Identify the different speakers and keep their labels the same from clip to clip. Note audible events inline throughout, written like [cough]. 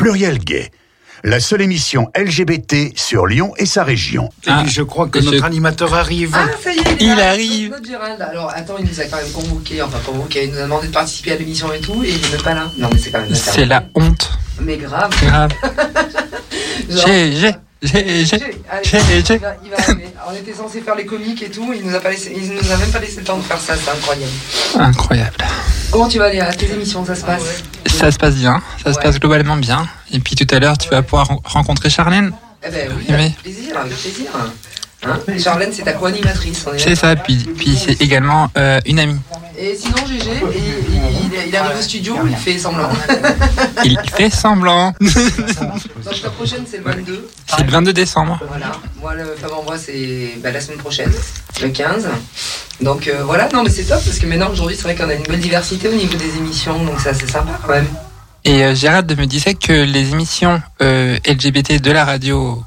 Speaker 1: Pluriel Gay, la seule émission LGBT sur Lyon et sa région.
Speaker 2: Ah,
Speaker 3: Et je crois que notre animateur arrive.
Speaker 4: Ah, ça y est, il,
Speaker 2: Il arrive.
Speaker 4: notre Gérald. Alors, attends, il nous a quand même convoqué, enfin convoqué, il nous a demandé de participer à l'émission et tout, et il est même pas là. Non, mais c'est quand même
Speaker 2: C'est la honte.
Speaker 4: Mais grave.
Speaker 2: Grave. [laughs] J'ai, j'ai, j'ai, j'ai.
Speaker 4: J'ai- Il va, il va on était censé faire les comiques et tout, il nous a pas laissé, il nous a même pas laissé le temps de faire ça, c'est incroyable.
Speaker 2: Incroyable.
Speaker 4: Comment tu vas aller à tes émissions, ça se passe
Speaker 2: Ça se passe bien. Ça se passe globalement bien. Et puis tout à l'heure, tu vas pouvoir ren- rencontrer Charlène.
Speaker 4: Eh ben oui, avec plaisir, avec plaisir. Hein Et Charlène, c'est ta co-animatrice.
Speaker 2: C'est ça. Puis, puis c'est également euh, une amie.
Speaker 4: Et sinon, GG, il, il- arrive au studio, il fait semblant. [laughs]
Speaker 2: Il fait semblant. [laughs]
Speaker 4: Donc la prochaine, c'est le 22.
Speaker 2: C'est le 22 décembre.
Speaker 4: Voilà. Moi, le Femme en Bois, c'est bah, la semaine prochaine, le 15. Donc euh, voilà, non, mais c'est top parce que maintenant, aujourd'hui, c'est vrai qu'on a une belle diversité au niveau des émissions, donc c'est assez sympa quand même.
Speaker 2: Et euh, Gérald me disait que les émissions euh, LGBT de la radio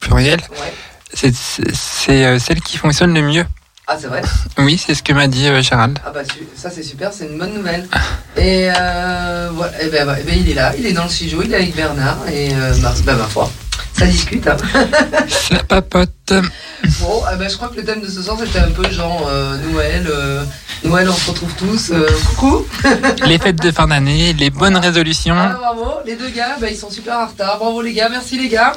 Speaker 2: plurielle,
Speaker 4: Ouais.
Speaker 2: c'est c'est, euh, celles qui fonctionnent le mieux.
Speaker 4: Ah, c'est vrai
Speaker 2: Oui, c'est ce que m'a dit euh, Gérald.
Speaker 4: Ah, bah ça, c'est super, c'est une bonne nouvelle. Et euh, voilà, et ben, bah, eh ben, il est là, il est dans le studio, il est avec Bernard, et euh, bah, bah, ma foi. Ça discute. Hein. [laughs]
Speaker 2: Ça papote.
Speaker 4: Bon, ah bah, je crois que le thème de ce soir c'était un peu genre euh, Noël. euh, Noël, on se retrouve tous. euh, coucou. [laughs]
Speaker 2: Les fêtes de fin d'année, les bonnes résolutions.
Speaker 4: Ah, bravo, les deux gars, bah, ils sont super en retard. Bravo les gars, merci les gars.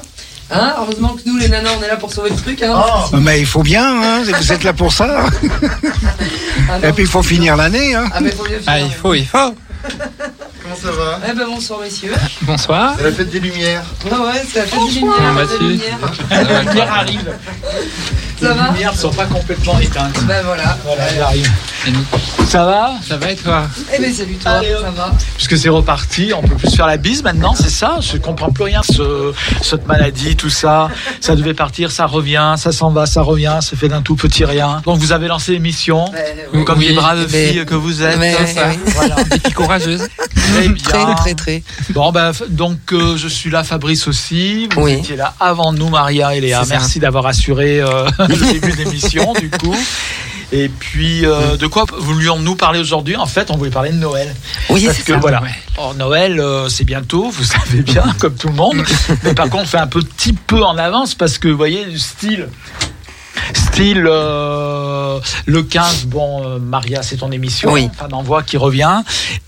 Speaker 4: Hein, heureusement que nous les nanas on est là pour sauver le truc. Hein.
Speaker 3: Ah, Mais il faut bien, hein, vous [laughs] êtes là pour ça.
Speaker 4: Ah, non.
Speaker 3: Et puis il faut finir l'année. Hein.
Speaker 4: Ah, bah, faut bien finir.
Speaker 2: Ah, il faut, il faut. [laughs]
Speaker 5: Comment ça va
Speaker 4: Eh ben bonsoir messieurs. [laughs]
Speaker 2: Bonsoir.
Speaker 5: C'est la fête des lumières.
Speaker 4: Ah ouais, c'est la fête des lumières. La
Speaker 2: vas-tu
Speaker 4: lumière.
Speaker 6: Arrive.
Speaker 4: Ça va [laughs]
Speaker 6: Les lumières ne sont pas complètement éteintes.
Speaker 4: Ben voilà.
Speaker 6: Voilà, elle arrive. Ça va
Speaker 2: Ça va et toi
Speaker 4: Eh ben salut toi,
Speaker 6: Allez,
Speaker 4: ça va
Speaker 6: Puisque c'est reparti, on peut plus faire la bise maintenant, c'est ça Je comprends plus rien. Ce, cette maladie, tout ça, ça devait partir, ça revient, ça s'en va, ça revient, ça fait d'un tout petit rien. Donc vous avez lancé l'émission,
Speaker 4: Ben,
Speaker 6: comme
Speaker 2: Oui,
Speaker 6: les braves
Speaker 4: mais-
Speaker 6: filles que vous êtes.
Speaker 4: mais-
Speaker 6: comme ça.
Speaker 4: oui.
Speaker 6: Voilà.
Speaker 2: Et puis courageuse. [laughs]
Speaker 6: Très bien.
Speaker 4: Très très très.
Speaker 6: Bon, ben, donc euh, je suis là, Fabrice aussi. Vous
Speaker 4: Oui.
Speaker 6: étiez là avant nous, Maria et Léa. Merci d'avoir assuré euh, [laughs] le début de l'émission, du coup. Et puis, euh, de quoi voulions-nous parler aujourd'hui? En fait, on voulait parler de Noël.
Speaker 4: Oui,
Speaker 6: Parce
Speaker 4: c'est
Speaker 6: que
Speaker 4: ça.
Speaker 6: voilà,
Speaker 2: ouais.
Speaker 6: Or, Noël, euh, c'est bientôt, vous [laughs] savez bien, comme tout le monde. Mais par contre, on fait un petit peu en avance parce que, vous voyez, le style. Style euh, le 15, bon, euh, Maria, c'est ton émission,
Speaker 4: Oui.
Speaker 6: Voix qui revient.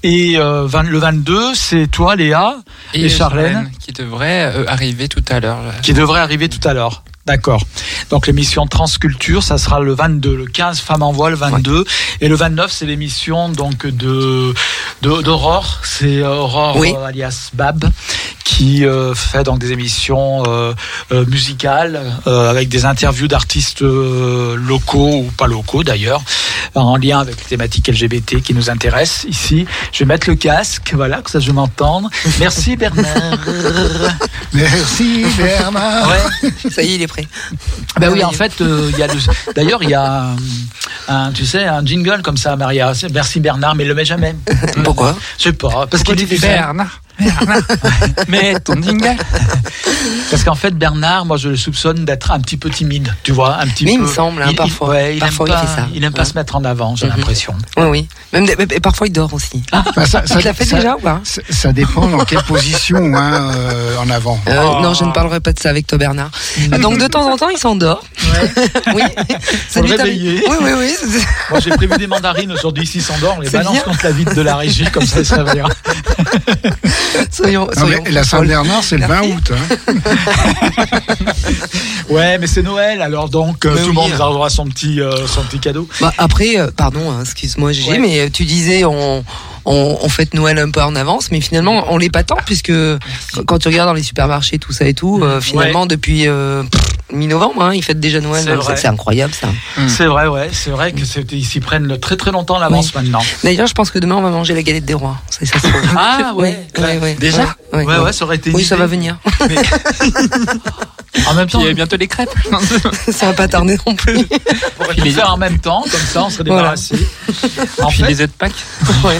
Speaker 6: Et euh, 20 le 22, c'est toi, Léa, Et Charlène
Speaker 2: qui devrait arriver tout à l'heure.
Speaker 6: qui devrait arriver tout à l'heure. D'accord. Donc l'émission Transculture, ça sera le 22, le 15 Femmes en voix le 22 et le 29 c'est l'émission donc de d'Aurore, c'est Aurore
Speaker 4: Oui.
Speaker 6: euh, alias Bab qui euh, fait donc des émissions euh, euh, musicales euh, avec des interviews d'artistes euh, locaux ou pas locaux d'ailleurs en lien avec les thématiques LGBT qui nous intéressent ici. Je vais mettre le casque, voilà, que ça je m'entende. Merci Bernard. [laughs]
Speaker 3: Merci Bernard.
Speaker 6: Ouais.
Speaker 4: Ça y est, il est prêt.
Speaker 6: Ben oui, en fait, euh, il y a le- d'ailleurs, il y a un, un, tu sais, un jingle comme ça, Maria. Merci Bernard, mais il le met jamais.
Speaker 4: Pourquoi?
Speaker 6: Je sais pas, parce qu'il est
Speaker 2: Bernard? [laughs] Mais ton jingle
Speaker 6: Parce qu'en fait, Bernard, moi, je le soupçonne d'être un petit peu timide, tu vois, un petit
Speaker 4: Oui, il
Speaker 6: peu.
Speaker 4: me semble, hein, parfois.
Speaker 6: ouais, il
Speaker 4: Parfois,
Speaker 6: aime
Speaker 4: il
Speaker 6: pas,
Speaker 4: fait ça.
Speaker 6: il aime pas
Speaker 4: Ouais.
Speaker 6: se mettre en avant, j'ai
Speaker 4: Mhm.
Speaker 6: l'impression.
Speaker 4: Oui, oui. Même et parfois il dort aussi.
Speaker 3: Bah, ça, [laughs] ça-
Speaker 4: Tu l'as fait
Speaker 3: ça-
Speaker 4: déjà ou pas?
Speaker 3: ça, dépend dans quelle position hein, euh, en avant.
Speaker 4: Euh,
Speaker 6: Oh.
Speaker 4: Non, je ne parlerai pas de ça avec toi, Bernard. Donc de temps en temps, il s'endort. [laughs] oui.
Speaker 6: Le
Speaker 4: lui t'arrive-
Speaker 6: réveiller.
Speaker 4: Oui, oui, oui.
Speaker 6: Moi, j'ai prévu des mandarines aujourd'hui, s'il s'endort, on les balance
Speaker 4: bien.
Speaker 6: contre la vitre de la régie, comme ça, ça va [laughs]
Speaker 4: Soyons,
Speaker 3: Non,
Speaker 4: soyons
Speaker 3: mais la. Saint-Bernard, c'est le 20
Speaker 4: Merci.
Speaker 3: août. hein. [laughs]
Speaker 6: Ouais, mais c'est Noël, alors donc, euh,
Speaker 4: Mais
Speaker 6: tout le
Speaker 4: oui.
Speaker 6: monde aura son petit, euh, son petit cadeau.
Speaker 4: Bah, après, euh, pardon, hein, excuse-moi, Gigi,
Speaker 6: Ouais.
Speaker 4: mais euh, tu disais on, on, on fête Noël un peu en avance, mais finalement on l'est pas tant puisque quand- tu regardes dans les supermarchés tout ça et tout, euh, finalement depuis euh, mi-novembre, hein, ils fêtent déjà Noël.
Speaker 6: C'est
Speaker 4: incroyable ça.
Speaker 6: C'est vrai, ouais, c'est vrai que c'est- ils s'y prennent le- très très longtemps à l'avance maintenant.
Speaker 4: D'ailleurs, je pense que demain on va manger la galette des rois. Ça, ça, c'est- [laughs]
Speaker 6: Ah ouais,
Speaker 4: oui.
Speaker 2: Déjà
Speaker 4: Ouais,
Speaker 6: Ouais, ouais, ça aurait été
Speaker 4: Oui, ça va venir. [laughs]
Speaker 6: En même temps,
Speaker 2: Puis euh, bientôt les crêpes. [laughs]
Speaker 4: ça va pas tarder non plus.
Speaker 6: on pourrait tout faire en même temps, comme ça on serait
Speaker 4: Voilà.
Speaker 6: débarrassé. En
Speaker 2: Puis
Speaker 6: fait,
Speaker 2: les œufs de Pâques.
Speaker 4: Ouais.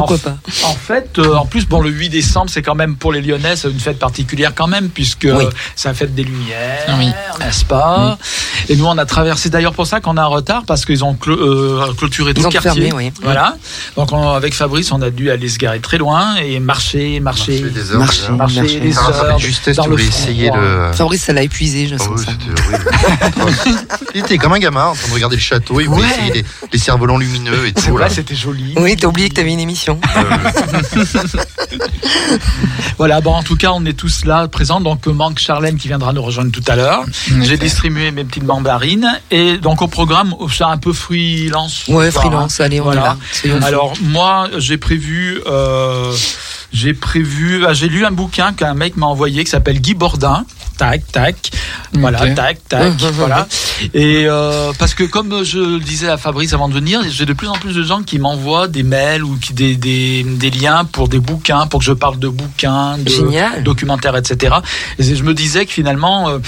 Speaker 4: Pourquoi
Speaker 6: en,
Speaker 4: pas
Speaker 6: En fait, euh, en plus, bon, le 8 décembre, c'est quand même pour les Lyonnais, c'est une fête particulière quand même, puisque
Speaker 4: Oui.
Speaker 6: euh, c'est la fête des Lumières,
Speaker 2: Oui.
Speaker 6: n'est-ce pas Et nous, on a traversé d'ailleurs pour ça qu'on a un retard, parce qu'ils ont euh, clôturé tout
Speaker 4: Ils
Speaker 6: le
Speaker 4: ont
Speaker 6: quartier.
Speaker 4: fermé, oui.
Speaker 6: Voilà. Donc, on- avec Fabrice, on a dû aller se garer très loin et marcher, marcher,
Speaker 5: Marcher des heures,
Speaker 4: Marcher.
Speaker 5: des heures.
Speaker 6: marcher
Speaker 4: Marcher.
Speaker 6: des
Speaker 5: Ah, ça fait
Speaker 6: heures.
Speaker 5: justesse,
Speaker 6: dans
Speaker 5: tu
Speaker 6: le
Speaker 5: essayer de.
Speaker 4: Fabrice, ça l'a épuisé, je
Speaker 5: Ah
Speaker 4: sens
Speaker 5: oui,
Speaker 4: ça. [laughs]
Speaker 5: Il était comme un gamin en train de regarder le château, il voulait
Speaker 6: Ouais.
Speaker 5: essayer les, les cerfs-volants lumineux et tout. là.
Speaker 6: c'était joli.
Speaker 4: Oui, t'as oublié que t'avais une émission. [laughs]
Speaker 6: Voilà, bon, en tout cas, on est tous là présents. Donc, manque Charlène qui viendra nous rejoindre tout à l'heure. J'ai distribué mes petites mandarines. Et donc, au programme, c'est un peu freelance.
Speaker 4: Ouais,
Speaker 6: Voilà.
Speaker 4: freelance, allez, on
Speaker 6: Voilà.
Speaker 4: y va.
Speaker 6: Alors, moi, j'ai prévu. euh, j'ai prévu. ah, j'ai lu un bouquin qu'un mec m'a envoyé qui s'appelle Guy Bordin. Tac, tac. Voilà, tac, tac. [laughs] voilà. Et euh, parce que, comme je le disais à Fabrice avant de venir, j'ai de plus en plus de gens qui m'envoient des mails ou qui, des, des, des liens pour des bouquins, pour que je parle de bouquins, de
Speaker 4: Génial.
Speaker 6: documentaires, etc. Et je me disais que finalement, euh,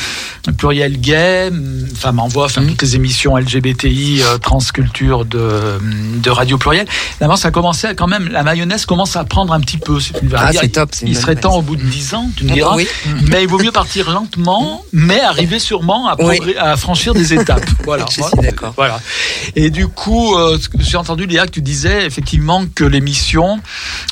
Speaker 6: Pluriel Gay, hum, enfin, m'envoie enfin,
Speaker 4: Mhm.
Speaker 6: toutes les émissions LGBTI, euh, transculture de, de Radio Pluriel. Finalement, ça commençait quand même, la mayonnaise commence à prendre un petit peu.
Speaker 4: Ah, c'est top.
Speaker 6: Il serait temps au bout de 10 ans, tu me
Speaker 4: Ah,
Speaker 6: diras.
Speaker 4: oui.
Speaker 6: Mais il vaut mieux partir lentement, mais arriver sûrement à,
Speaker 4: Oui.
Speaker 6: progr- à franchir des étapes. [laughs] Voilà.
Speaker 4: Je suis d'accord.
Speaker 6: Voilà. Et du coup, euh, j'ai entendu Léa que tu disais effectivement que l'émission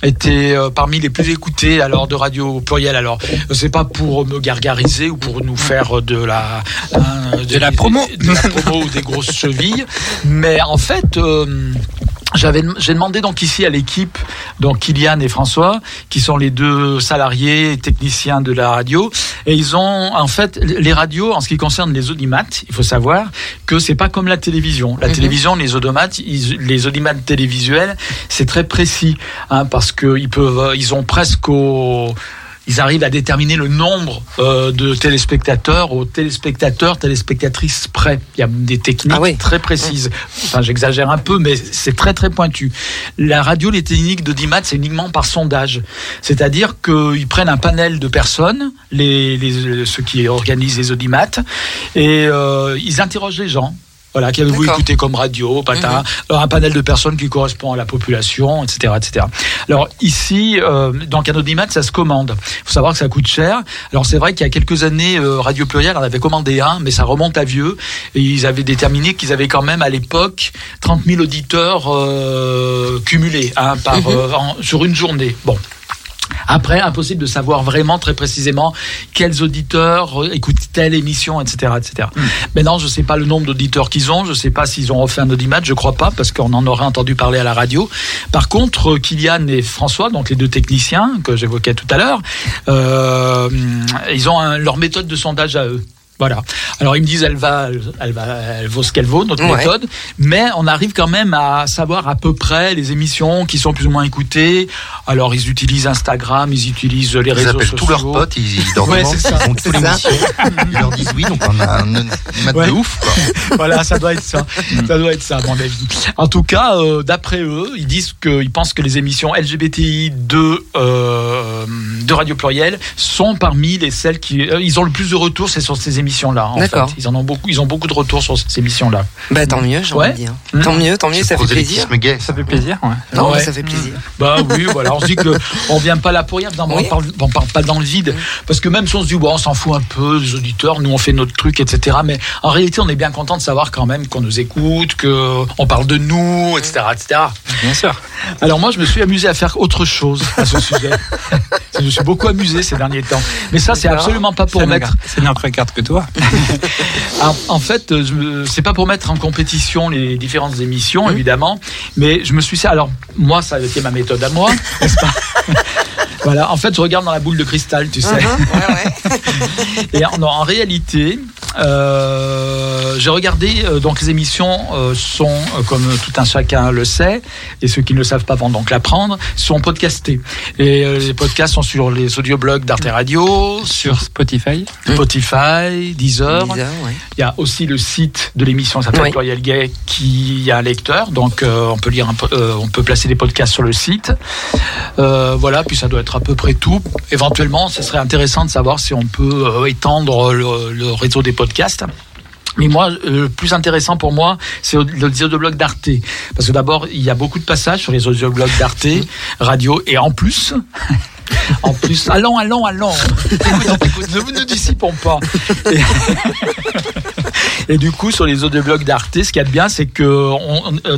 Speaker 6: était euh, parmi les plus écoutées alors de Radio Pluriel. Alors, c'est pas pour me gargariser ou pour nous faire de la euh,
Speaker 2: De la promo.
Speaker 6: de la promo ou des grosses chevilles, mais en fait. euh, j'avais, j'ai demandé donc ici à l'équipe, donc Kylian et François, qui sont les deux salariés et techniciens de la radio, et ils ont en fait les radios en ce qui concerne les audimates, il faut savoir que c'est pas comme la télévision. La
Speaker 4: Mhm.
Speaker 6: télévision, les audimates, ils- les audimates télévisuels, c'est très précis, hein, parce que ils peuvent, ils ont presque au ils arrivent à déterminer le nombre euh, de téléspectateurs aux téléspectateurs, téléspectatrices près. Il y a des techniques
Speaker 4: Ah oui.
Speaker 6: très précises. Enfin, j'exagère un peu, mais c'est très très pointu. La radio, les techniques d'audimat, c'est uniquement par sondage. C'est-à-dire qu'ils prennent un panel de personnes, les, les- ceux qui organisent les audimates, et euh, ils interrogent les gens. Voilà, qu'avez-vous écouté comme radio, patin, Alors, un panel de personnes qui correspond à la population, etc., etc. Alors ici, euh, donc un audimat, ça se commande. Il faut savoir que ça coûte cher. Alors c'est vrai qu'il y a quelques années, euh, Radio Pluriel en avait commandé un, mais ça remonte à vieux. Et ils avaient déterminé qu'ils avaient quand même à l'époque 30 000 auditeurs euh, cumulés hein, par, euh, en- sur une journée. Bon. Après, impossible de savoir vraiment très précisément quels auditeurs euh, écoutent telle émission, etc., etc. Maintenant, je ne sais pas le nombre d'auditeurs qu'ils ont, je ne sais pas s'ils ont refait un audimat, je crois pas, parce qu'on en aurait entendu parler à la radio. Par contre, euh, Kylian et François, donc les deux techniciens que j'évoquais tout à l'heure, euh, ils ont un- leur méthode de sondage à eux. Voilà. Alors ils me disent elle va, elle va, elle vaut ce qu'elle vaut notre
Speaker 4: Ouais.
Speaker 6: méthode, mais on arrive quand même à savoir à peu près les émissions qui sont plus ou moins écoutées. Alors ils utilisent Instagram, ils utilisent les
Speaker 5: Ils
Speaker 6: réseaux
Speaker 5: appellent
Speaker 6: sociaux.
Speaker 5: tous leurs potes, ils, ils leur
Speaker 6: Ouais,
Speaker 5: demandent, tous l'émission, ils leur disent oui, donc on a un, un mat
Speaker 6: Ouais.
Speaker 5: de ouf. Quoi. [laughs]
Speaker 6: voilà, ça doit être ça. ça doit être ça, à mon avis. En tout cas, euh, d'après eux, ils disent qu'ils pensent que les émissions LGBTI de, euh, de Radio Pluriel sont parmi les celles qui. euh, ils ont le plus de retours, c'est sur ces émissions-là. en
Speaker 4: D'accord.
Speaker 6: fait. Ils en ont beaucoup. Ils ont beaucoup de retours sur ces émissions-là.
Speaker 4: Bah tant mieux, j'ai
Speaker 6: Ouais.
Speaker 4: envie de dire.
Speaker 6: Mmh.
Speaker 4: Tant mieux, tant mieux, ça fait plaisir.
Speaker 2: Ça fait plaisir, ouais.
Speaker 4: Non, ça fait plaisir.
Speaker 6: Bah oui, voilà. On se dit que on vient pas là pour rien. Non,
Speaker 4: Oui.
Speaker 6: On parle, on parle pas dans le vide. Parce que même si on se dit, bon, on s'en fout un peu des auditeurs, nous on fait notre truc, etc. Mais en réalité, on est bien content de savoir quand même qu'on nous écoute, que on parle de nous, etc., etc.
Speaker 2: Bien sûr.
Speaker 6: Alors moi, je me suis amusé à faire autre chose à ce sujet. [laughs] je me suis beaucoup amusé ces derniers temps. Mais ça, c'est absolument pas pour mettre.
Speaker 2: C'est bien plus carte que toi. [laughs]
Speaker 6: En, en fait, euh, c'est pas pour mettre en compétition les différentes émissions, évidemment, mais je me suis. Alors moi, ça a été ma méthode à moi, [laughs] n'est-ce pas? Voilà. En fait, je regarde dans la boule de cristal, tu sais.
Speaker 4: Ouais, ouais. [laughs]
Speaker 6: Et en, réalité, euh, j'ai regardé, euh, donc les émissions euh, sont, comme tout un chacun le sait, et ceux qui ne le savent pas vont donc l'apprendre, sont podcastés. Et les podcasts sont sur les audioblogs d'Arte Radio, sur
Speaker 2: Sur Spotify.
Speaker 6: Spotify, Deezer.
Speaker 4: Bizarre, ouais.
Speaker 6: Il y a aussi le site de l'émission, ça s'appelle
Speaker 4: Oui.
Speaker 6: Pluriel Gay, qui a un lecteur, donc euh, on peut lire, un euh, on peut placer des podcasts sur le site. Euh, voilà, puis ça doit être à peu près tout. Éventuellement, ce serait intéressant de savoir si on peut étendre le, le réseau des podcasts. Mais moi, le plus intéressant pour moi, c'est audioblogs d'Arte. Parce que d'abord, il y a beaucoup de passages sur les audioblogs d'Arte, radio, et en plus, [laughs] en plus, allons, allons, allons. Écoute, écoute, ne vous ne dissipons pas. Et, [laughs] et du coup, sur les audioblogs d'Arte, ce qu'il y a de bien, c'est que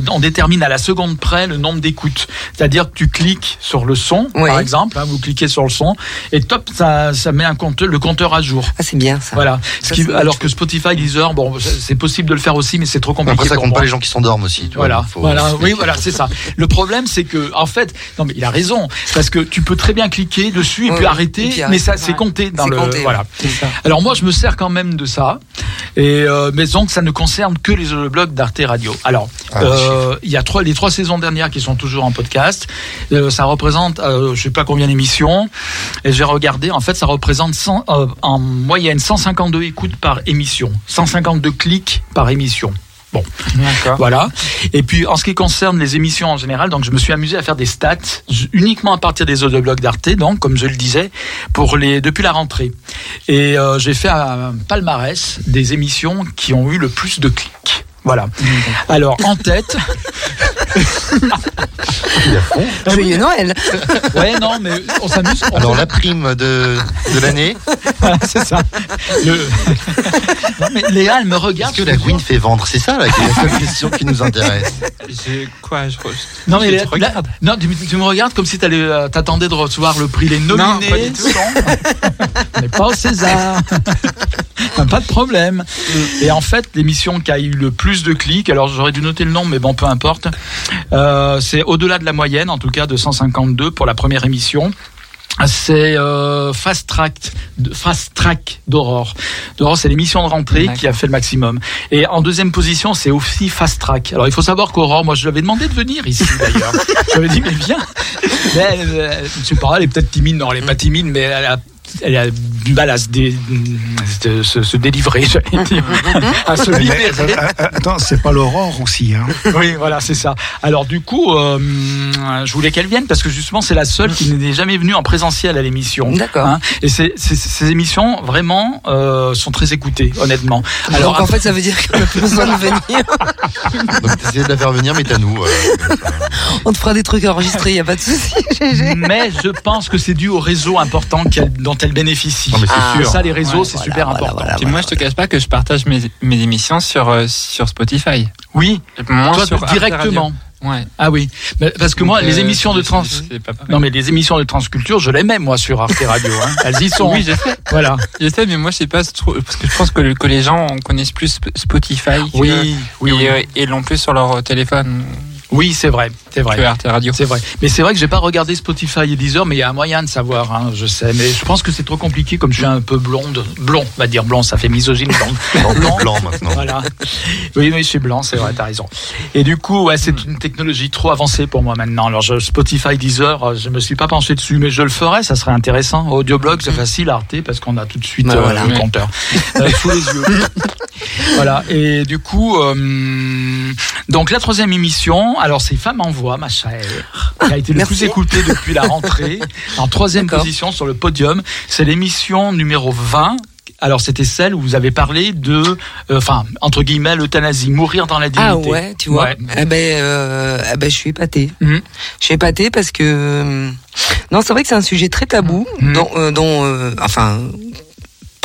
Speaker 6: on, détermine à la seconde près le nombre d'écoutes. C'est-à-dire que tu cliques sur le son,
Speaker 4: Oui.
Speaker 6: par exemple, hein, vous cliquez sur le son, et top, ça, ça met un compteur, le compteur à jour.
Speaker 4: Ah, c'est bien ça.
Speaker 6: Voilà. Ce qui, alors que Spotify, Deezer, bon, c'est possible de le faire aussi, mais c'est trop compliqué.
Speaker 5: Après, ça compte
Speaker 6: moi.
Speaker 5: pas les gens qui s'endorment aussi. tu
Speaker 6: Voilà,
Speaker 5: faut-
Speaker 6: oui, voilà, c'est ça. Le problème, c'est que, en fait, non, mais il a raison, parce que tu peux très bien cliquer dessus et puis arrêter,
Speaker 4: et puis
Speaker 6: mais ça, c'est compté dans le,
Speaker 4: compté,
Speaker 6: voilà.
Speaker 2: Ça.
Speaker 6: Alors moi, je me sers quand même de ça, et euh, mais donc ça ne concerne que les blogs d'Arte Radio. Alors,
Speaker 5: Ah,
Speaker 6: euh, il y a trois, les trois saisons dernières qui sont toujours en podcast. Euh, ça représente, euh, je sais pas combien d'émissions, et j'ai regardé. En fait, ça représente 100, en moyenne 152 écoutes par émission, 152 clics par émission. Bon, voilà. Et puis en ce qui concerne les émissions en général, donc je me suis amusé à faire des stats uniquement à partir des audioblogs d'Arte, donc comme je le disais, pour les depuis la rentrée. Et euh, j'ai fait un palmarès des émissions qui ont eu le plus de clics. Voilà. Alors en tête,
Speaker 4: Joyeux Noël.
Speaker 6: ouais non mais on s'amuse. on
Speaker 5: Alors la prime de, de l'année,
Speaker 6: Voilà, c'est ça. Le- Non, mais Léa, elle me regarde.
Speaker 5: est-ce que la Queen fait vendre? C'est ça là, qui est la seule question qui nous intéresse.
Speaker 2: J'ai quoi je...
Speaker 6: Non mais
Speaker 2: Je
Speaker 6: Léa- non, tu, tu me regardes comme si t'allais, euh, t'attendais de recevoir le prix les
Speaker 2: Non,
Speaker 6: nominés.
Speaker 2: pas du tout. [laughs]
Speaker 6: On n'est pas au César. [laughs] pas de problème. Et en fait, l'émission qui a eu le plus de clics, alors j'aurais dû noter le nom, mais bon, peu importe. euh, c'est au-delà de la moyenne, en tout cas de 152 pour la première émission. C'est euh, Fast Track, Fast Track d'Aurore. D'Aurore, c'est l'émission de rentrée qui a fait le maximum. Et en deuxième position, c'est aussi Fast Track. Alors il faut savoir qu'Aurore, moi je lui avais demandé de venir ici d'ailleurs. [laughs] je lui avais dit mais viens. Mais elle- je sais pas, elle est peut-être timide. Non, elle est pas timide, mais elle a elle a du mal à se, dé- se, se- se délivrer, j'allais dire. [laughs] à se libérer.
Speaker 3: euh, euh, attends, c'est pas l'aurore aussi. Hein.
Speaker 6: Oui, voilà, c'est ça. Alors du coup, euh, je voulais qu'elle vienne parce que justement, c'est la seule qui n'est jamais venue en présentiel à l'émission.
Speaker 4: D'accord.
Speaker 6: Hein. Et ces émissions, vraiment, euh, sont très écoutées, honnêtement.
Speaker 4: Alors, Donc en fait, ça veut dire qu'on n'a plus besoin de venir.
Speaker 5: Donc t'essayes de la faire venir, mais t'as nous. euh,
Speaker 4: On te fera des trucs enregistrés, y a pas de souci.
Speaker 6: Mais je pense que c'est dû au réseau important qu'elle- dont elle bénéficie.
Speaker 5: C'est
Speaker 4: Ah.
Speaker 6: Ça, les réseaux,
Speaker 4: Ouais,
Speaker 6: c'est
Speaker 4: voilà,
Speaker 6: super
Speaker 4: voilà,
Speaker 6: important.
Speaker 4: voilà.
Speaker 2: Puis moi, je te cache pas que je partage mes, mes émissions sur, euh, sur Spotify.
Speaker 6: Oui, toi,
Speaker 2: sur
Speaker 6: directement.
Speaker 2: Ouais.
Speaker 6: Ah oui, parce que moi, les
Speaker 2: euh,
Speaker 6: émissions de trans... Non mais les émissions de transculture, je les mets moi sur Arte Radio. Hein. Elles y sont.
Speaker 2: Oui, je sais.
Speaker 6: Voilà.
Speaker 2: Je sais, mais moi, je sais pas trop, parce que je pense que, que les gens connaissent plus Sp- Spotify que-
Speaker 6: Oui, oui,
Speaker 2: et,
Speaker 6: oui.
Speaker 2: euh, et l'ont plus sur leur téléphone
Speaker 6: Oui, c'est vrai, c'est
Speaker 2: que
Speaker 6: vrai.
Speaker 2: Arte Radio.
Speaker 6: C'est vrai. Mais c'est vrai que j'ai pas regardé Spotify et Deezer, mais il y a un moyen de savoir, hein, je sais. Mais je pense que c'est trop compliqué comme je suis un peu blonde. Blond, on va dire blond, ça fait misogyne Blond. [laughs]
Speaker 5: blanc maintenant.
Speaker 6: Voilà. Oui, oui, je suis blanc, c'est vrai, t'as raison. Et du coup, ouais, c'est une technologie trop avancée pour moi maintenant. Alors, je, Spotify, Deezer, euh, je me suis pas penché dessus, mais je le ferai, ça serait intéressant. Audioblog, c'est facile, Arte, parce qu'on a tout de suite
Speaker 4: Bah,
Speaker 6: euh,
Speaker 4: voilà.
Speaker 6: le compteur [laughs] euh, sous les yeux. voilà. Et du coup, euh, donc la troisième émission, alors c'est Femme en voix, ma chère, qui a été le plus écoutée depuis la rentrée, en troisième position sur le podium. C'est l'émission numéro 20 alors c'était celle où vous avez parlé de, euh, enfin entre guillemets, l'euthanasie, mourir dans la dignité.
Speaker 4: Ah ouais, tu vois.
Speaker 6: Ouais.
Speaker 4: Eh ben, euh, eh ben, je suis épatée.
Speaker 6: Mhm.
Speaker 4: Je suis épatée parce que euh, non, c'est vrai que c'est un sujet très tabou
Speaker 6: Mhm.
Speaker 4: dont, euh, dont euh, enfin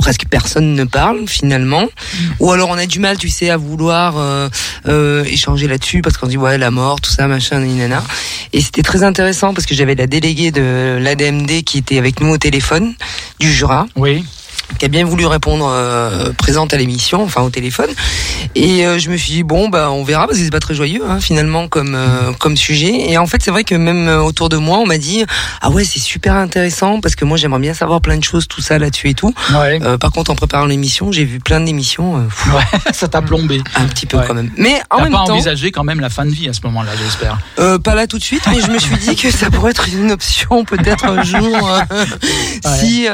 Speaker 4: presque personne ne parle finalement
Speaker 6: Mhm.
Speaker 4: ou alors on a du mal tu sais à vouloir euh, euh, échanger là-dessus parce qu'on dit ouais la mort tout ça machin nana et c'était très intéressant parce que j'avais la déléguée de l'ADMD qui était avec nous au téléphone du Jura
Speaker 6: Oui.
Speaker 4: Qui a bien voulu répondre euh, présente à l'émission, enfin au téléphone. Et euh, je me suis dit bon bah on verra parce que c'est pas très joyeux hein, finalement comme euh, comme sujet. Et en fait c'est vrai que même autour de moi on m'a dit ah ouais c'est super intéressant parce que moi j'aimerais bien savoir plein de choses tout ça là-dessus et tout.
Speaker 6: Ouais.
Speaker 4: Par contre en préparant l'émission j'ai vu plein d'émissions
Speaker 6: Ouais, [laughs] ça t'a plombé.
Speaker 4: un petit peu
Speaker 6: Ouais.
Speaker 4: quand même. Mais en même
Speaker 6: pas
Speaker 4: temps
Speaker 6: envisagé quand même la fin de vie à ce moment-là, j'espère.
Speaker 4: pas là tout de suite mais je me suis dit que ça pourrait être une option peut-être un jour [laughs] si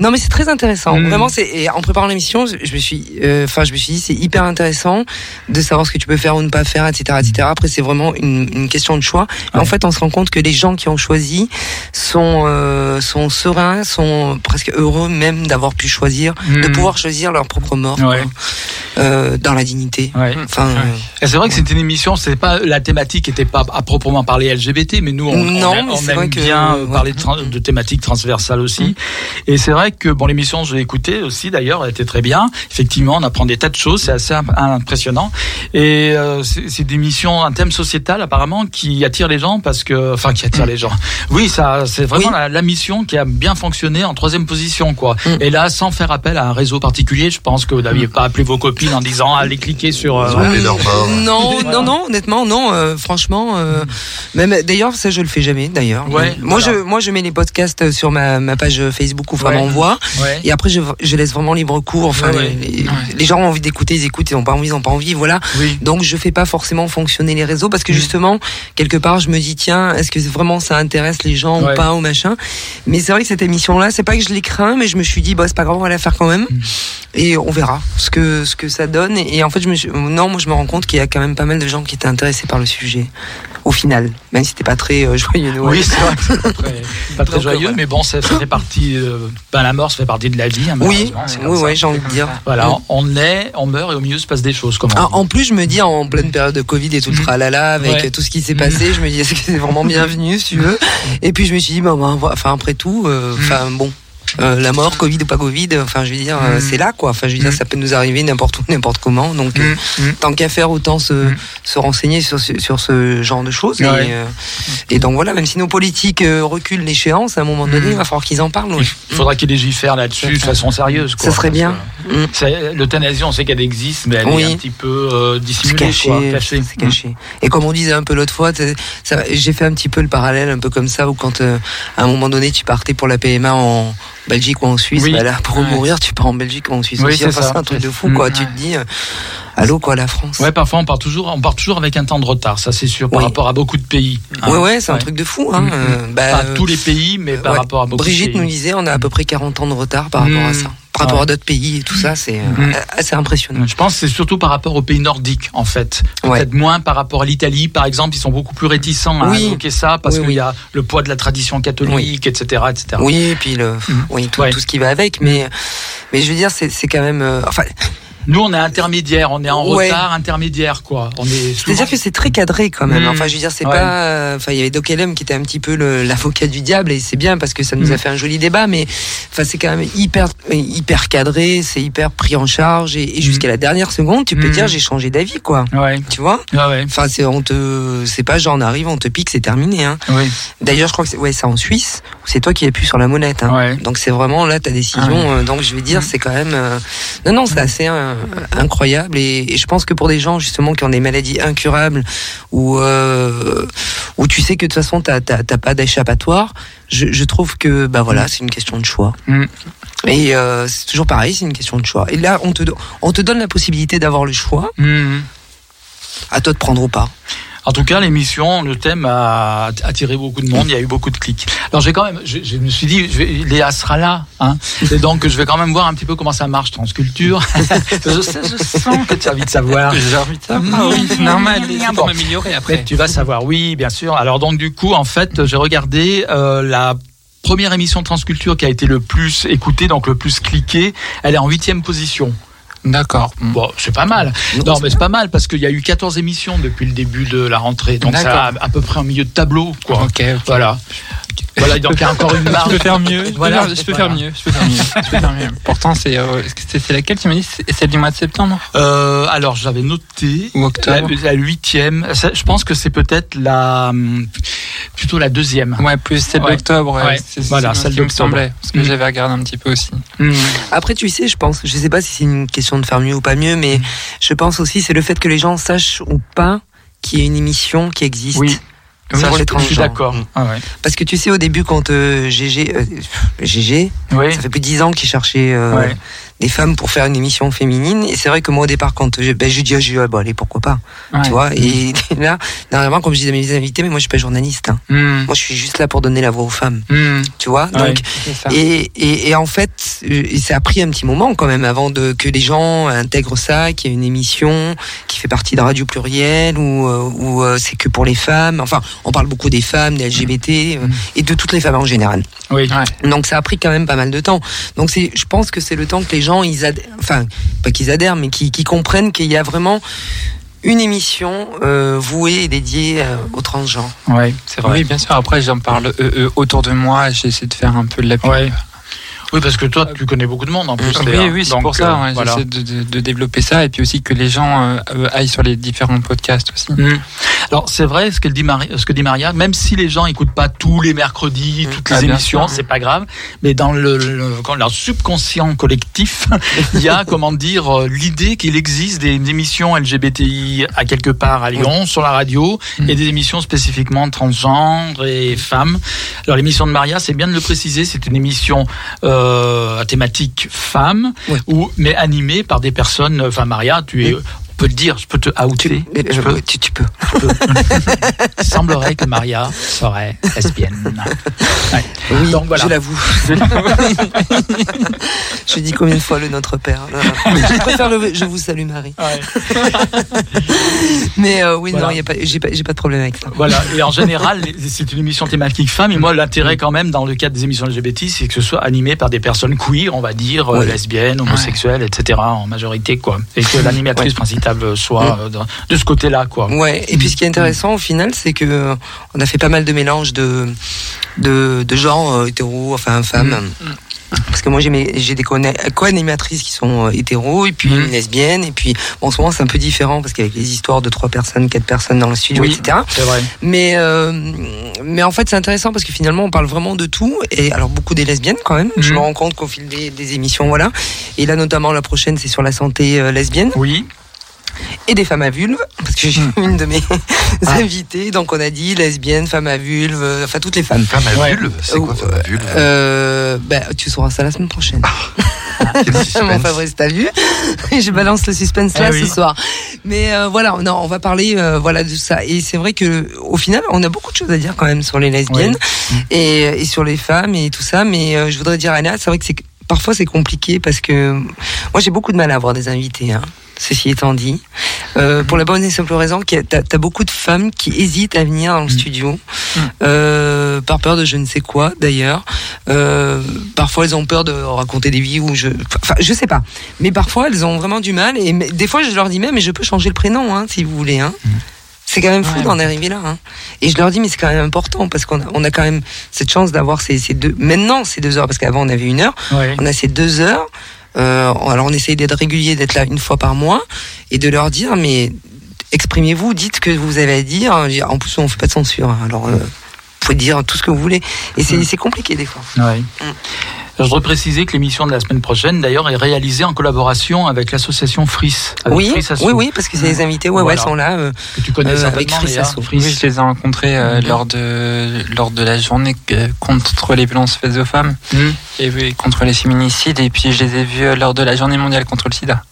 Speaker 4: non mais c'est très intéressant
Speaker 6: Mm.
Speaker 4: vraiment c'est en préparant l'émission je me suis euh, enfin je me suis dit c'est hyper intéressant de savoir ce que tu peux faire ou ne pas faire etc etc après c'est vraiment une, une question de choix Et en fait on se rend compte que les gens qui ont choisi sont euh, sont sereins sont presque heureux même d'avoir pu choisir de
Speaker 6: Mm.
Speaker 4: pouvoir choisir leur propre mort
Speaker 6: Ouais.
Speaker 4: euh, dans la dignité.
Speaker 6: Ouais.
Speaker 4: Enfin, euh,
Speaker 6: Et c'est vrai que c'était une émission, c'est pas la thématique était pas à proprement parler LGBT, mais nous on,
Speaker 4: Non,
Speaker 6: on,
Speaker 4: mais
Speaker 6: aime- on
Speaker 4: c'est
Speaker 6: aime
Speaker 4: vrai que-
Speaker 6: bien euh,
Speaker 4: ouais.
Speaker 6: parler de, thématiques transversales aussi. Et c'est vrai que bon l'émission je l'ai écoutée aussi d'ailleurs, elle était très bien. Effectivement, on apprend des tas de choses, c'est assez imp- impressionnant. Et euh, c'est des missions, un thème sociétal apparemment qui attire les gens parce que, enfin qui attire les gens. Oui, ça c'est vraiment
Speaker 4: Oui.
Speaker 6: la, la mission qui a bien fonctionné en troisième position quoi.
Speaker 4: Mm.
Speaker 6: Et là, sans faire appel à un réseau particulier, je pense que vous n'aviez pas appelé vos copines en disant allez cliquer sur. euh,
Speaker 5: mort.
Speaker 4: Non,
Speaker 6: Voilà.
Speaker 4: non, non, honnêtement, non. euh, franchement, euh, même d'ailleurs, ça je le fais jamais. D'ailleurs,
Speaker 6: Ouais,
Speaker 4: moi
Speaker 6: voilà.
Speaker 4: je, moi je mets les podcasts sur ma, ma page Facebook
Speaker 6: Ouais.
Speaker 4: en Voix,
Speaker 6: Ouais.
Speaker 4: et après je, je laisse vraiment libre cours. Enfin,
Speaker 6: Ouais,
Speaker 4: les, gens ont envie d'écouter, ils écoutent, ils n'ont pas envie, ils n'ont pas envie, voilà.
Speaker 6: Oui.
Speaker 4: Donc je fais pas forcément fonctionner les réseaux parce que
Speaker 6: Mm.
Speaker 4: justement quelque part je me dis tiens est-ce que vraiment ça intéresse les gens
Speaker 6: Ouais.
Speaker 4: ou pas ou machin? Mais c'est vrai que cette émission là c'est pas que je l'ai craint mais je me suis dit bah c'est pas grave on va la faire quand même
Speaker 6: Mm.
Speaker 4: et on verra ce que ce que ça donne et, en fait je me suis, non moi je me rends compte qu'il y a quand même pas mal de gens qui étaient intéressés par le sujet au final même si c'était pas très euh, joyeux Noël.
Speaker 6: Oui, c'est vrai pas très, pas très [laughs] joyeux,
Speaker 4: ouais.
Speaker 6: mais bon, ça, ça fait partie. euh, ben, la mort, ça fait partie de la vie. Hein,
Speaker 4: Oui, oui, j'ai envie de dire.
Speaker 6: Voilà, on naît, on meurt et au milieu se passe des choses. Comme on
Speaker 4: Ah, en plus, je me dis en pleine période de Covid et tout le
Speaker 6: Mhm.
Speaker 4: tralala avec
Speaker 6: Ouais.
Speaker 4: tout ce qui s'est passé, je me dis est-ce que c'est vraiment bienvenu si tu veux? [laughs] Et puis je me suis dit bah, bah, voilà, enfin après tout, euh,
Speaker 6: Mhm.
Speaker 4: enfin bon. Euh, la mort, Covid ou pas Covid, enfin je veux dire, euh,
Speaker 6: Mhm.
Speaker 4: c'est là quoi. Enfin je veux dire,
Speaker 6: Mhm.
Speaker 4: ça peut nous arriver n'importe où, [laughs] n'importe comment. Donc euh,
Speaker 6: Mm, mm.
Speaker 4: tant qu'à faire, autant se, se renseigner sur, ce- sur ce genre de choses.
Speaker 6: Ouais.
Speaker 4: Et, euh, et donc voilà, même si nos politiques euh, reculent l'échéance, à un moment donné, il va falloir qu'ils en parlent.
Speaker 6: Il faudra qu'il légifère là-dessus de façon sérieuse. Quoi,
Speaker 4: Ça serait bien. Mm.
Speaker 6: L'euthanasie, on sait qu'elle existe, mais elle
Speaker 4: Oui.
Speaker 6: est un petit peu euh, dissimulée.
Speaker 4: caché,
Speaker 6: quoi, cachée.
Speaker 4: caché. Et comme on disait un peu l'autre fois, j'ai fait un petit peu le parallèle, un peu comme ça, où quand euh, à un moment donné tu partais pour la PMA en Belgique ou en Suisse,
Speaker 6: Oui.
Speaker 4: bah là pour
Speaker 6: Ouais.
Speaker 4: mourir tu pars en Belgique ou en Suisse
Speaker 6: Oui,
Speaker 4: aussi.
Speaker 6: c'est
Speaker 4: Enfin, un truc de fou
Speaker 6: Mm.
Speaker 4: quoi. Tu te dis, euh, allô quoi la France.
Speaker 6: Ouais, parfois on part toujours, on part toujours avec un temps de retard, ça c'est sûr, par rapport à beaucoup de pays. hein.
Speaker 4: ouais ouais, c'est un truc de fou. Hein.
Speaker 6: Mm.
Speaker 4: euh, bah,
Speaker 6: Pas tous les pays, mais par rapport à beaucoup
Speaker 4: Brigitte
Speaker 6: de pays.
Speaker 4: nous disait, on a à peu près 40 ans de retard par rapport à
Speaker 6: Mm.
Speaker 4: ça, par rapport
Speaker 6: Ouais.
Speaker 4: à d'autres pays et tout ça, c'est euh,
Speaker 6: Mm.
Speaker 4: assez impressionnant.
Speaker 6: Je pense que c'est surtout par rapport aux pays nordiques, en fait.
Speaker 4: Ouais.
Speaker 6: Peut-être moins par rapport à l'Italie, par exemple. Ils sont beaucoup plus réticents à
Speaker 4: Oui.
Speaker 6: évoquer ça parce
Speaker 4: Oui,
Speaker 6: qu'il
Speaker 4: oui.
Speaker 6: y a le poids de la tradition catholique, etc., etc.
Speaker 4: Oui, et puis le, oui, tout, ce qui va avec, mais mais je veux dire, c'est c'est quand même, euh, enfin,
Speaker 6: Nous, on est intermédiaire, on est en
Speaker 4: Ouais.
Speaker 6: retard intermédiaire, quoi. On est souvent-
Speaker 4: C'est-à-dire que c'est très cadré quand même.
Speaker 6: Mm.
Speaker 4: Enfin, je veux dire, c'est
Speaker 6: Ouais.
Speaker 4: pas. euh, Enfin, il y avait Doc LM qui était un petit peu l'avocat du diable et c'est bien parce que ça nous a
Speaker 6: Mm.
Speaker 4: fait un joli débat. Mais enfin, c'est quand même hyper hyper cadré, c'est hyper pris en charge et, et jusqu'à la dernière seconde, tu peux dire j'ai changé d'avis, quoi.
Speaker 6: Ouais,
Speaker 4: Tu vois?
Speaker 6: Ouais, ouais.
Speaker 4: Enfin, c'est on te, c'est pas genre on arrive, on te pique, c'est terminé. Hein.
Speaker 6: Oui.
Speaker 4: D'ailleurs, je crois que c'est ouais, c'est en Suisse c'est toi qui appuies sur la molette. Hein.
Speaker 6: Ouais.
Speaker 4: Donc c'est vraiment là ta décision. euh, donc je vais dire, c'est quand même. euh, Non, non, c'est assez euh, incroyable et, et je pense que pour des gens justement qui ont des maladies incurables ou euh, où tu sais que de toute façon t'as t'as pas d'échappatoire, je, je trouve que bah voilà, c'est une question de choix.
Speaker 6: Mm.
Speaker 4: Et euh, c'est toujours pareil, c'est une question de choix. Et là, on te on te donne la possibilité d'avoir le choix.
Speaker 6: Mhm.
Speaker 4: À toi de prendre ou pas.
Speaker 6: En tout cas, l'émission, le thème a attiré beaucoup de monde. Il y a eu beaucoup de clics. Alors, j'ai quand même, je, je me suis dit, je vais, Léa sera là, hein. Et donc, je vais quand même voir un petit peu comment ça marche, Transculture. [laughs] je, sais, je sens que tu as envie de savoir.
Speaker 2: J'ai envie de savoir. Oui, c'est normal.
Speaker 6: Bon.
Speaker 2: pour m'améliorer après.
Speaker 6: Après, tu vas savoir. Oui, bien sûr. Alors, donc, du coup, en fait, j'ai regardé euh, la première émission de Transculture qui a été le plus écoutée, donc le plus cliquée. Elle est en huitième position.
Speaker 2: D'accord.
Speaker 6: Bon, c'est pas mal. Non, mais c'est pas mal parce qu'il y a eu 14 émissions depuis le début de la rentrée. Donc, ça à peu près en milieu de tableau, quoi.
Speaker 2: Ok.
Speaker 6: Voilà. Voilà, donc il y a encore une [laughs]
Speaker 2: Je
Speaker 6: marge.
Speaker 2: peux faire mieux. Je peux, faire, je peux
Speaker 6: voilà.
Speaker 2: faire mieux. Je peux faire mieux. Je peux faire mieux. Pourtant, c'est euh, laquelle tu m'as dit C'est celle du mois de septembre?
Speaker 6: Euh, alors, j'avais noté
Speaker 2: ou
Speaker 6: la,
Speaker 2: octobre
Speaker 6: la huitième. Ça, Je pense que c'est peut-être la hum, plutôt la deuxième.
Speaker 2: Ouais, plus celle
Speaker 6: Ouais.
Speaker 2: d'octobre. ouais.
Speaker 6: Ouais.
Speaker 2: C'est-
Speaker 6: Voilà,
Speaker 2: ce
Speaker 6: celle
Speaker 2: qui me
Speaker 6: d'octobre.
Speaker 2: semblait. Parce que
Speaker 6: Mm.
Speaker 2: j'avais regardé un petit peu aussi.
Speaker 6: Hum.
Speaker 4: Après, tu sais, je pense, je sais pas si c'est une question de faire mieux ou pas mieux, mais je pense aussi c'est le fait que les gens sachent ou pas qu'il y a une émission qui existe.
Speaker 6: Oui.
Speaker 4: Ça,
Speaker 6: je, suis d'accord. Ah ouais.
Speaker 4: Parce que tu sais, au début, quand euh, GG, euh, GG,
Speaker 6: Oui.
Speaker 4: ça fait plus de 10 ans qu'il cherchait euh,
Speaker 6: Ouais.
Speaker 4: Des femmes pour faire une émission féminine. Et c'est vrai que moi, au départ, quand je, ben, je dis, ah, je dis, ah, bon, allez, pourquoi pas,
Speaker 2: Ouais.
Speaker 4: tu vois. Et [laughs] là, dernièrement, comme je disais à mes invités, mais moi, je suis pas journaliste. hein.
Speaker 6: Hum.
Speaker 4: Moi, je suis juste là pour donner la voix aux femmes,
Speaker 6: Hum.
Speaker 4: tu vois. Donc. Et, et, et en fait, euh, ça a pris un petit moment quand même avant de que les gens intègrent ça, qu'il y a une émission qui fait partie de Radio Pluriel ou euh, ou euh, c'est que pour les femmes. Enfin, on parle beaucoup des femmes, des LGBT et de toutes les femmes en général.
Speaker 6: Oui.
Speaker 4: Donc ça a pris quand même pas mal de temps. Donc c'est, je pense que c'est le temps que les gens, ils adhèrent, enfin pas qu'ils adhèrent, mais qu'ils qu'ils comprennent qu'il y a vraiment une émission euh, vouée et dédiée euh, aux transgenres.
Speaker 6: Oui, c'est vrai.
Speaker 2: Oui, bien sûr. Après, j'en parle euh, euh, autour de moi. J'essaie de faire un peu de la pub.
Speaker 6: Ouais. Oui, parce que toi, tu connais beaucoup de monde en plus.
Speaker 2: Oui, oui, c'est pour ça.
Speaker 6: euh,
Speaker 2: ouais,
Speaker 6: voilà.
Speaker 2: J'essaie de, de- de développer ça et puis aussi que les gens euh, euh, aillent sur les différents podcasts aussi.
Speaker 6: Mm. Alors c'est vrai ce, qu'elle dit Marie, ce que dit Maria, même si les gens écoutent pas tous les mercredis, toutes les
Speaker 2: Ah, bien
Speaker 6: émissions, c'est pas grave, mais dans le, le- dans leur subconscient collectif, [laughs] il y a comment dire euh, l'idée qu'il existe des, émissions LGBTI à quelque part à Lyon sur la radio
Speaker 2: Mm.
Speaker 6: et des émissions spécifiquement transgenres et femmes. Alors l'émission de Maria, c'est bien de le préciser, c'est une émission euh, à thématique femme, ou mais animée par des personnes. Enfin Maria, tu es peut te dire, je peux te outer.
Speaker 4: Euh,
Speaker 6: Je peux.
Speaker 4: tu, tu peux. [laughs]
Speaker 6: Il semblerait que Maria serait lesbienne. Ouais.
Speaker 4: Oui,
Speaker 6: Donc, voilà.
Speaker 4: je l'avoue. je [laughs] dis combien de fois le Notre Père. Je préfère le Je vous salue Marie. [laughs] Mais euh, oui,
Speaker 6: Voilà.
Speaker 4: non, j'ai pas, j'ai pas de problème avec ça.
Speaker 6: Voilà. Et en général, c'est une émission thématique femme. Et moi, l'intérêt quand même dans le cadre des émissions LGBT, c'est que ce soit animé par des personnes queer, on va dire, euh,
Speaker 4: Ouais.
Speaker 6: lesbiennes, homosexuelles, etc. En majorité, quoi. Et que l'animatrice principale soit euh, de, de ce côté-là, quoi.
Speaker 4: Ouais. Et puis ce qui est intéressant au final, c'est que euh, on a fait pas mal de mélanges de de, de genres euh, hétéros, enfin femmes. Parce que moi j'ai des co- co-animatrices qui sont hétéros et puis
Speaker 6: Mhm.
Speaker 4: une lesbienne et puis bon, en ce moment c'est un peu différent parce qu'avec les histoires de trois personnes, quatre personnes dans le studio,
Speaker 6: Oui.
Speaker 4: etc.
Speaker 6: C'est vrai.
Speaker 4: Mais euh, mais en fait c'est intéressant parce que finalement on parle vraiment de tout et alors beaucoup des lesbiennes quand même. Je
Speaker 6: Mhm.
Speaker 4: me rends compte qu'au fil des, des émissions voilà. Et là notamment la prochaine c'est sur la santé lesbienne
Speaker 6: Oui.
Speaker 4: Et des femmes à vulve parce que j'ai
Speaker 6: Hmm.
Speaker 4: une de mes
Speaker 6: Ah.
Speaker 4: invitées donc on a dit lesbienne, femme à vulve, euh, enfin toutes les femmes.
Speaker 5: Femme à
Speaker 6: Ouais.
Speaker 5: vulve C'est quoi femme à vulve
Speaker 4: Euh, bah, tu sauras ça la semaine prochaine.
Speaker 5: Quel [laughs]
Speaker 4: Mon. Fabrice, t'as vu? [laughs] Je balance le suspense là
Speaker 6: Eh oui.
Speaker 4: ce soir. Mais euh, voilà, non, on va parler euh, voilà de ça. Et c'est vrai que au final, on a beaucoup de choses à dire quand même sur les lesbiennes et, et sur les femmes et tout ça. Mais euh, je voudrais dire, Anna, c'est vrai que c'est parfois c'est compliqué parce que moi j'ai beaucoup de mal à avoir des invités. Hein. Ceci étant dit, euh, pour la bonne et simple raison que t'as as beaucoup de femmes qui hésitent à venir dans le studio euh, par peur de je ne sais quoi d'ailleurs. Euh, parfois elles ont peur de raconter des vies ou je, enfin je sais pas. Mais parfois elles ont vraiment du mal et des fois je leur dis même mais je peux changer le prénom hein, si vous voulez. Hein. C'est quand même fou
Speaker 2: Ouais.
Speaker 4: d'en arriver là. Hein. Et je leur dis mais c'est quand même important parce qu'on a, on a quand même cette chance d'avoir ces, ces deux maintenant ces deux heures parce qu'avant on avait une heure.
Speaker 6: Ouais.
Speaker 4: On a ces deux heures. Euh, alors on essaye d'être régulier, d'être là une fois par mois et de leur dire mais exprimez-vous, dites ce que vous avez à dire. En plus on fait pas de censure. hein. Alors euh, vous pouvez dire tout ce que vous voulez. Et c'est c'est compliqué des fois.
Speaker 6: Ouais. Je voudrais préciser que l'émission de la semaine prochaine, d'ailleurs, est réalisée en collaboration avec l'association FRIS. avec
Speaker 4: Oui,
Speaker 6: Fris
Speaker 4: oui, oui, parce que c'est les invités, ouais, ouais, sont là. euh,
Speaker 6: Que tu connais
Speaker 4: Euh, avec Fris.
Speaker 2: Oui, je les ai rencontrés euh, lors de lors de la journée euh, contre les violences faites aux femmes
Speaker 6: Mhm.
Speaker 2: et oui, contre les féminicides. Et puis je les ai vus lors de la journée mondiale contre le SIDA,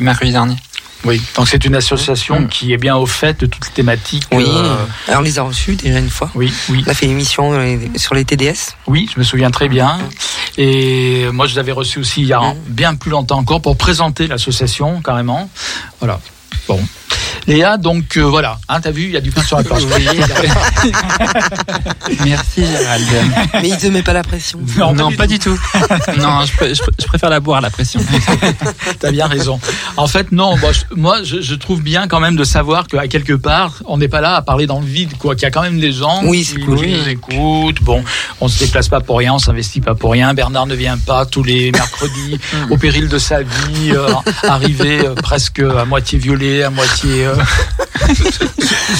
Speaker 2: mercredi dernier.
Speaker 6: Oui, donc c'est une association
Speaker 2: Mm.
Speaker 6: qui est bien au fait de toutes les thématiques.
Speaker 4: oui,
Speaker 6: euh,
Speaker 4: alors on les a reçus déjà une fois.
Speaker 6: oui, oui,
Speaker 4: On a fait une émission euh, sur les TDS.
Speaker 6: oui, je me souviens très bien. Et moi, je l'avais reçu aussi il y a
Speaker 4: Mm.
Speaker 6: bien plus longtemps encore pour présenter l'association, carrément. Voilà. Bon. Léa, donc euh, voilà, hein, t'as vu, il y a du pain sur la planche. [laughs]
Speaker 2: Merci Gérald.
Speaker 4: Mais ils te mettent pas la pression.
Speaker 6: Non,
Speaker 2: non,
Speaker 6: pas du
Speaker 2: pas du tout. [laughs] non, je, pr- je pr- je préfère la boire la pression. [laughs]
Speaker 6: T'as bien raison. En fait, non, moi, je, moi, je, je trouve bien quand même de savoir qu'à quelque part, on n'est pas là à parler dans le vide, quoi. Qu'il y a quand même des gens
Speaker 4: Oui,
Speaker 6: qui,
Speaker 4: cool.
Speaker 6: qui nous écoutent. Bon, on se déplace pas pour rien, on s'investit pas pour rien. Bernard ne vient pas tous les mercredis au péril de sa vie, euh, arrivé euh, presque à moitié violé, à moitié. Euh, [laughs]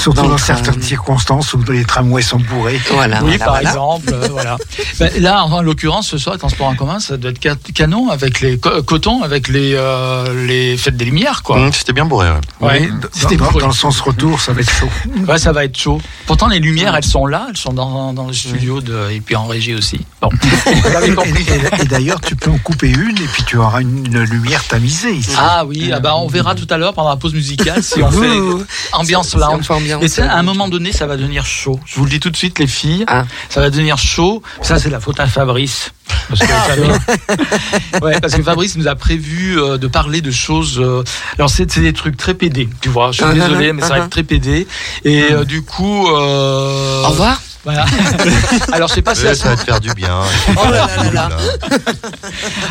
Speaker 3: Surtout
Speaker 4: Dans
Speaker 3: certaines circonstances où les tramways sont bourrés.
Speaker 4: Voilà,
Speaker 6: oui,
Speaker 4: voilà,
Speaker 6: par
Speaker 4: voilà.
Speaker 6: exemple, euh, voilà. [laughs] Ben, là, en, en l'occurrence, ce soir, le transport en commun, ça doit être ca- canon avec les co- coton, avec les euh, les fêtes des lumières, quoi.
Speaker 5: Mmh, C'était bien bourré. ouais.
Speaker 6: Ouais,
Speaker 3: Oui, dans-
Speaker 6: c'était
Speaker 3: dans, le sens retour, ça va être chaud. [laughs]
Speaker 6: Ouais, ça va être chaud. Pourtant, les lumières, elles sont là, elles sont dans, dans le studio de, et puis en régie aussi. Bon.
Speaker 3: Et, et- et d'ailleurs, tu peux en couper une et puis tu auras une, une lumière tamisée ici.
Speaker 6: Ah oui, ah bah, on verra tout à l'heure pendant la pause musicale si on
Speaker 4: Ouh.
Speaker 6: ambiance lounge. Et ça, à un moment donné, ça va devenir chaud. Je vous le dis tout de suite, les filles,
Speaker 4: Ah.
Speaker 6: ça va devenir chaud. Ça, c'est la faute à Fabrice. Parce que, Fabrice- [laughs] ouais, parce que Fabrice nous a prévu euh, de parler de choses. euh, alors c'est des trucs très pédés, tu vois. Je suis
Speaker 4: Uh-huh,
Speaker 6: désolé, mais ça va être très pédé. Et euh, du coup. euh,
Speaker 4: Au revoir.
Speaker 6: Voilà. [laughs] alors je sais pas si la
Speaker 5: ça va te faire du bien.
Speaker 4: Oh là là là [laughs] là.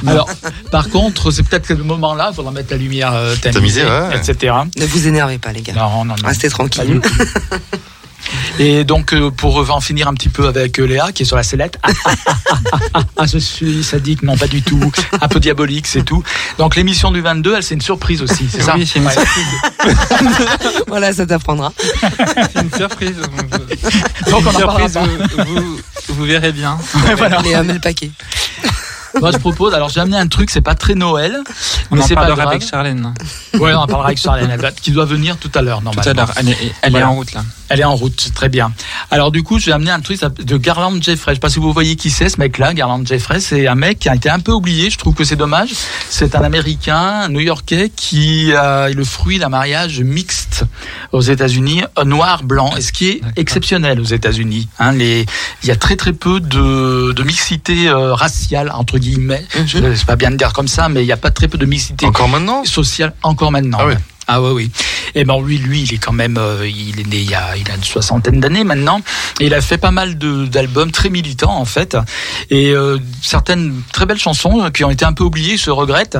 Speaker 6: Alors, par contre, c'est peut-être que le moment-là, il faudra mettre la lumière euh, tamisée,
Speaker 5: Tamisée, ouais.
Speaker 6: etc.
Speaker 4: Ne vous énervez pas, les gars.
Speaker 6: Non, non, non.
Speaker 4: Restez
Speaker 6: tout. [laughs] Et donc, euh, pour en finir un petit peu avec euh, Léa, qui est sur la sellette. Ah, ah, ah, ah, je suis sadique, non, pas du tout. Un peu diabolique, c'est tout. Donc, l'émission du 22, elle, c'est une surprise aussi, c'est ça
Speaker 2: Oui, c'est une
Speaker 6: Ouais.
Speaker 2: surprise. [laughs]
Speaker 4: voilà, ça t'apprendra.
Speaker 2: C'est une surprise.
Speaker 6: Donc, [laughs] on en
Speaker 2: surprise,
Speaker 6: pas.
Speaker 2: vous, vous, vous verrez bien. [laughs]
Speaker 6: Voilà.
Speaker 4: Léa, mets le paquet.
Speaker 6: Moi, je propose, alors j'ai amené un truc, c'est pas très Noël,
Speaker 2: On
Speaker 6: mais
Speaker 2: en
Speaker 6: c'est pas
Speaker 2: parlera
Speaker 6: grave.
Speaker 2: avec Charlène
Speaker 6: Ouais, on en parlera avec Charlène, qui doit venir tout à l'heure,
Speaker 2: tout
Speaker 6: normalement.
Speaker 2: à l'heure. Elle est, elle
Speaker 6: Voilà.
Speaker 2: est en route là.
Speaker 6: Elle est en route, très bien. Alors du coup, je vais amener un truc de Garland Jeffrey. Je sais pas si vous voyez qui c'est ce mec-là. Garland Jeffrey, c'est un mec qui a été un peu oublié. Je trouve que c'est dommage. C'est un Américain, New-Yorkais, qui a le fruit d'un mariage mixte aux États-Unis, euh, noir-blanc, et ce qui est exceptionnel aux États-Unis. Hein, les, il y a très très peu de, de mixité euh, raciale entre guillemets.
Speaker 4: Mhm.
Speaker 6: Je sais pas bien de dire comme ça, mais il y a pas très peu de mixité
Speaker 5: Encore maintenant?
Speaker 6: social encore maintenant.
Speaker 5: Ah ouais.
Speaker 6: ouais. Ah ouais, oui. Et ben lui, lui, il est quand même, euh, il est né il y a, il a une soixantaine d'années maintenant. Et il a fait pas mal d'albums très militants en fait, et euh, certaines très belles chansons euh, qui ont été un peu oubliées, je regrette.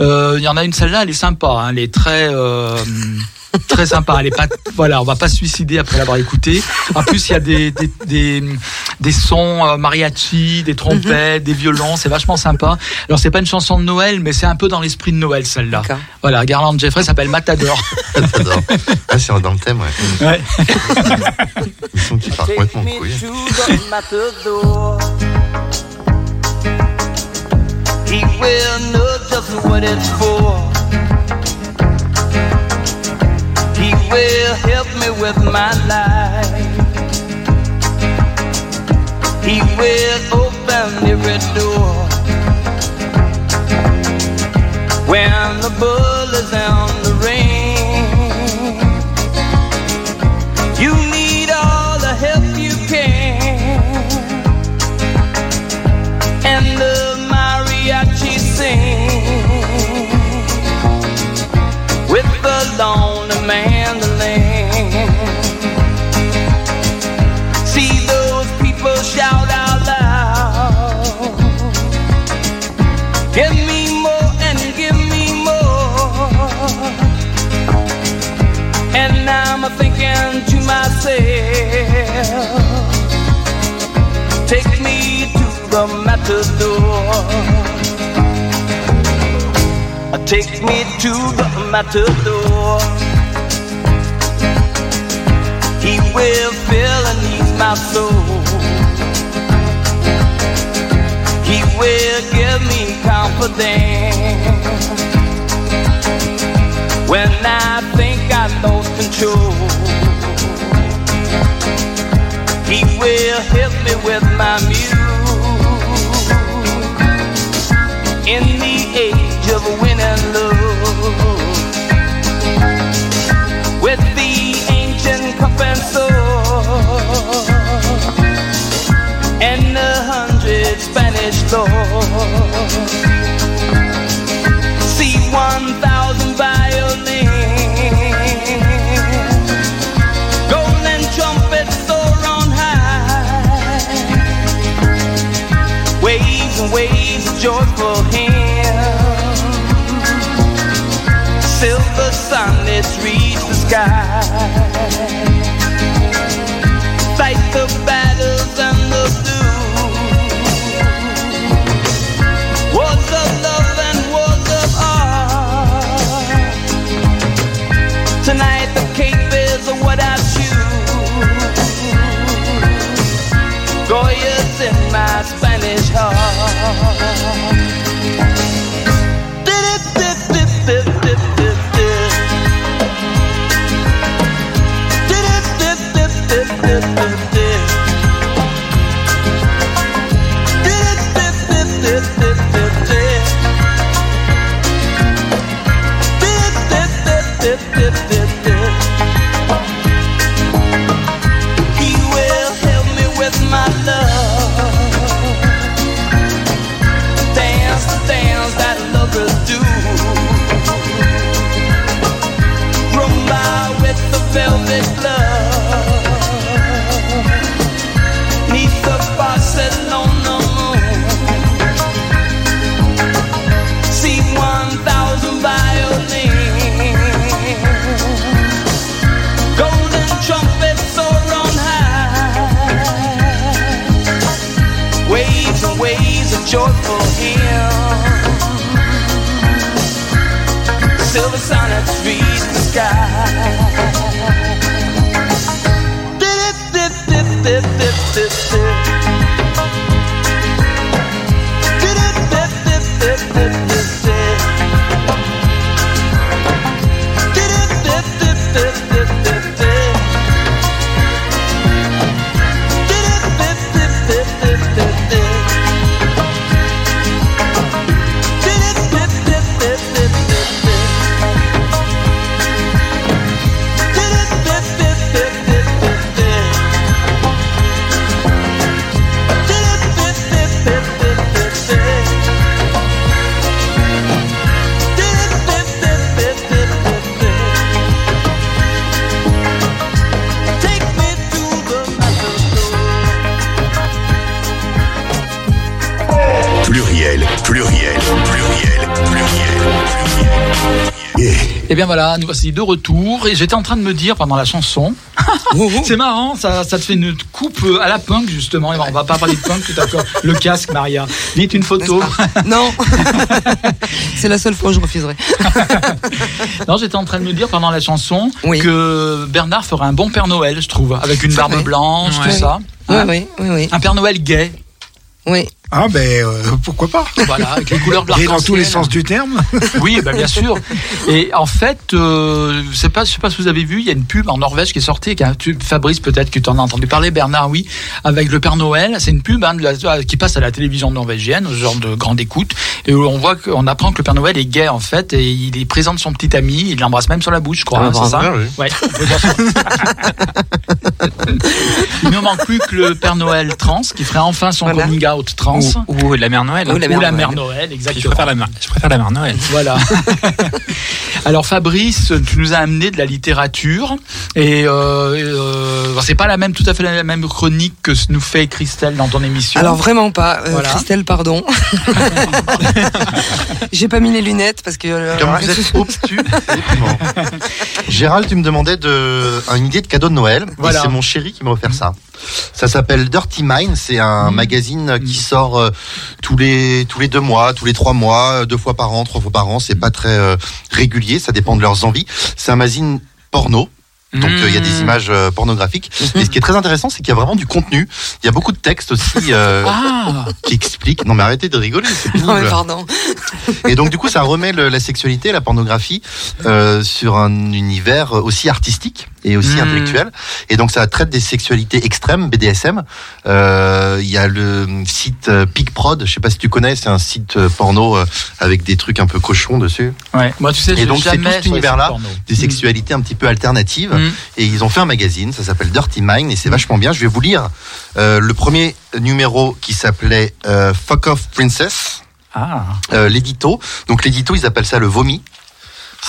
Speaker 6: Euh, Il y en a une celle-là, elle est sympa, hein, elle est très euh, très sympa. Elle est pas, voilà, on va pas se suicider après l'avoir écoutée. En plus, il y a des des, des, des sons euh, mariachi, des trompettes, des violons, c'est vachement sympa. Alors c'est pas une chanson de Noël, mais c'est un peu dans l'esprit de Noël celle-là. Voilà, Garland Jeffrey s'appelle Matador.
Speaker 5: J'adore. Ah, c'est dans le thème, ouais.
Speaker 6: Ouais.
Speaker 5: Ils sont qui part complètement en couille.
Speaker 7: He will know just what it's for. Will help me with my life. He will open every door. When the bull is on Take me to the matador. Uh, take me to the matador. He will fill and ease my soul. He will give me confidence when I think I lost control. He will help me with my muse in the age of winning love. With the ancient cup and sword and a hundred Spanish lords. See one thousand and wave joyful hand. Silver sun, let's reach the sky.
Speaker 6: Bien voilà, nous voici de retour. Et j'étais en train de me dire pendant la chanson, [laughs] c'est marrant, ça, ça te fait une coupe à la punk justement. Et on va pas parler de punk tout à l'heure. Le casque, Maria. Vite une photo. [laughs]
Speaker 4: Non, [laughs] c'est la seule fois où je refuserai.
Speaker 6: Non, j'étais en train de me dire pendant la chanson
Speaker 4: Oui.
Speaker 6: que Bernard ferait un bon Père Noël, je trouve, avec une barbe
Speaker 4: vrai.
Speaker 6: blanche,
Speaker 2: Ouais.
Speaker 6: tout ça.
Speaker 4: Oui,
Speaker 6: Hein
Speaker 4: oui, oui, oui.
Speaker 6: Un Père Noël gay,
Speaker 4: oui.
Speaker 3: Ah ben euh, pourquoi pas
Speaker 6: voilà, avec les couleurs de
Speaker 3: Et dans tous les sens du terme.
Speaker 6: Oui, bah, bien sûr. Et en fait, euh, je sais pas, je sais pas si vous avez vu, il y a une pub en Norvège qui est sortie, qui est un tube Fabrice peut-être que tu en as entendu parler, Bernard, oui, avec le Père Noël. C'est une pub hein, de la- qui passe à la télévision norvégienne, ce genre de grande écoute, et où on voit qu'on apprend que le Père Noël est gay en fait, et il est présent de son petit ami, il l'embrasse même sur la bouche, je crois.
Speaker 4: Ah,
Speaker 6: hein, c'est ça
Speaker 5: bravo.
Speaker 6: Ouais. il ne manque plus que le Père Noël trans qui ferait enfin son
Speaker 4: Voilà.
Speaker 6: coming out trans.
Speaker 2: Ou, ou la mère Noël.
Speaker 4: Ou la
Speaker 6: Ou
Speaker 4: Mère
Speaker 6: la
Speaker 4: Noël.
Speaker 6: Mère Noël,
Speaker 2: Je
Speaker 6: exactement.
Speaker 2: préfère la, mère- je préfère la mère Noël.
Speaker 6: Voilà. [laughs] Alors Fabrice, tu nous as amené de la littérature et euh, euh, c'est pas la même, tout à fait la même chronique que ce nous fait Christelle dans ton émission.
Speaker 4: Alors vraiment pas. Euh,
Speaker 6: Voilà.
Speaker 4: Christelle, pardon. [laughs] J'ai pas mis les lunettes parce que. euh,
Speaker 5: Comme vous êtes [laughs] obtus. Gérald, tu me demandais de, une idée de cadeau de Noël.
Speaker 6: Voilà.
Speaker 5: C'est mon chéri qui me refait ça. Ça s'appelle Dirty Mind. C'est un magazine qui sort euh, tous les tous les deux mois, tous les trois mois, euh, deux fois par an, trois fois par an. C'est pas très euh, régulier. Ça dépend de leurs envies. C'est un magazine porno. Donc euh, il y a des images euh, pornographiques. Et ce qui est très intéressant, c'est qu'il y a vraiment du contenu. Il y a beaucoup de textes aussi euh,
Speaker 6: Ah,
Speaker 5: qui expliquent. Non mais arrêtez de rigoler,
Speaker 4: Non, mais pardon.
Speaker 5: Et donc du coup, ça remet le- la sexualité, la pornographie sur un univers aussi artistique et aussi
Speaker 2: Mm.
Speaker 5: intellectuel. Et donc ça traite des sexualités extrêmes, BDSM. Il y a le site PicProd, je sais pas si tu connais, c'est un site porno avec des trucs un peu cochons dessus,
Speaker 6: ouais. Moi, tu sais,
Speaker 5: Et donc, c'est tout cet univers-là, des sexualités un petit peu alternatives.
Speaker 6: Mm.
Speaker 5: Et ils ont fait un magazine, ça s'appelle Dirty Mind et c'est vachement bien. Je vais vous lire euh, le premier numéro qui s'appelait euh, Fuck Off Princess
Speaker 6: Ah.
Speaker 5: euh, l'édito. Donc l'édito, ils appellent ça le vomi.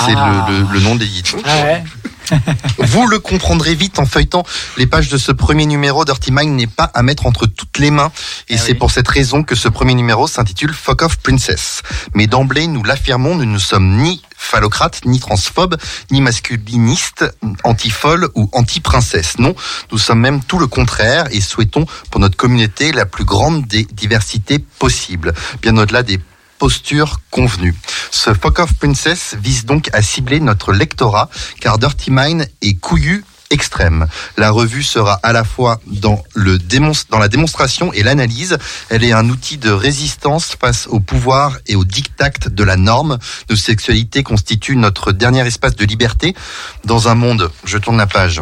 Speaker 5: C'est
Speaker 6: Ah.
Speaker 5: le, le- le nom de l'édito.
Speaker 6: Ouais. [laughs]
Speaker 5: Vous le comprendrez vite en feuilletant les pages de ce premier numéro. Dirty Mind n'est pas à mettre entre toutes les mains. Et
Speaker 6: Ah
Speaker 5: c'est
Speaker 6: oui.
Speaker 5: pour cette raison que ce premier numéro s'intitule Fuck Off Princess. Mais d'emblée, nous l'affirmons, nous ne sommes ni phallocrates, ni transphobes, ni masculinistes, anti-folles ou anti-princesses. Non, nous sommes même tout le contraire et souhaitons pour notre communauté la plus grande des diversités possibles. Bien au-delà des postures convenues. Ce Fuck Off Princess vise donc à cibler notre lectorat car Dirty Mind est couillu extrême. La revue sera à la fois dans, le démon- dans la démonstration et l'analyse. Elle est un outil de résistance face au pouvoir et au diktat de la norme. Nos sexualités constituent notre dernier espace de liberté dans un monde, je tourne la page,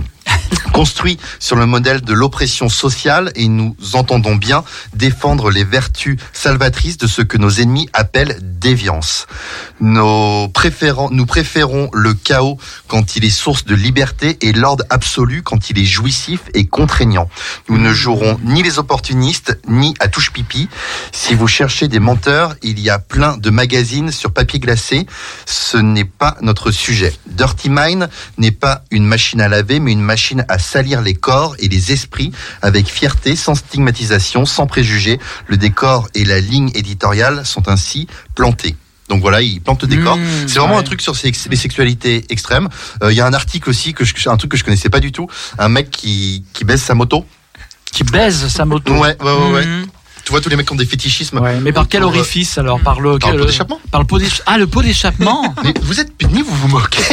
Speaker 5: construit sur le modèle de l'oppression sociale et nous entendons bien défendre les vertus salvatrices de ce que nos ennemis appellent déviance. Nous préférons le chaos quand il est source de liberté et l'ordre absolu quand il est jouissif et contraignant. Nous ne jouerons ni les opportunistes ni à touche pipi. Si vous cherchez des menteurs, il y a plein de magazines sur papier glacé. Ce n'est pas notre sujet. Dirty Mind n'est pas une machine à laver, mais une machine à salir les corps et les esprits avec fierté, sans stigmatisation, sans préjugés. Le décor et la ligne éditoriale sont ainsi plantés. Donc voilà, il plante le décor.
Speaker 6: Mmh,
Speaker 5: c'est vraiment
Speaker 6: ouais.
Speaker 5: un truc sur ces- les sexualités extrêmes. Euh, Il y a un article aussi que je, un truc que je connaissais pas du tout. Un mec qui, qui baisse sa moto.
Speaker 6: Qui baise sa moto.
Speaker 5: Ouais, ouais, ouais, ouais. Tu vois tous les mecs qui ont des fétichismes.
Speaker 6: Ouais, mais par quel
Speaker 5: autour, euh,
Speaker 6: orifice alors Par le,
Speaker 5: Par le pot d'échappement.
Speaker 6: Par le pot Ah, le pot d'échappement [laughs]
Speaker 5: Mais vous êtes puni, vous vous moquez.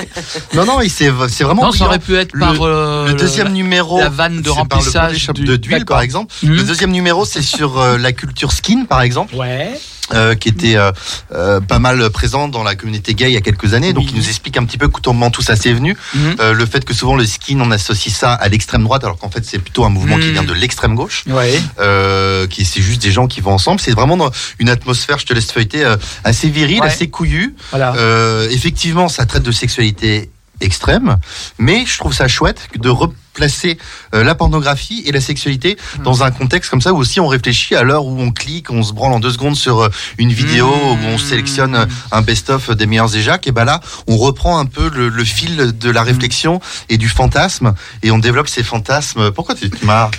Speaker 5: [laughs] non, non, c'est vraiment.
Speaker 6: Non, ça aurait pu être
Speaker 5: Le-
Speaker 6: par euh,
Speaker 5: Le deuxième
Speaker 6: la-
Speaker 5: numéro,
Speaker 6: la vanne de
Speaker 5: c'est par le pot
Speaker 6: remplissage
Speaker 5: de d'huile, par exemple.
Speaker 6: Mhm.
Speaker 5: Le deuxième numéro, c'est sur euh, la culture skin, par exemple,
Speaker 6: Ouais.
Speaker 5: Euh, qui était euh, euh, pas mal présente dans la communauté gay il y a quelques années. Donc,
Speaker 6: Oui.
Speaker 5: il nous explique un petit peu comment tout ça s'est venu.
Speaker 6: Mhm.
Speaker 5: Le fait que souvent le skin, on associe ça à l'extrême droite, alors qu'en fait, c'est plutôt un mouvement qui
Speaker 6: Mhm.
Speaker 5: vient de l'extrême gauche.
Speaker 6: Ouais.
Speaker 5: Qui c'est juste des gens qui vont ensemble. C'est vraiment dans une atmosphère, je te laisse feuilleter, assez virile,
Speaker 6: Ouais.
Speaker 5: assez couillue.
Speaker 6: Voilà.
Speaker 5: Effectivement, ça traite de sexualité extrême, mais je trouve ça chouette de replacer euh, la pornographie et la sexualité
Speaker 6: Hmm.
Speaker 5: dans un contexte comme ça où aussi on réfléchit à l'heure où on clique, on se branle en deux secondes sur euh, une vidéo
Speaker 6: Mmh.
Speaker 5: où on sélectionne euh, un best-of des meilleurs éjacs, et ben là on reprend un peu le, le fil de
Speaker 6: Hmm.
Speaker 5: la réflexion et du fantasme et on développe ces fantasmes. Pourquoi tu te marres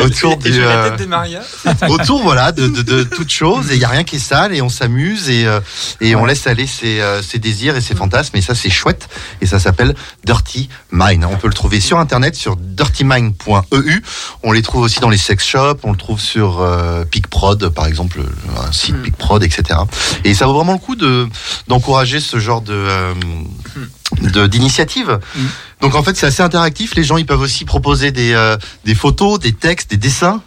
Speaker 5: autour
Speaker 2: Et
Speaker 5: du
Speaker 2: la tête de Maria. [laughs]
Speaker 5: autour voilà de, de, de toute chose et il y a rien qui est sale et on s'amuse et euh, et on laisse aller ses, euh, ses désirs et ses fantasmes et ça c'est chouette et ça s'appelle Dirty Mind on peut le trouver sur internet sur dirtymind.eu on les trouve aussi dans les sex shops on le trouve sur euh, PicProd par exemple un site
Speaker 2: Mm.
Speaker 5: PicProd etc et ça vaut vraiment le coup de d'encourager ce genre de euh, de- d'initiative.
Speaker 6: Mm.
Speaker 5: Donc en fait c'est assez interactif. Les gens ils peuvent aussi proposer des euh, des photos, des textes, des dessins.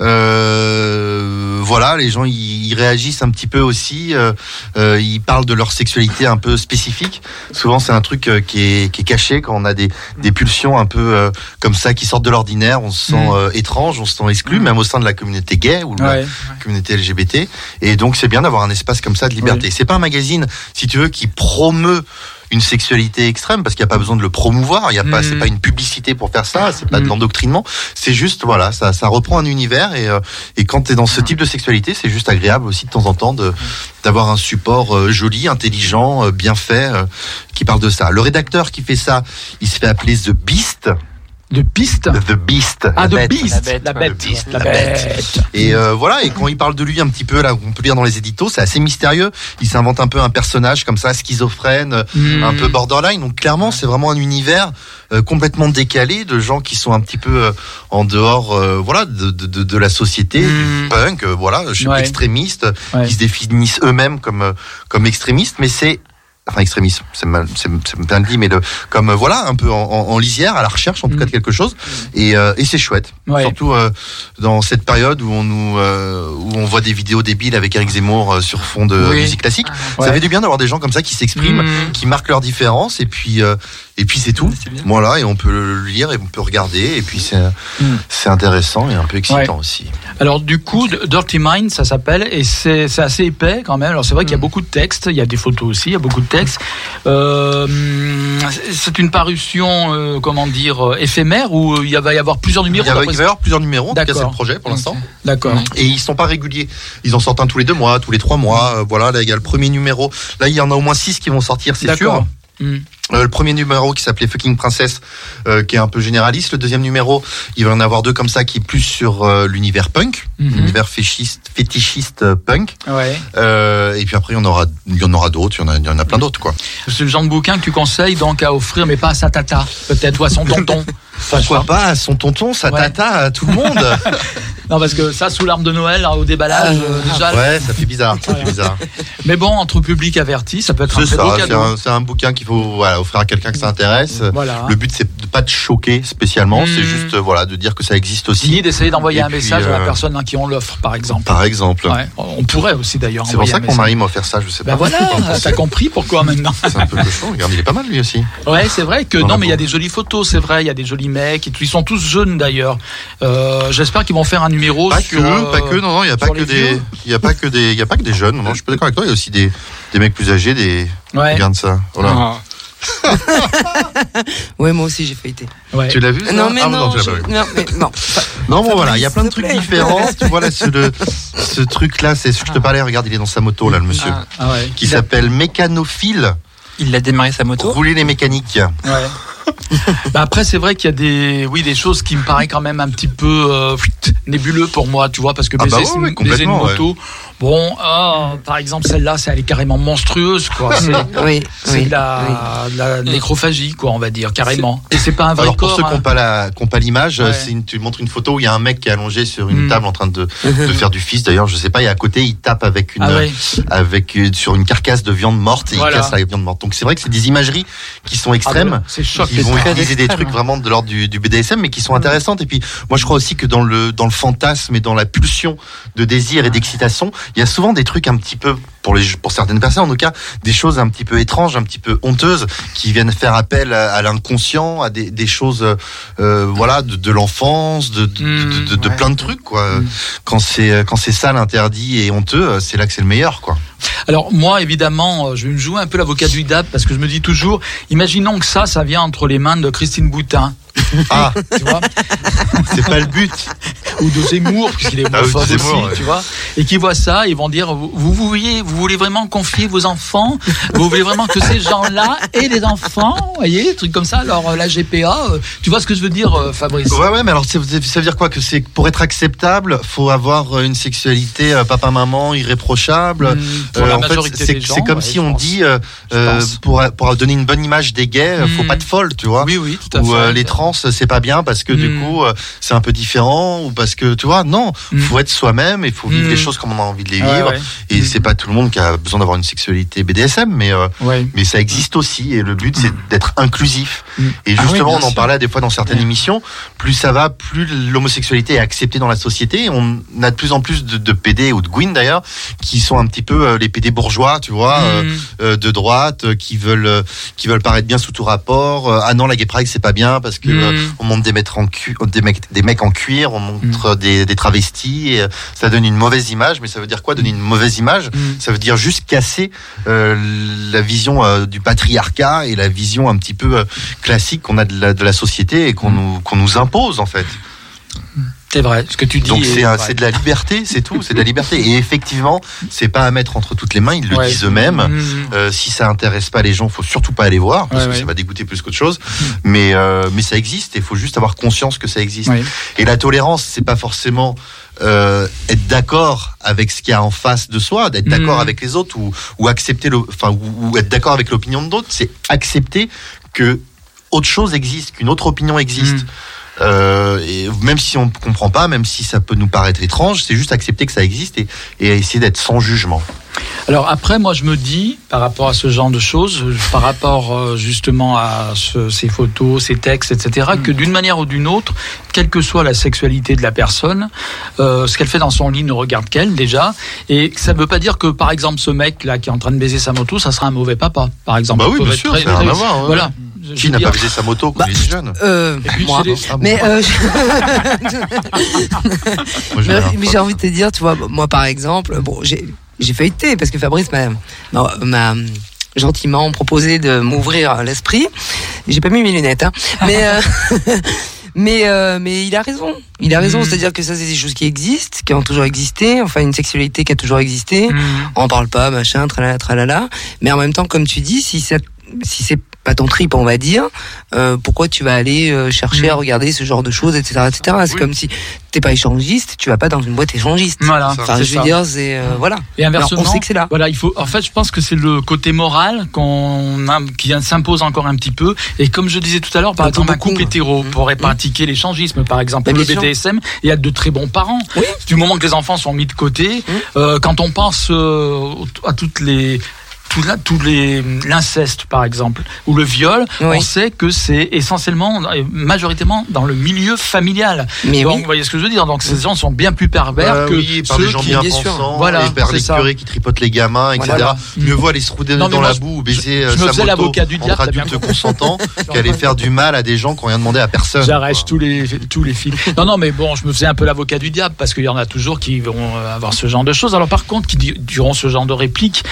Speaker 5: Euh, voilà, les gens ils, réagissent un petit peu aussi. euh, euh, ils parlent de leur sexualité un peu spécifique. Souvent c'est un truc euh, qui est qui est caché quand on a des des pulsions un peu euh, comme ça qui sortent de l'ordinaire. On se sent
Speaker 6: Mm.
Speaker 5: euh, étrange, on se sent exclu, même au sein de la communauté gay ou de la
Speaker 6: Ouais.
Speaker 5: communauté LGBT. Et donc c'est bien d'avoir un espace comme ça de liberté. C'est pas un magazine, si tu veux, qui promeut une sexualité extrême parce qu'il n'y a pas besoin de le promouvoir. Il y a pas,
Speaker 6: Mm.
Speaker 5: c'est pas une publicité pour faire ça. C'est pas de
Speaker 6: Mm.
Speaker 5: l'endoctrinement. C'est juste voilà, ça, ça reprend un univers et euh, et quand tu es dans ce type de sexualité, c'est juste agréable aussi de temps en temps de d'avoir un support euh, joli, intelligent, euh, bien fait euh, qui parle de ça. Le rédacteur qui fait ça, il se fait appeler The Beast.
Speaker 6: De piste.
Speaker 5: The Beast.
Speaker 6: Ah,
Speaker 5: la
Speaker 6: de
Speaker 5: bête.
Speaker 6: Beast.
Speaker 2: La bête,
Speaker 6: La bête.
Speaker 5: Beast,
Speaker 6: La
Speaker 5: la bête.
Speaker 6: bête.
Speaker 5: Et euh, voilà, et quand il parle de lui un petit peu, là, on peut lire dans les éditos, c'est assez mystérieux. Il s'invente un peu un personnage comme ça, schizophrène,
Speaker 6: Mm.
Speaker 5: un peu borderline. Donc clairement, c'est vraiment un univers euh, complètement décalé de gens qui sont un petit peu euh, en dehors, euh, voilà, de, de, de, de la société, du punk, euh, voilà, je
Speaker 6: Ouais.
Speaker 5: extrémistes,
Speaker 6: Ouais.
Speaker 5: qui se définissent eux-mêmes comme euh, comme extrémistes, mais c'est Enfin, extrémistes, c'est mal, c'est c'est bien dit, mais le, comme euh, voilà, un peu en, en- lisière, à la recherche en tout
Speaker 6: Mm.
Speaker 5: cas de quelque chose, et, euh, et c'est chouette.
Speaker 6: Ouais.
Speaker 5: Surtout euh, dans cette période où on nous euh, où on voit des vidéos débiles avec Eric Zemmour euh, sur fond de
Speaker 2: Oui.
Speaker 5: musique classique.
Speaker 6: Ouais.
Speaker 5: Ça fait du bien d'avoir des gens comme ça qui s'expriment,
Speaker 6: Mm.
Speaker 5: qui marquent leurs différences et puis euh, et puis c'est tout. Voilà et on peut le lire et on peut regarder et puis c'est
Speaker 6: Mm.
Speaker 5: c'est intéressant et un peu excitant
Speaker 6: Ouais.
Speaker 5: aussi.
Speaker 6: Alors du coup, Dirty Mind, ça s'appelle, et c'est assez épais quand même. Alors c'est vrai qu'il y a
Speaker 2: Mm.
Speaker 6: beaucoup de textes, il y a des photos aussi, il y a beaucoup de textes. Euh, c'est une parution, euh, comment dire, euh, éphémère euh, il va y avoir plusieurs
Speaker 5: Il,
Speaker 6: numéros
Speaker 5: y a-
Speaker 6: d'après
Speaker 5: il va y avoir plusieurs numéros. En tout cas, c'est le projet pour l'instant.
Speaker 6: D'accord.
Speaker 5: Et ils sont pas réguliers. Ils en sortent un tous les deux mois, tous les trois mois. Voilà, là il y a le premier numéro. Là il y en a au moins six qui vont sortir, c'est sûr.
Speaker 6: Mm.
Speaker 5: Euh, le premier numéro qui s'appelait Fucking Princess, euh, qui est un peu généraliste. Le deuxième numéro, il va y en avoir deux comme ça, qui est plus sur euh, l'univers punk,
Speaker 6: Mhm.
Speaker 5: l'univers fétichiste, fétichiste punk.
Speaker 6: Ouais.
Speaker 5: Et puis après, il y en aura, il y en aura d'autres. Il y en a, il y en a plein d'autres, quoi.
Speaker 6: C'est le genre de bouquin que tu conseilles donc à offrir, mais pas à sa tata, peut-être, ou à son tonton. [laughs]
Speaker 5: Pourquoi
Speaker 6: pas.
Speaker 5: pas à son tonton, sa
Speaker 6: Ouais.
Speaker 5: tata, à tout le monde [laughs]
Speaker 6: Non, parce que ça, sous l'arme de Noël, là, au déballage, euh, déjà.
Speaker 5: Ouais, ça fait bizarre. Ça fait [laughs] bizarre.
Speaker 6: Mais bon, entre public averti, ça peut être un
Speaker 5: C'est
Speaker 6: très
Speaker 5: ça. C'est
Speaker 6: cadeau.
Speaker 5: un, c'est un bouquin qu'il faut voilà, offrir à quelqu'un que ça intéresse.
Speaker 6: Voilà.
Speaker 5: Le but, c'est de pas te choquer spécialement. C'est juste, euh, voilà, de dire que ça existe aussi.
Speaker 6: Signer d'essayer d'envoyer un
Speaker 5: puis,
Speaker 6: message à la
Speaker 5: euh,
Speaker 6: personne à qui on l'offre, par exemple.
Speaker 5: Par exemple.
Speaker 6: Ouais, on pourrait aussi d'ailleurs.
Speaker 5: C'est pour ça que mon mari m'a offert ça, je sais
Speaker 6: Ben
Speaker 5: pas.
Speaker 6: voilà, t'as compris pourquoi maintenant. [laughs]
Speaker 5: C'est un peu cochon. Regarde, il est pas mal lui aussi.
Speaker 6: Ouais, c'est vrai que
Speaker 5: Dans
Speaker 6: non, mais il y a des jolies photos, c'est vrai, il y a des jolis mecs, ils sont tous jeunes d'ailleurs. Euh, J'espère qu'ils vont faire un numéro
Speaker 5: Pas
Speaker 6: sur.
Speaker 5: que,
Speaker 6: euh,
Speaker 5: pas que, non, non, il y a pas que des, il y a pas que des, il y a pas que des jeunes. Non, non, je suis pas d'accord avec toi. Il y a aussi des, des mecs plus âgés, des.
Speaker 6: Ouais.
Speaker 5: Regarde ça. Voilà.
Speaker 2: Ah. [laughs]
Speaker 4: Ouais, moi aussi j'ai feuilleté.
Speaker 6: ouais.
Speaker 5: Tu l'as vu ça
Speaker 4: Non, mais
Speaker 5: Ah,
Speaker 4: non, je-
Speaker 5: vu.
Speaker 4: non, mais non. [laughs]
Speaker 5: Non, bon, voilà, il y a plein de trucs
Speaker 4: plaît.
Speaker 5: différents. tu vois là, ce, le- [laughs] ce truc-là, c'est ce que je te parlais. Regarde, il est dans sa moto là, le monsieur,
Speaker 2: Ah.
Speaker 6: Ah ouais.
Speaker 5: qui s'appelle Mécanophile.
Speaker 2: Il a démarré sa moto.
Speaker 5: Rouler les mécaniques.
Speaker 6: Ouais. [laughs] bah après, c'est vrai qu'il y a des, oui, des choses qui me paraissent quand même un petit peu euh, nébuleux pour moi, tu vois, parce que
Speaker 5: Ah bah
Speaker 6: baiser,
Speaker 5: ouais, ouais,
Speaker 6: baiser une moto, Bon, ah, par exemple, celle-là, c'est elle est carrément monstrueuse, quoi. C'est [laughs]
Speaker 4: Oui,
Speaker 6: c'est
Speaker 4: oui.
Speaker 6: de, la, la nécrophagie, quoi, on va dire, carrément. Et c'est pas un vrai
Speaker 5: Alors pour ceux qui
Speaker 6: hein.
Speaker 5: n'ont pas la- qui n'ont pas l'image,
Speaker 6: Ouais.
Speaker 5: c'est une- tu montres une photo où il y a un mec qui est allongé sur une
Speaker 6: Mm.
Speaker 5: table en train de, de faire du fils. D'ailleurs, je sais pas, et à côté, il tape avec une,
Speaker 6: Ah ouais.
Speaker 5: avec sur une carcasse de viande morte et
Speaker 6: Voilà.
Speaker 5: il casse la viande morte. Donc c'est vrai que c'est des imageries qui sont extrêmes.
Speaker 6: Ah, c'est choc.
Speaker 5: qui vont
Speaker 2: très
Speaker 5: utiliser des trucs vraiment de l'ordre du, du BDSM, mais qui
Speaker 6: Mm.
Speaker 5: sont intéressantes. Et puis, moi, je crois aussi que dans le dans le fantasme et dans la pulsion de désir et d'excitation, il y a souvent des trucs un petit peu pour les pour certaines personnes, en tout cas, des choses un petit peu étranges, un petit peu honteuses, qui viennent faire appel à, à l'inconscient, à des, des choses, euh, voilà, de, de l'enfance, de de,
Speaker 6: Mm,
Speaker 5: de, de- de
Speaker 6: ouais.
Speaker 5: plein de trucs, quoi.
Speaker 6: Mm.
Speaker 5: Quand c'est quand c'est sale, interdit et honteux, c'est là que c'est le meilleur, quoi.
Speaker 6: Alors moi, évidemment, euh, je vais me jouer un peu l'avocat du diable parce que je me dis toujours, imaginons que ça, ça vient entre les mains de Christine Boutin,
Speaker 5: Ah,
Speaker 6: tu vois,
Speaker 5: c'est pas le but.
Speaker 6: Ou de Zemmour, puisqu'il est
Speaker 5: Ah Zemmour,
Speaker 6: aussi,
Speaker 5: ouais.
Speaker 6: tu vois, et qui voient ça, ils vont dire, vous, vous voyez, vous voulez vraiment confier vos enfants, vous voulez vraiment que ces gens-là aient des enfants, vous voyez, trucs comme ça. Alors euh, la GPA, euh, tu vois ce que je veux dire, euh, Fabrice?
Speaker 5: Ouais, ouais, mais alors ça veut dire quoi Que c'est pour être acceptable, faut avoir une sexualité papa-maman irréprochable.
Speaker 6: Mm, Pour
Speaker 5: Euh,
Speaker 6: la
Speaker 5: en fait,
Speaker 6: majorité
Speaker 5: c'est
Speaker 6: des
Speaker 5: comme
Speaker 6: ouais,
Speaker 5: si on
Speaker 6: pense.
Speaker 5: dit euh, pour pour donner une bonne image des gays, euh, faut pas de folle, tu vois.
Speaker 6: Oui, oui, tout à
Speaker 5: Ou
Speaker 6: fait.
Speaker 5: euh, les trans, c'est pas bien parce que du
Speaker 6: Mm.
Speaker 5: coup c'est un peu différent ou parce que tu vois, non,
Speaker 6: Mm.
Speaker 5: faut être soi-même et faut vivre
Speaker 6: Mm.
Speaker 5: les choses comme on a envie de les vivre. Et
Speaker 6: Mm.
Speaker 5: c'est pas tout le monde qui a besoin d'avoir une sexualité BDSM, mais euh, mais ça existe aussi et le but c'est d'être inclusif. Et
Speaker 6: Ah oui,
Speaker 5: justement, on en parlait des fois dans certaines émissions, plus ça va, plus l'homosexualité est acceptée dans la société. On a de plus en plus de, de PD ou de Gwyn d'ailleurs, qui sont un petit peu euh, les PD bourgeois, tu vois, euh, de droite, qui veulent qui veulent paraître bien sous tout rapport. Ah non, la gay pride c'est pas bien parce que on montre des mecs en cu- des mecs des mecs en cuir, on des, des travestis, et, euh, ça donne une mauvaise image. Mais ça veut dire quoi donner une mauvaise image
Speaker 6: Mm.
Speaker 5: ça veut dire juste casser euh, la vision euh, du patriarcat et la vision un petit peu euh, classique qu'on a de la, de la société et qu'on nous, qu'on nous impose en fait.
Speaker 6: C'est vrai, ce que tu dis.
Speaker 5: Donc
Speaker 6: est
Speaker 5: c'est de la liberté, c'est tout, c'est de la liberté. Et effectivement, c'est pas à mettre entre toutes les mains, ils le
Speaker 6: Ouais.
Speaker 5: disent eux-mêmes.
Speaker 6: Mm.
Speaker 5: Euh, si ça intéresse pas les gens, faut surtout pas aller voir parce
Speaker 6: Ouais,
Speaker 5: que ça va dégoûter plus qu'autre chose. Mais euh, mais ça existe et il faut juste avoir conscience que ça existe. Et la tolérance, c'est pas forcément euh, être d'accord avec ce qu'il y a en face de soi, d'être d'accord
Speaker 6: Mhm.
Speaker 5: avec les autres ou, ou accepter le, enfin ou, ou être d'accord avec l'opinion d'autres. C'est accepter que autre chose existe, qu'une autre opinion existe. Euh, et même si on ne comprend pas, même si ça peut nous paraître étrange, c'est juste accepter que ça existe et, et essayer d'être sans jugement.
Speaker 6: Alors après, moi, je me dis, par rapport à ce genre de choses, par rapport euh, justement à ce- ces photos, ces textes, etc., que d'une manière ou d'une autre, quelle que soit la sexualité de la personne, euh, ce qu'elle fait dans son lit ne regarde qu'elle déjà, et ça ne veut pas dire que, par exemple, ce mec là qui est en train de baiser sa moto, ça sera un mauvais papa, par exemple.
Speaker 5: Bah oui, bien sûr,
Speaker 6: très-
Speaker 5: ça
Speaker 6: très-
Speaker 5: rien à voir, ouais.
Speaker 6: Voilà. Je
Speaker 5: Qui n'a pas baisé sa moto quand
Speaker 4: Bah,
Speaker 5: il était jeune
Speaker 4: Euh,
Speaker 6: puis,
Speaker 4: moi.
Speaker 6: des-
Speaker 5: Ah bon
Speaker 4: Mais, euh, mais, j'ai envie de te dire, tu vois, moi par exemple, bon, j'ai feuilleté parce que Fabrice m'a gentiment proposé de m'ouvrir l'esprit. J'ai pas mis mes lunettes, hein. Mais euh, [laughs] mais euh, mais il a raison. Il a raison,
Speaker 6: Mhm.
Speaker 4: c'est-à-dire que ça c'est des choses qui existent, qui ont toujours existé. Enfin, une sexualité qui a toujours existé.
Speaker 6: Mm.
Speaker 4: On en parle pas, machin, tralala, tralala. Mais en même temps, comme tu dis, si ça, si c'est pas ton trip, on va dire, euh, pourquoi tu vas aller euh, chercher
Speaker 6: Mm.
Speaker 4: à regarder ce genre de choses, etc., etc. C'est
Speaker 6: Oui.
Speaker 4: comme si t'es pas échangiste, tu vas pas dans une boîte échangiste.
Speaker 6: Voilà.
Speaker 4: Enfin,
Speaker 6: c'est
Speaker 4: je veux
Speaker 6: ça.
Speaker 4: dire, c'est euh, voilà.
Speaker 6: Et
Speaker 4: Alors,
Speaker 6: inversement,
Speaker 4: on sait que c'est là.
Speaker 6: Voilà, il faut. En fait, je pense que c'est le côté moral qu'on a, qui s'impose encore un petit peu. Et comme je disais tout à l'heure, par exemple, un
Speaker 4: beaucoup,
Speaker 6: couple hétéro
Speaker 4: Mmh.
Speaker 6: pourrait pratiquer l'échangisme, par exemple, le. BDSM, et être de très bons parents.
Speaker 4: Oui.
Speaker 6: Du moment que les enfants sont mis de côté, quand on pense à toutes les tout là, tous les l'inceste par exemple ou le viol,
Speaker 4: Oui.
Speaker 6: on sait que c'est essentiellement et majoritairement dans le milieu familial.
Speaker 4: Mais
Speaker 6: Donc,
Speaker 4: oui.
Speaker 6: vous voyez ce que je veux dire? Donc ces gens sont bien plus pervers
Speaker 5: Bah
Speaker 6: que
Speaker 5: oui, par
Speaker 6: ceux
Speaker 5: des gens
Speaker 6: qui
Speaker 5: bien
Speaker 4: bien sûr.
Speaker 5: pensants,
Speaker 6: Voilà,
Speaker 5: et par
Speaker 6: c'est
Speaker 5: les
Speaker 6: ça.
Speaker 5: curés qui tripotent les gamins, etc.
Speaker 6: Voilà.
Speaker 5: Mieux vaut aller se
Speaker 6: Non, mais
Speaker 5: dans
Speaker 6: moi,
Speaker 5: la
Speaker 6: je-
Speaker 5: boue ou baiser
Speaker 6: je
Speaker 5: euh,
Speaker 6: me
Speaker 5: sa
Speaker 6: faisais
Speaker 5: moto
Speaker 6: l'avocat du diable,
Speaker 5: entre adultes consentants [laughs] qu'aller faire du mal à des gens qui n'ont rien demandé à personne.
Speaker 6: J'arrête
Speaker 5: quoi.
Speaker 6: tous les tous les films. Non non mais bon, je me faisais un peu l'avocat du diable parce qu'il y en a toujours qui vont euh, avoir ce genre de choses. Alors par contre, qui di- diront ce genre de répliques.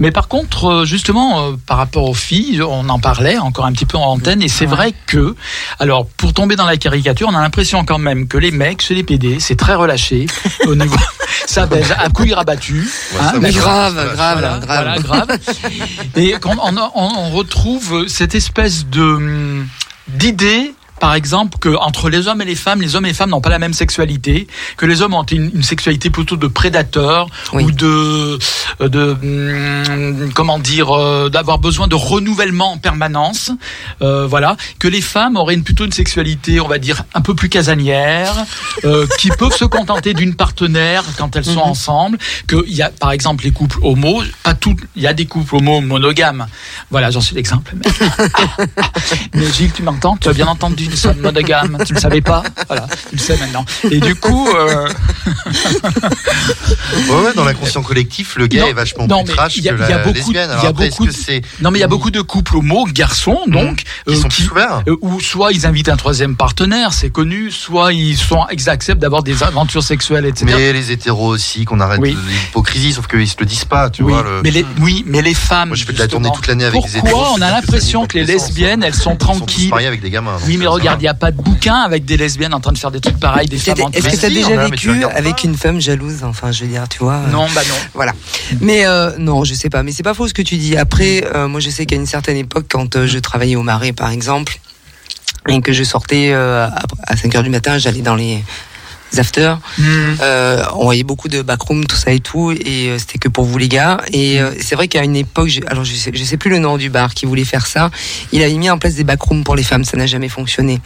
Speaker 6: Mais par contre, justement, euh, par rapport aux filles, on en parlait encore un petit peu en antenne et c'est vrai que, alors pour tomber dans la caricature, on a l'impression quand même que les mecs chez les PD, c'est très relâché au [laughs] niveau, ça baise à couilles rabattues.
Speaker 5: Ouais,
Speaker 6: hein,
Speaker 4: Mais
Speaker 5: ouais.
Speaker 4: grave, grave,
Speaker 6: voilà,
Speaker 4: grave.
Speaker 6: voilà, grave. Et on- on retrouve cette espèce de hum, d'idée par exemple, que entre les hommes et les femmes, les hommes et les femmes n'ont pas la même sexualité, que les hommes ont une, une sexualité plutôt de prédateurs
Speaker 4: Oui.
Speaker 6: ou de, euh, de hum, comment dire, euh, d'avoir besoin de renouvellement en permanence, euh, voilà, que les femmes auraient une, plutôt une sexualité, on va dire, un peu plus casanière, euh, qui peuvent se contenter d'une partenaire quand elles sont
Speaker 4: Mhm.
Speaker 6: ensemble, qu'il y a par exemple les couples homo, pas tout, il y a des couples homo monogames, voilà, j'en suis l'exemple. [laughs] Mais, mais [laughs] Gilles, tu m'entends? Tu as bien entendu, nous sommes monogames, tu ne le savais pas Voilà, tu le sais maintenant. Et du coup, euh,
Speaker 5: Ouais, dans l'inconscient collectif, le gay
Speaker 6: Non,
Speaker 5: est vachement
Speaker 6: non,
Speaker 5: plus trash
Speaker 6: y a-
Speaker 5: que
Speaker 6: il y a
Speaker 5: la
Speaker 6: beaucoup-
Speaker 5: lesbienne.
Speaker 6: il y
Speaker 5: Alors
Speaker 6: a
Speaker 5: après,
Speaker 6: beaucoup
Speaker 5: que
Speaker 6: de- non mais il y a beaucoup de couples homo, garçons, donc,
Speaker 5: qui
Speaker 6: euh,
Speaker 5: sont plus ouverts
Speaker 6: euh, ou soit ils invitent un troisième partenaire, c'est connu, soit ils sont ils acceptent d'avoir des aventures sexuelles, etc.
Speaker 5: Mais les hétéros aussi, qu'on arrête
Speaker 6: Oui.
Speaker 5: l'hypocrisie, sauf qu'ils se le disent pas, tu
Speaker 6: oui,
Speaker 5: vois. Le...
Speaker 6: mais les, oui, mais les femmes.
Speaker 5: Moi, je fais de la tournée toute l'année avec des hétéros.
Speaker 6: Pourquoi on a l'impression que les
Speaker 5: qui
Speaker 6: lesbiennes, elles sont
Speaker 5: Ils sont
Speaker 6: tranquilles
Speaker 5: avec des gamins.
Speaker 6: Oui, mais
Speaker 5: euh,
Speaker 6: regarde, il n'y a pas de bouquin avec des lesbiennes en train de faire des trucs pareils, des femmes
Speaker 4: Est-ce que tu as déjà vécu avec une femme jalouse Enfin, je veux dire, tu vois. euh,
Speaker 6: Non, bah non.
Speaker 4: Voilà. Mais euh, non, je sais pas. Mais c'est pas faux ce que tu dis. Après, euh, moi, je sais qu'à une certaine époque, quand euh, je travaillais au Marais, par exemple, et que je sortais euh, à- à 5 heures du matin, j'allais dans les afters.
Speaker 6: Hmm.
Speaker 4: Euh, on voyait beaucoup de backroom, tout ça et tout, et euh, c'était que pour vous les gars. Et euh, c'est vrai qu'à une époque, je- alors je sais, je sais plus le nom du bar qui voulait faire ça, il avait mis en place des backrooms pour les femmes, ça n'a jamais fonctionné.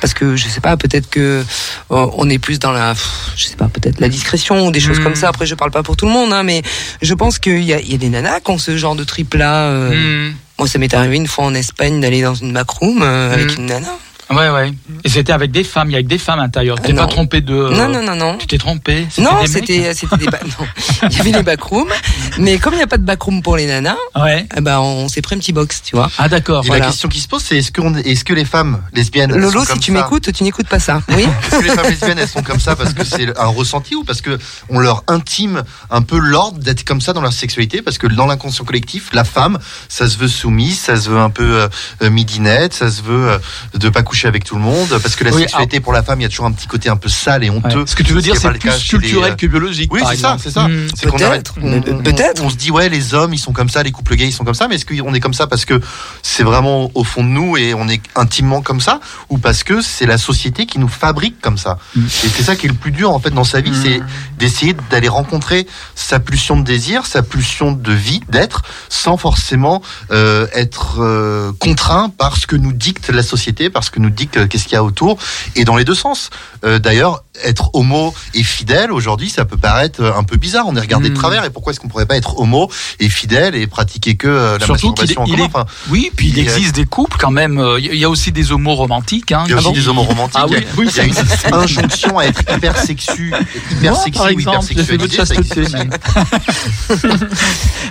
Speaker 4: Parce que je sais pas, peut-être que on est plus dans la, je sais pas, peut-être la discrétion ou des choses
Speaker 6: Mm.
Speaker 4: comme ça. Après, je parle pas pour tout le monde, hein, mais je pense qu'il y a, il y a des nanas qui ont ce genre de trip là.
Speaker 6: Hmm.
Speaker 4: Moi, ça m'est arrivé une fois en Espagne d'aller dans une backroom avec une nana.
Speaker 6: Ouais, ouais. Et c'était avec des femmes, il y a avec des femmes à l'intérieur. Tu t'es
Speaker 4: Euh,
Speaker 6: pas trompé de.
Speaker 4: Non, non, non, non.
Speaker 6: Tu t'es trompé
Speaker 4: Non,
Speaker 6: des
Speaker 4: c'était c'était des ba- [laughs] non. Il y avait les backrooms, mais comme il n'y a pas de backroom pour les nanas,
Speaker 6: Ouais.
Speaker 4: eh ben on s'est pris un petit box, tu vois.
Speaker 6: Ah, d'accord.
Speaker 5: Et
Speaker 4: Voilà.
Speaker 5: la question qui se pose, c'est est-ce que, on- est-ce que les femmes lesbiennes.
Speaker 4: Lolo,
Speaker 5: sont
Speaker 4: si tu m'écoutes, tu n'écoutes pas ça. [laughs] Oui.
Speaker 5: Est-ce que les femmes lesbiennes, elles sont comme ça parce que c'est un ressenti ou parce que on leur intime un peu l'ordre d'être comme ça dans leur sexualité? Parce que dans l'inconscient collectif, la femme, ça se veut soumise, ça se veut un peu euh, euh, midinette, ça se veut euh, de pas coucher avec tout le monde. Parce que la
Speaker 6: Oui,
Speaker 5: sexualité pour la femme, il y a toujours un petit côté un peu sale et
Speaker 6: Ouais.
Speaker 5: honteux.
Speaker 6: Ce que tu veux dire, c'est plus
Speaker 5: les,
Speaker 6: culturel
Speaker 5: euh,
Speaker 6: que biologique.
Speaker 5: Oui, c'est ça, c'est ça.
Speaker 6: Hmm.
Speaker 5: C'est qu'on
Speaker 4: Peut-être,
Speaker 5: on-
Speaker 4: peut-être.
Speaker 5: On, se dit ouais, les hommes, ils sont comme ça, les couples gays, ils sont comme ça. Mais est-ce qu'on est comme ça parce que c'est vraiment au fond de nous et on est intimement comme ça, ou parce que c'est la société qui nous fabrique comme ça
Speaker 6: Mm.
Speaker 5: Et c'est ça qui est le plus dur en fait dans sa vie, c'est d'essayer d'aller rencontrer sa pulsion de désir, sa pulsion de vie, d'être, sans forcément euh, être euh, contraint par ce que nous dicte la société, par ce que nous dicte euh, qu'est-ce qu'il y a autour, et dans les deux sens. Euh, D'ailleurs, être homo et fidèle aujourd'hui, ça peut paraître euh, un peu bizarre. On est regardé de
Speaker 6: Mm.
Speaker 5: travers. Et pourquoi est-ce qu'on pourrait pas être homo et fidèle et pratiquer que euh, la
Speaker 6: Surtout
Speaker 5: masturbation en
Speaker 6: il
Speaker 5: commun
Speaker 6: est-
Speaker 5: Enfin,
Speaker 6: Oui, puis il existe des couples quand même. euh, Il y a aussi des homos romantiques. Hein,
Speaker 5: Il y a aussi
Speaker 6: qui-
Speaker 5: des homos romantiques.
Speaker 6: Ah oui, oui,
Speaker 5: il y a une injonction à être hyper sexu, [laughs] hyper
Speaker 6: Moi,
Speaker 5: sexy
Speaker 6: par
Speaker 5: hyper sexualisé. [laughs]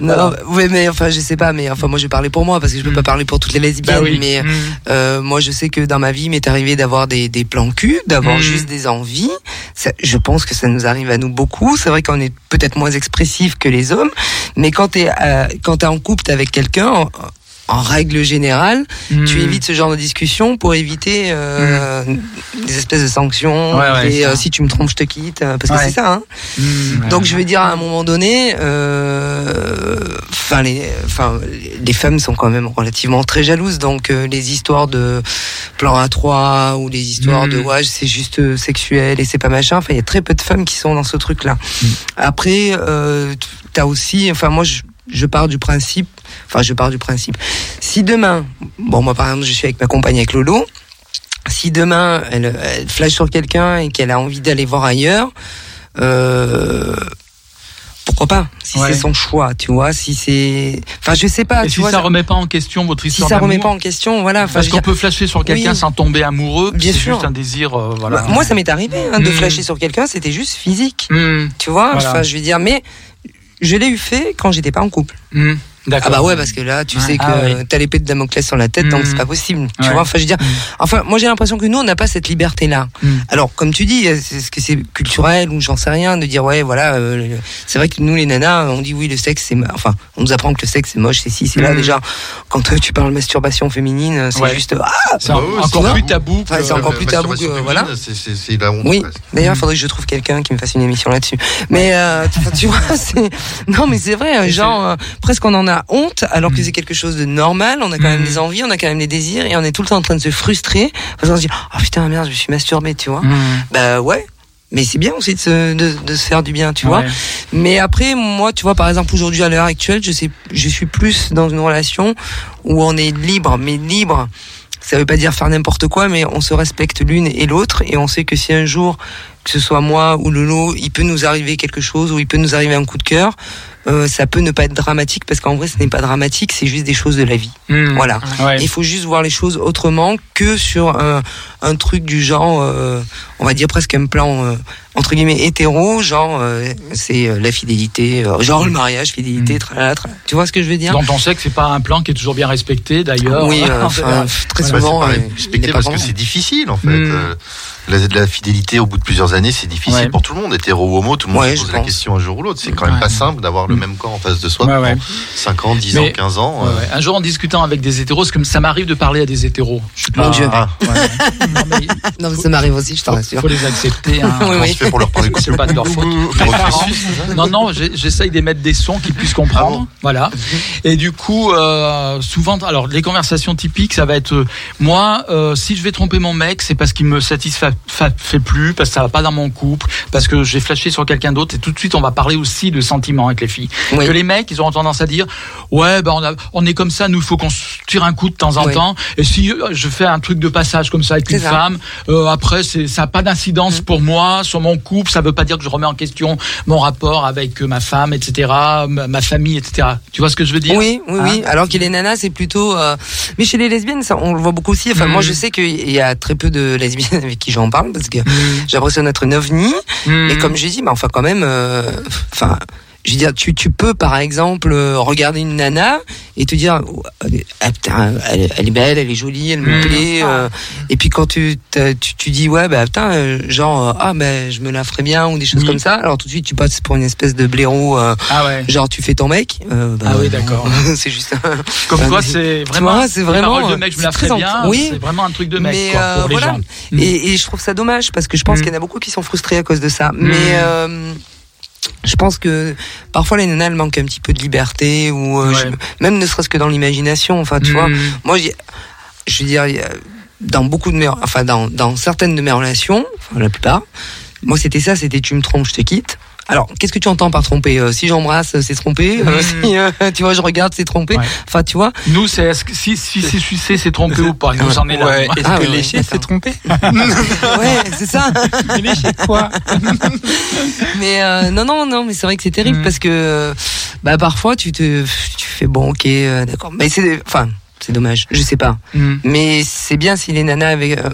Speaker 4: Non, oui, mais enfin, je sais pas, mais enfin, moi, je vais parler pour moi parce que je peux
Speaker 6: Mm.
Speaker 4: pas parler pour toutes les lesbiennes,
Speaker 6: Bah oui.
Speaker 4: mais
Speaker 6: Hmm.
Speaker 4: euh, moi, je sais que dans ma vie, il m'est arrivé d'avoir des, des plans cul, d'avoir juste des envies. Je pense que ça nous arrive à nous beaucoup. C'est vrai qu'on est peut-être moins expressif que les hommes, mais quand euh, quand t'es en couple avec quelqu'un. En, règle générale,
Speaker 6: Hmm.
Speaker 4: tu évites ce genre de discussion pour éviter euh, des espèces de sanctions.
Speaker 6: Ouais, ouais,
Speaker 4: et euh, si tu me trompes, je te quitte. euh, Parce que c'est ça. Hein.
Speaker 6: Hmm.
Speaker 4: Donc je veux dire à un moment donné, euh, enfin les, enfin les femmes sont quand même relativement très jalouses. Donc euh, les histoires de plan à 3 ou les histoires de ouais c'est juste euh, sexuel et c'est pas machin. Enfin il y a très peu de femmes qui sont dans ce truc là.
Speaker 6: Mm.
Speaker 4: Après euh, t'as aussi, enfin moi je je pars du principe, enfin je pars du principe. Si demain, bon moi par exemple je suis avec ma compagne avec Lolo, si demain elle, elle flash sur quelqu'un et qu'elle a envie d'aller voir ailleurs, euh, pourquoi pas Si
Speaker 6: Ouais.
Speaker 4: c'est son choix, tu vois. Si c'est, enfin je sais pas,
Speaker 6: Et
Speaker 4: tu
Speaker 6: si
Speaker 4: vois.
Speaker 6: ça remet pas en question votre
Speaker 4: si
Speaker 6: histoire
Speaker 4: ça remet pas en question, voilà. Enfin,
Speaker 6: Parce qu'on
Speaker 4: dire,
Speaker 6: peut flasher sur quelqu'un
Speaker 4: Oui.
Speaker 6: sans tomber amoureux,
Speaker 4: Bien
Speaker 6: c'est
Speaker 4: sûr.
Speaker 6: juste un désir, euh, voilà.
Speaker 4: bah, moi ça m'est arrivé hein, de
Speaker 6: Mm.
Speaker 4: flasher sur quelqu'un, c'était juste physique,
Speaker 6: Hmm,
Speaker 4: tu vois.
Speaker 6: Voilà.
Speaker 4: Enfin je veux dire, mais je l'ai eu fait quand j'étais pas en couple.
Speaker 6: hmm.
Speaker 4: Ah bah ouais parce que là tu
Speaker 6: Ouais.
Speaker 4: sais que
Speaker 6: Ah oui.
Speaker 4: t'as l'épée de Damoclès sur la tête donc
Speaker 6: Mm.
Speaker 4: c'est pas possible tu
Speaker 6: Ouais.
Speaker 4: vois enfin je veux dire enfin moi j'ai l'impression que nous on n'a pas cette liberté là
Speaker 6: Mm.
Speaker 4: alors comme tu dis est-ce que c'est culturel ou j'en sais rien de dire ouais voilà euh, c'est vrai que nous les nanas on dit oui le sexe c'est enfin on nous apprend que le sexe c'est moche c'est si c'est là
Speaker 6: Mm.
Speaker 4: déjà quand euh, tu parles masturbation féminine c'est
Speaker 6: Ouais.
Speaker 4: juste ah
Speaker 6: C'est
Speaker 5: Bah
Speaker 6: encore
Speaker 5: c'est
Speaker 6: plus tabou.
Speaker 4: C'est encore
Speaker 5: Euh,
Speaker 4: plus tabou que- voilà.
Speaker 5: féminine, c'est- C'est c'est la honte.
Speaker 4: oui, d'ailleurs, il faudrait que je trouve quelqu'un qui me fasse une émission là-dessus. Mais euh, tu, vois, c'est non, mais c'est vrai, genre euh, presque on en a a honte alors que
Speaker 6: Mm.
Speaker 4: c'est quelque chose de normal. On a quand même
Speaker 6: Mm.
Speaker 4: des envies, on a quand même des désirs et on est tout le temps en train de se frustrer parce qu'on se dit oh putain merde je me suis masturbé tu vois.
Speaker 6: Mmh.
Speaker 4: Bah ouais. Mais c'est bien aussi de se, de, de se faire du bien, tu vois. Mais après, moi, tu vois, par exemple, aujourd'hui, à l'heure actuelle, je sais, je suis plus dans une relation où on est libre, mais libre. Ça veut pas dire faire n'importe quoi, mais on se respecte l'une et l'autre, et on sait que si un jour, que ce soit moi ou Lolo, il peut nous arriver quelque chose, ou il peut nous arriver un coup de cœur, euh, ça peut ne pas être dramatique, parce qu'en vrai, ce n'est pas dramatique, c'est juste des choses de la vie.
Speaker 6: Mmh.
Speaker 4: Voilà.
Speaker 6: Ouais.
Speaker 4: Il faut juste voir les choses autrement que sur un, un truc du genre, euh, on va dire presque un plan euh, entre guillemets hétéro, genre euh, c'est euh, la fidélité, euh, genre le mariage, fidélité,
Speaker 6: Mm.
Speaker 4: tralala, tralala. Tu vois ce que je veux dire?
Speaker 6: Dont on sait que c'est pas un plan qui est toujours bien respecté d'ailleurs.
Speaker 4: Oui, euh,
Speaker 6: En [laughs]
Speaker 4: enfin, très souvent.
Speaker 5: c'est pas
Speaker 4: euh, il
Speaker 5: respecté
Speaker 4: pas
Speaker 5: parce que c'est difficile en fait.
Speaker 6: Mm.
Speaker 5: Euh, la, la fidélité au bout de plusieurs années, c'est difficile
Speaker 6: Ouais.
Speaker 5: pour tout le monde. Hétéro ou homo, tout le monde
Speaker 4: Ouais,
Speaker 5: se pose la
Speaker 4: pense.
Speaker 5: question un jour ou l'autre. C'est quand même
Speaker 6: Ouais.
Speaker 5: pas simple d'avoir le
Speaker 6: Mm.
Speaker 5: même corps en face de soi
Speaker 6: Ouais,
Speaker 5: pendant
Speaker 6: ouais.
Speaker 5: 5 ans, 10
Speaker 6: Mais-
Speaker 5: ans, 15 ans.
Speaker 6: Ouais, ouais. Un jour en discutant avec des hétéros, parce que ça m'arrive de parler à des hétéros. Je suis
Speaker 4: Mon Dieu.
Speaker 5: ah,
Speaker 6: Ouais. [laughs] Non, mais
Speaker 4: Non, mais ça m'arrive aussi, je t'en rassure.
Speaker 6: faut les accepter. hein. [laughs]
Speaker 4: Oui, oui.
Speaker 5: Pour leur parler [laughs]
Speaker 6: C'est pas de leur faute. Non, non, j'essaye d'émettre des sons qu'ils puissent comprendre.
Speaker 5: Ah bon
Speaker 6: voilà. Et du coup, euh, souvent, alors les conversations typiques, ça va être euh, moi, euh, si je vais tromper mon mec, c'est parce qu'il me satisfait fa- fait plus, parce que ça va pas dans mon couple, parce que j'ai flashé sur quelqu'un d'autre. Et tout de suite, on va parler aussi de sentiments avec les filles.
Speaker 4: Oui.
Speaker 6: Que les mecs, ils auront tendance à dire, ouais, ben on, a- on est comme ça, nous, il faut qu'on se tire un coup de temps en
Speaker 4: Oui.
Speaker 6: temps. Et si je fais un truc de passage comme ça avec une
Speaker 4: ça.
Speaker 6: femme, euh, après, c'est, ça n'a pas d'incidence pour moi sur mon couple. Ça veut pas dire que je remets en question mon rapport avec euh, ma femme, etc., ma, famille, etc. Tu vois ce que je veux dire?
Speaker 4: Oui, oui, oui. Alors que les nanas, c'est plutôt. euh, Mais chez les lesbiennes, ça, on le voit beaucoup aussi. Enfin,
Speaker 6: Mm.
Speaker 4: moi, je sais qu'il y a très peu de lesbiennes avec qui j'en parle parce que j'ai l'impression d'être une ovni.
Speaker 6: Mm.
Speaker 4: Et comme j'ai dit, mais enfin quand même, euh, enfin, je veux dire, tu, tu peux par exemple euh, regarder une nana et te dire, oh, ah, putain, elle, elle est belle, elle est jolie, elle me
Speaker 6: Mm.
Speaker 4: plaît. euh, et puis quand tu, tu, tu dis, ouais, bah putain, euh, genre, ah, ben je me la ferais bien ou des choses
Speaker 6: Oui.
Speaker 4: comme ça. Alors tout de suite, tu passes pour une espèce de blaireau, euh,
Speaker 6: Ah ouais.
Speaker 4: genre tu fais ton mec. euh, bah,
Speaker 6: Ah oui, d'accord. [laughs]
Speaker 4: c'est juste. un-
Speaker 6: Comme quoi, c'est vraiment.
Speaker 4: c'est vraiment,
Speaker 6: paroles de mec, je me la
Speaker 4: c'est très
Speaker 6: ferais bien.
Speaker 4: en- oui.
Speaker 6: C'est vraiment un truc de mec
Speaker 4: Mais,
Speaker 6: quoi,
Speaker 4: euh,
Speaker 6: pour les
Speaker 4: voilà.
Speaker 6: gens. Mm.
Speaker 4: Et, et je trouve ça dommage parce que je pense
Speaker 6: Mm.
Speaker 4: qu'il y en a beaucoup qui sont frustrés à cause de ça. Mais euh, je pense que parfois les nanas elles manquent un petit peu de liberté ou euh,
Speaker 6: Ouais.
Speaker 4: je- même ne serait-ce que dans l'imagination. Enfin, tu
Speaker 6: Mm.
Speaker 4: vois, moi, je veux dire, dans beaucoup de mes, enfin dans, dans certaines de mes relations, enfin, la plupart, moi c'était ça, c'était tu me trompes, je te quitte. Alors, qu'est-ce que tu entends par tromper Euh, Si j'embrasse, c'est tromper. Euh,
Speaker 6: Mm.
Speaker 4: si, euh, [laughs] tu vois, je regarde, c'est tromper.
Speaker 6: Ouais.
Speaker 4: Enfin, tu vois.
Speaker 6: Nous, c'est si si c'est sucé, c'est trompé ou pas? Nous, en est là.
Speaker 2: Ouais, est-ce
Speaker 4: Ah,
Speaker 2: que
Speaker 4: ouais,
Speaker 2: lécher
Speaker 4: d'accord.
Speaker 2: trompé? [laughs]
Speaker 4: Ouais, c'est ça. [laughs]
Speaker 2: Lécher quoi
Speaker 4: Mais euh, non, non, non, mais c'est vrai que c'est terrible
Speaker 6: Mm.
Speaker 4: parce que euh, bah parfois tu te, tu fais bon, ok, euh, d'accord. Mais c'est, enfin, c'est dommage. Je sais pas.
Speaker 6: Mm.
Speaker 4: Mais c'est bien si les nanas avaient euh,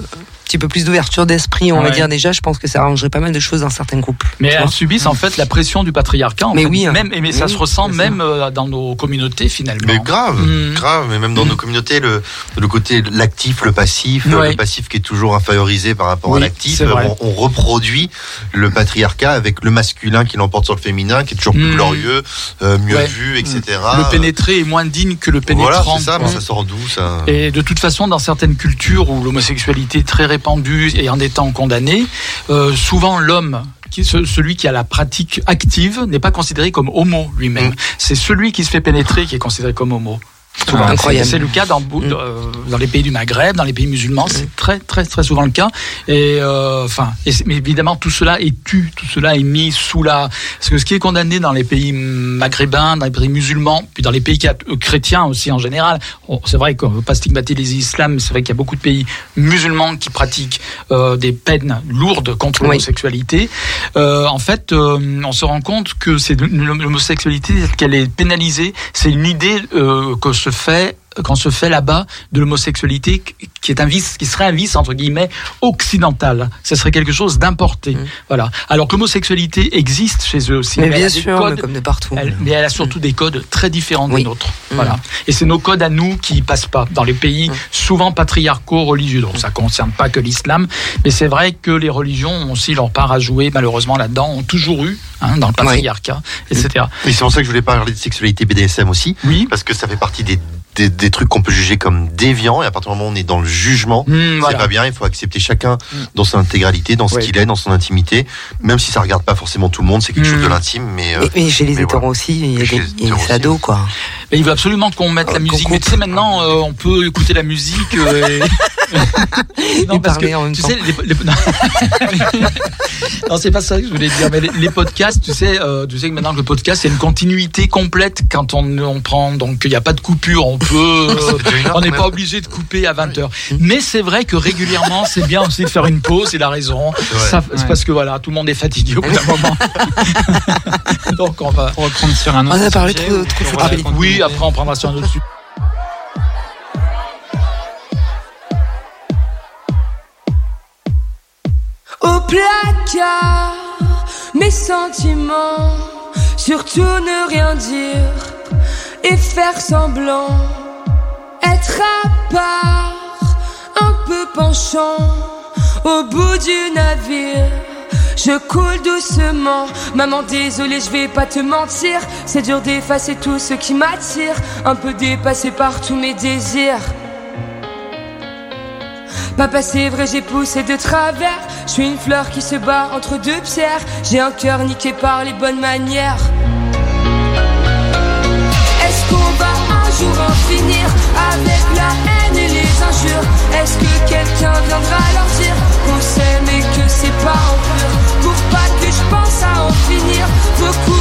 Speaker 4: petit peu plus d'ouverture d'esprit, on va
Speaker 6: Ouais.
Speaker 4: dire déjà. Je pense que ça arrangerait pas mal de choses dans certains couples.
Speaker 6: Mais elles subissent en fait la pression du patriarcat. en
Speaker 4: Mais
Speaker 6: fait.
Speaker 4: oui, hein.
Speaker 6: même, et mais ça
Speaker 4: oui,
Speaker 6: se ressent même euh, dans nos communautés finalement.
Speaker 5: Mais grave,
Speaker 6: Mm.
Speaker 5: grave. Mais même dans nos communautés, le, le côté l'actif, le passif,
Speaker 6: Ouais.
Speaker 5: le passif qui est toujours infériorisé par rapport
Speaker 6: Oui,
Speaker 5: à l'actif,
Speaker 6: vrai.
Speaker 5: on, on reproduit le patriarcat avec le masculin qui l'emporte sur le féminin, qui est toujours plus
Speaker 6: Mm.
Speaker 5: glorieux, euh, mieux
Speaker 6: Ouais.
Speaker 5: vu, etc.
Speaker 6: Le pénétré est moins digne que le
Speaker 5: Voilà,
Speaker 6: pénétrant.
Speaker 5: c'est ça, mais ça sort d'où ça?
Speaker 6: Et de toute façon, dans certaines cultures où l'homosexualité est très répandue et en étant condamnée, euh, souvent l'homme, qui, celui qui a la pratique active, n'est pas considéré comme homo lui-même.
Speaker 5: Mm.
Speaker 6: C'est celui qui se fait pénétrer qui est considéré comme homo.
Speaker 4: Incroyable.
Speaker 6: C'est le cas dans,
Speaker 4: Mm.
Speaker 6: euh, dans les pays du Maghreb, dans les pays musulmans, c'est très très très souvent le cas. Et euh, enfin, mais évidemment tout cela est tu, tout cela est mis sous la. Parce que ce qui est condamné dans les pays maghrébins, dans les pays musulmans, puis dans les pays euh, chrétiens aussi en général, on- c'est vrai qu'on ne veut pas stigmatiser les mais c'est vrai qu'il y a beaucoup de pays musulmans qui pratiquent euh, des peines lourdes contre
Speaker 4: Oui.
Speaker 6: l'homosexualité. Euh, en fait, on se rend compte que c'est l'homosexualité qu'elle est pénalisée, c'est une idée que se fait qu'on se fait là-bas de l'homosexualité qui est un vice, qui serait un vice entre guillemets occidental. Ce serait quelque chose d'importé.
Speaker 4: Mm.
Speaker 6: Voilà. Alors que l'homosexualité existe chez eux aussi.
Speaker 4: Mais
Speaker 6: elle
Speaker 4: bien
Speaker 6: a des
Speaker 4: sûr,
Speaker 6: codes-
Speaker 4: mais comme de partout.
Speaker 6: elle- mais elle a surtout des codes très différents
Speaker 4: Oui.
Speaker 6: des nôtres.
Speaker 4: Mm.
Speaker 6: Voilà. Et c'est nos codes à nous qui passent pas dans les pays
Speaker 4: Mm.
Speaker 6: souvent patriarcaux religieux. Donc ça concerne pas que l'islam, mais c'est vrai que les religions ont aussi leur part à jouer malheureusement là-dedans, ont toujours eu hein, dans le patriarcat, etc.
Speaker 5: Et c'est pour ça que je voulais parler de sexualité BDSM aussi,
Speaker 6: Oui.
Speaker 5: parce que ça fait partie des des, des trucs qu'on peut juger comme déviants. Et à partir du moment où on est dans le jugement,
Speaker 6: Hmm,
Speaker 5: c'est
Speaker 6: voilà.
Speaker 5: pas bien. Il faut accepter chacun dans son intégralité, dans ce
Speaker 6: Ouais.
Speaker 5: qu'il est, dans son intimité, même si ça regarde pas forcément tout le monde. C'est quelque
Speaker 6: Hmm.
Speaker 5: chose de l'intime, mais. euh,
Speaker 4: Mais, chez les
Speaker 5: mais
Speaker 4: hétéros
Speaker 5: voilà.
Speaker 4: aussi, il y a des, y a ados, quoi.
Speaker 6: Mais il veut absolument qu'on mette la
Speaker 4: Euh, qu'on
Speaker 6: musique. Mais tu sais, maintenant, euh, on peut écouter la musique. euh, et- [laughs]
Speaker 4: Et parler en même
Speaker 6: tu
Speaker 4: temps.
Speaker 6: sais, les, les- non, [laughs] Non, c'est pas ça que je voulais dire. Mais les, les podcasts, tu sais, euh, tu sais que maintenant que le podcast, c'est une continuité complète quand on, on prend. Donc, il n'y a pas de coupure. On peut. on n'est pas obligé de couper à 20 heures. Mais c'est vrai que régulièrement, c'est bien aussi de faire une pause. Il a raison. Ça, C'est
Speaker 2: Ouais.
Speaker 6: parce que voilà, tout le monde est fatigué au bout d'un moment. [laughs] Donc, on va.
Speaker 2: Reprendre sur un autre
Speaker 4: On a parlé
Speaker 2: sujet,
Speaker 4: trop- trop
Speaker 6: Oui, après, on prendra sur un autre sujet.
Speaker 8: Au placard, mes sentiments, surtout ne rien dire et faire semblant, être à part, un peu penchant, au bout du navire. Je coule doucement, maman désolé je vais pas te mentir C'est dur d'effacer tout ce qui m'attire Un peu dépassé par tous mes désirs Papa, c'est vrai, j'ai poussé de travers. Je suis une fleur qui se bat entre deux pierres. J'ai un cœur niqué par les bonnes manières. Qu'on va un jour en finir avec la haine et les injures. Est-ce que quelqu'un viendra leur dire qu'on s'aime et que c'est pas en pur? Pour pas que je pense à en finir, beaucoup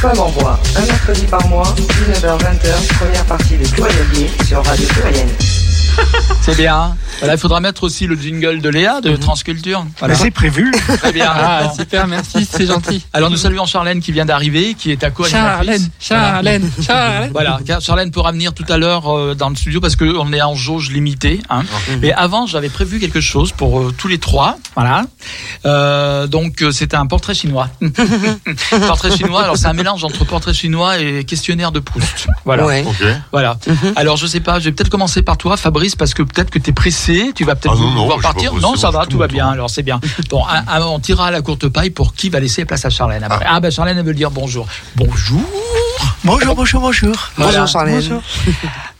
Speaker 9: Femme
Speaker 4: en bois, un mercredi par mois, 19h-20h, première partie de Pluriel sur Radio Pluriel.
Speaker 6: C'est bien. Voilà, il faudra mettre aussi le jingle de Léa de Transculture. Voilà.
Speaker 3: Mais c'est prévu.
Speaker 6: Très bien.
Speaker 2: Ah, super, merci, c'est gentil.
Speaker 6: Alors nous saluons Charlène qui vient d'arriver, qui est à co
Speaker 2: Charlène, Charlène, Charlène.
Speaker 6: Voilà, Charlène pourra venir tout à l'heure euh, dans le studio parce qu'on est en jauge limitée. Hein. Mais avant, j'avais prévu quelque chose pour euh, tous les trois. Voilà. Euh, donc c'était un portrait chinois. [laughs] portrait chinois. Alors c'est un mélange entre portrait chinois et questionnaire de Proust. Voilà.
Speaker 4: Ouais.
Speaker 6: Voilà. Alors je sais pas, je vais peut-être commencer par toi, Fabrice, parce que peut-être que tu es pressé, tu vas peut-être
Speaker 5: Ah non,
Speaker 6: partir. Non, ça va, tout va bien. Alors c'est bien. Bon, on tirera à la courte paille pour qui va laisser place à Charlène. après. Ah, ben Charlène elle veut dire bonjour. Bonjour.
Speaker 3: Bonjour, bonjour, bonjour.
Speaker 6: Voilà.
Speaker 4: Bonjour Charlène.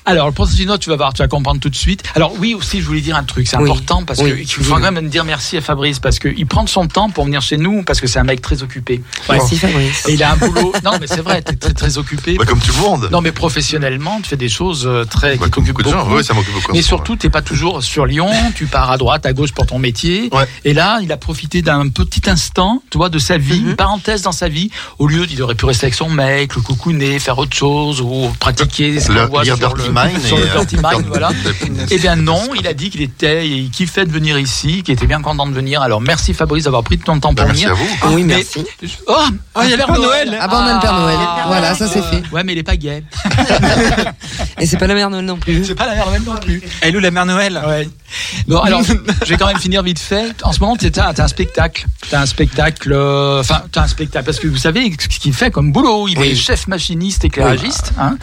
Speaker 6: Alors, le Portofino, tu vas voir, tu vas comprendre tout de suite. Alors, oui, aussi, je voulais dire un truc, c'est
Speaker 4: Oui.
Speaker 6: important parce
Speaker 4: Oui.
Speaker 6: que il faut quand même dire merci à Fabrice parce qu'il prend de son temps pour venir chez nous parce que c'est un mec très occupé. Ouais.
Speaker 4: Merci Fabrice.
Speaker 6: Et il a un boulot. Non, mais c'est vrai, t'es très, très occupé.
Speaker 5: Bah, comme tout le monde.
Speaker 6: Non, mais professionnellement, tu fais des choses euh, très
Speaker 5: Bah,
Speaker 6: qui
Speaker 5: comme beaucoup de gens. ça m'occupe beaucoup.
Speaker 6: Mais surtout, t'es pas toujours sur Lyon. Tu pars à droite, à gauche pour ton métier.
Speaker 5: Ouais.
Speaker 6: Et là, il a profité d'un petit instant, tu vois, de sa vie,
Speaker 4: Mhm.
Speaker 6: une parenthèse dans sa vie. Au lieu, il aurait pu rester avec son mec, le coucouner, faire autre chose ou pratiquer ce qu'on
Speaker 5: Le-
Speaker 6: sur le, le
Speaker 5: euh,
Speaker 6: Dirty voilà. Eh bien non, il a dit qu'il était, il kiffait de venir ici, qu'il était bien content de venir. Alors merci Fabrice d'avoir pris de ton temps pour
Speaker 5: merci à
Speaker 6: venir.
Speaker 5: vous.
Speaker 4: Oui,
Speaker 6: Mais-
Speaker 4: merci.
Speaker 6: Oh, ah, il y a le Père Noël.
Speaker 4: Ah on a le Père Noël. Voilà, ça c'est fait.
Speaker 6: Ouais, mais il est pas gay.
Speaker 4: Et c'est pas la mère Noël non plus.
Speaker 6: C'est pas la Mère Noël non plus.
Speaker 2: Elle ou la mère Noël?
Speaker 6: Ouais. Bon, [laughs] alors, je vais quand même finir vite fait. En ce moment, tu as, un spectacle. Tu as un spectacle. euh, Enfin, tu as un spectacle. Parce que vous savez ce qu'il fait comme boulot. Il est
Speaker 4: Oui.
Speaker 6: chef machiniste, éclairagiste. Hein.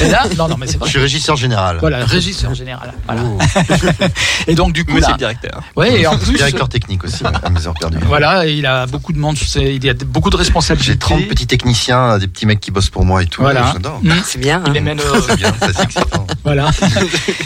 Speaker 6: Et là, non, non, mais c'est
Speaker 5: Je suis régisseur général.
Speaker 6: Voilà, régisseur général. Voilà. [laughs] et donc, du coup, là.
Speaker 2: le directeur.
Speaker 6: Ouais, et en plus.
Speaker 5: Directeur technique aussi, à mes heures perdues.
Speaker 6: Voilà, il a beaucoup de monde, c'est- il a beaucoup de responsabilités.
Speaker 5: J'ai 30 petits techniciens, des petits mecs qui bossent pour moi et tout.
Speaker 6: Voilà.
Speaker 5: J'adore.
Speaker 6: Mm.
Speaker 4: C'est bien.
Speaker 6: Il
Speaker 4: hein.
Speaker 6: les mène, euh,
Speaker 5: C'est bien, ça, c'est excitant. [laughs]
Speaker 6: Voilà.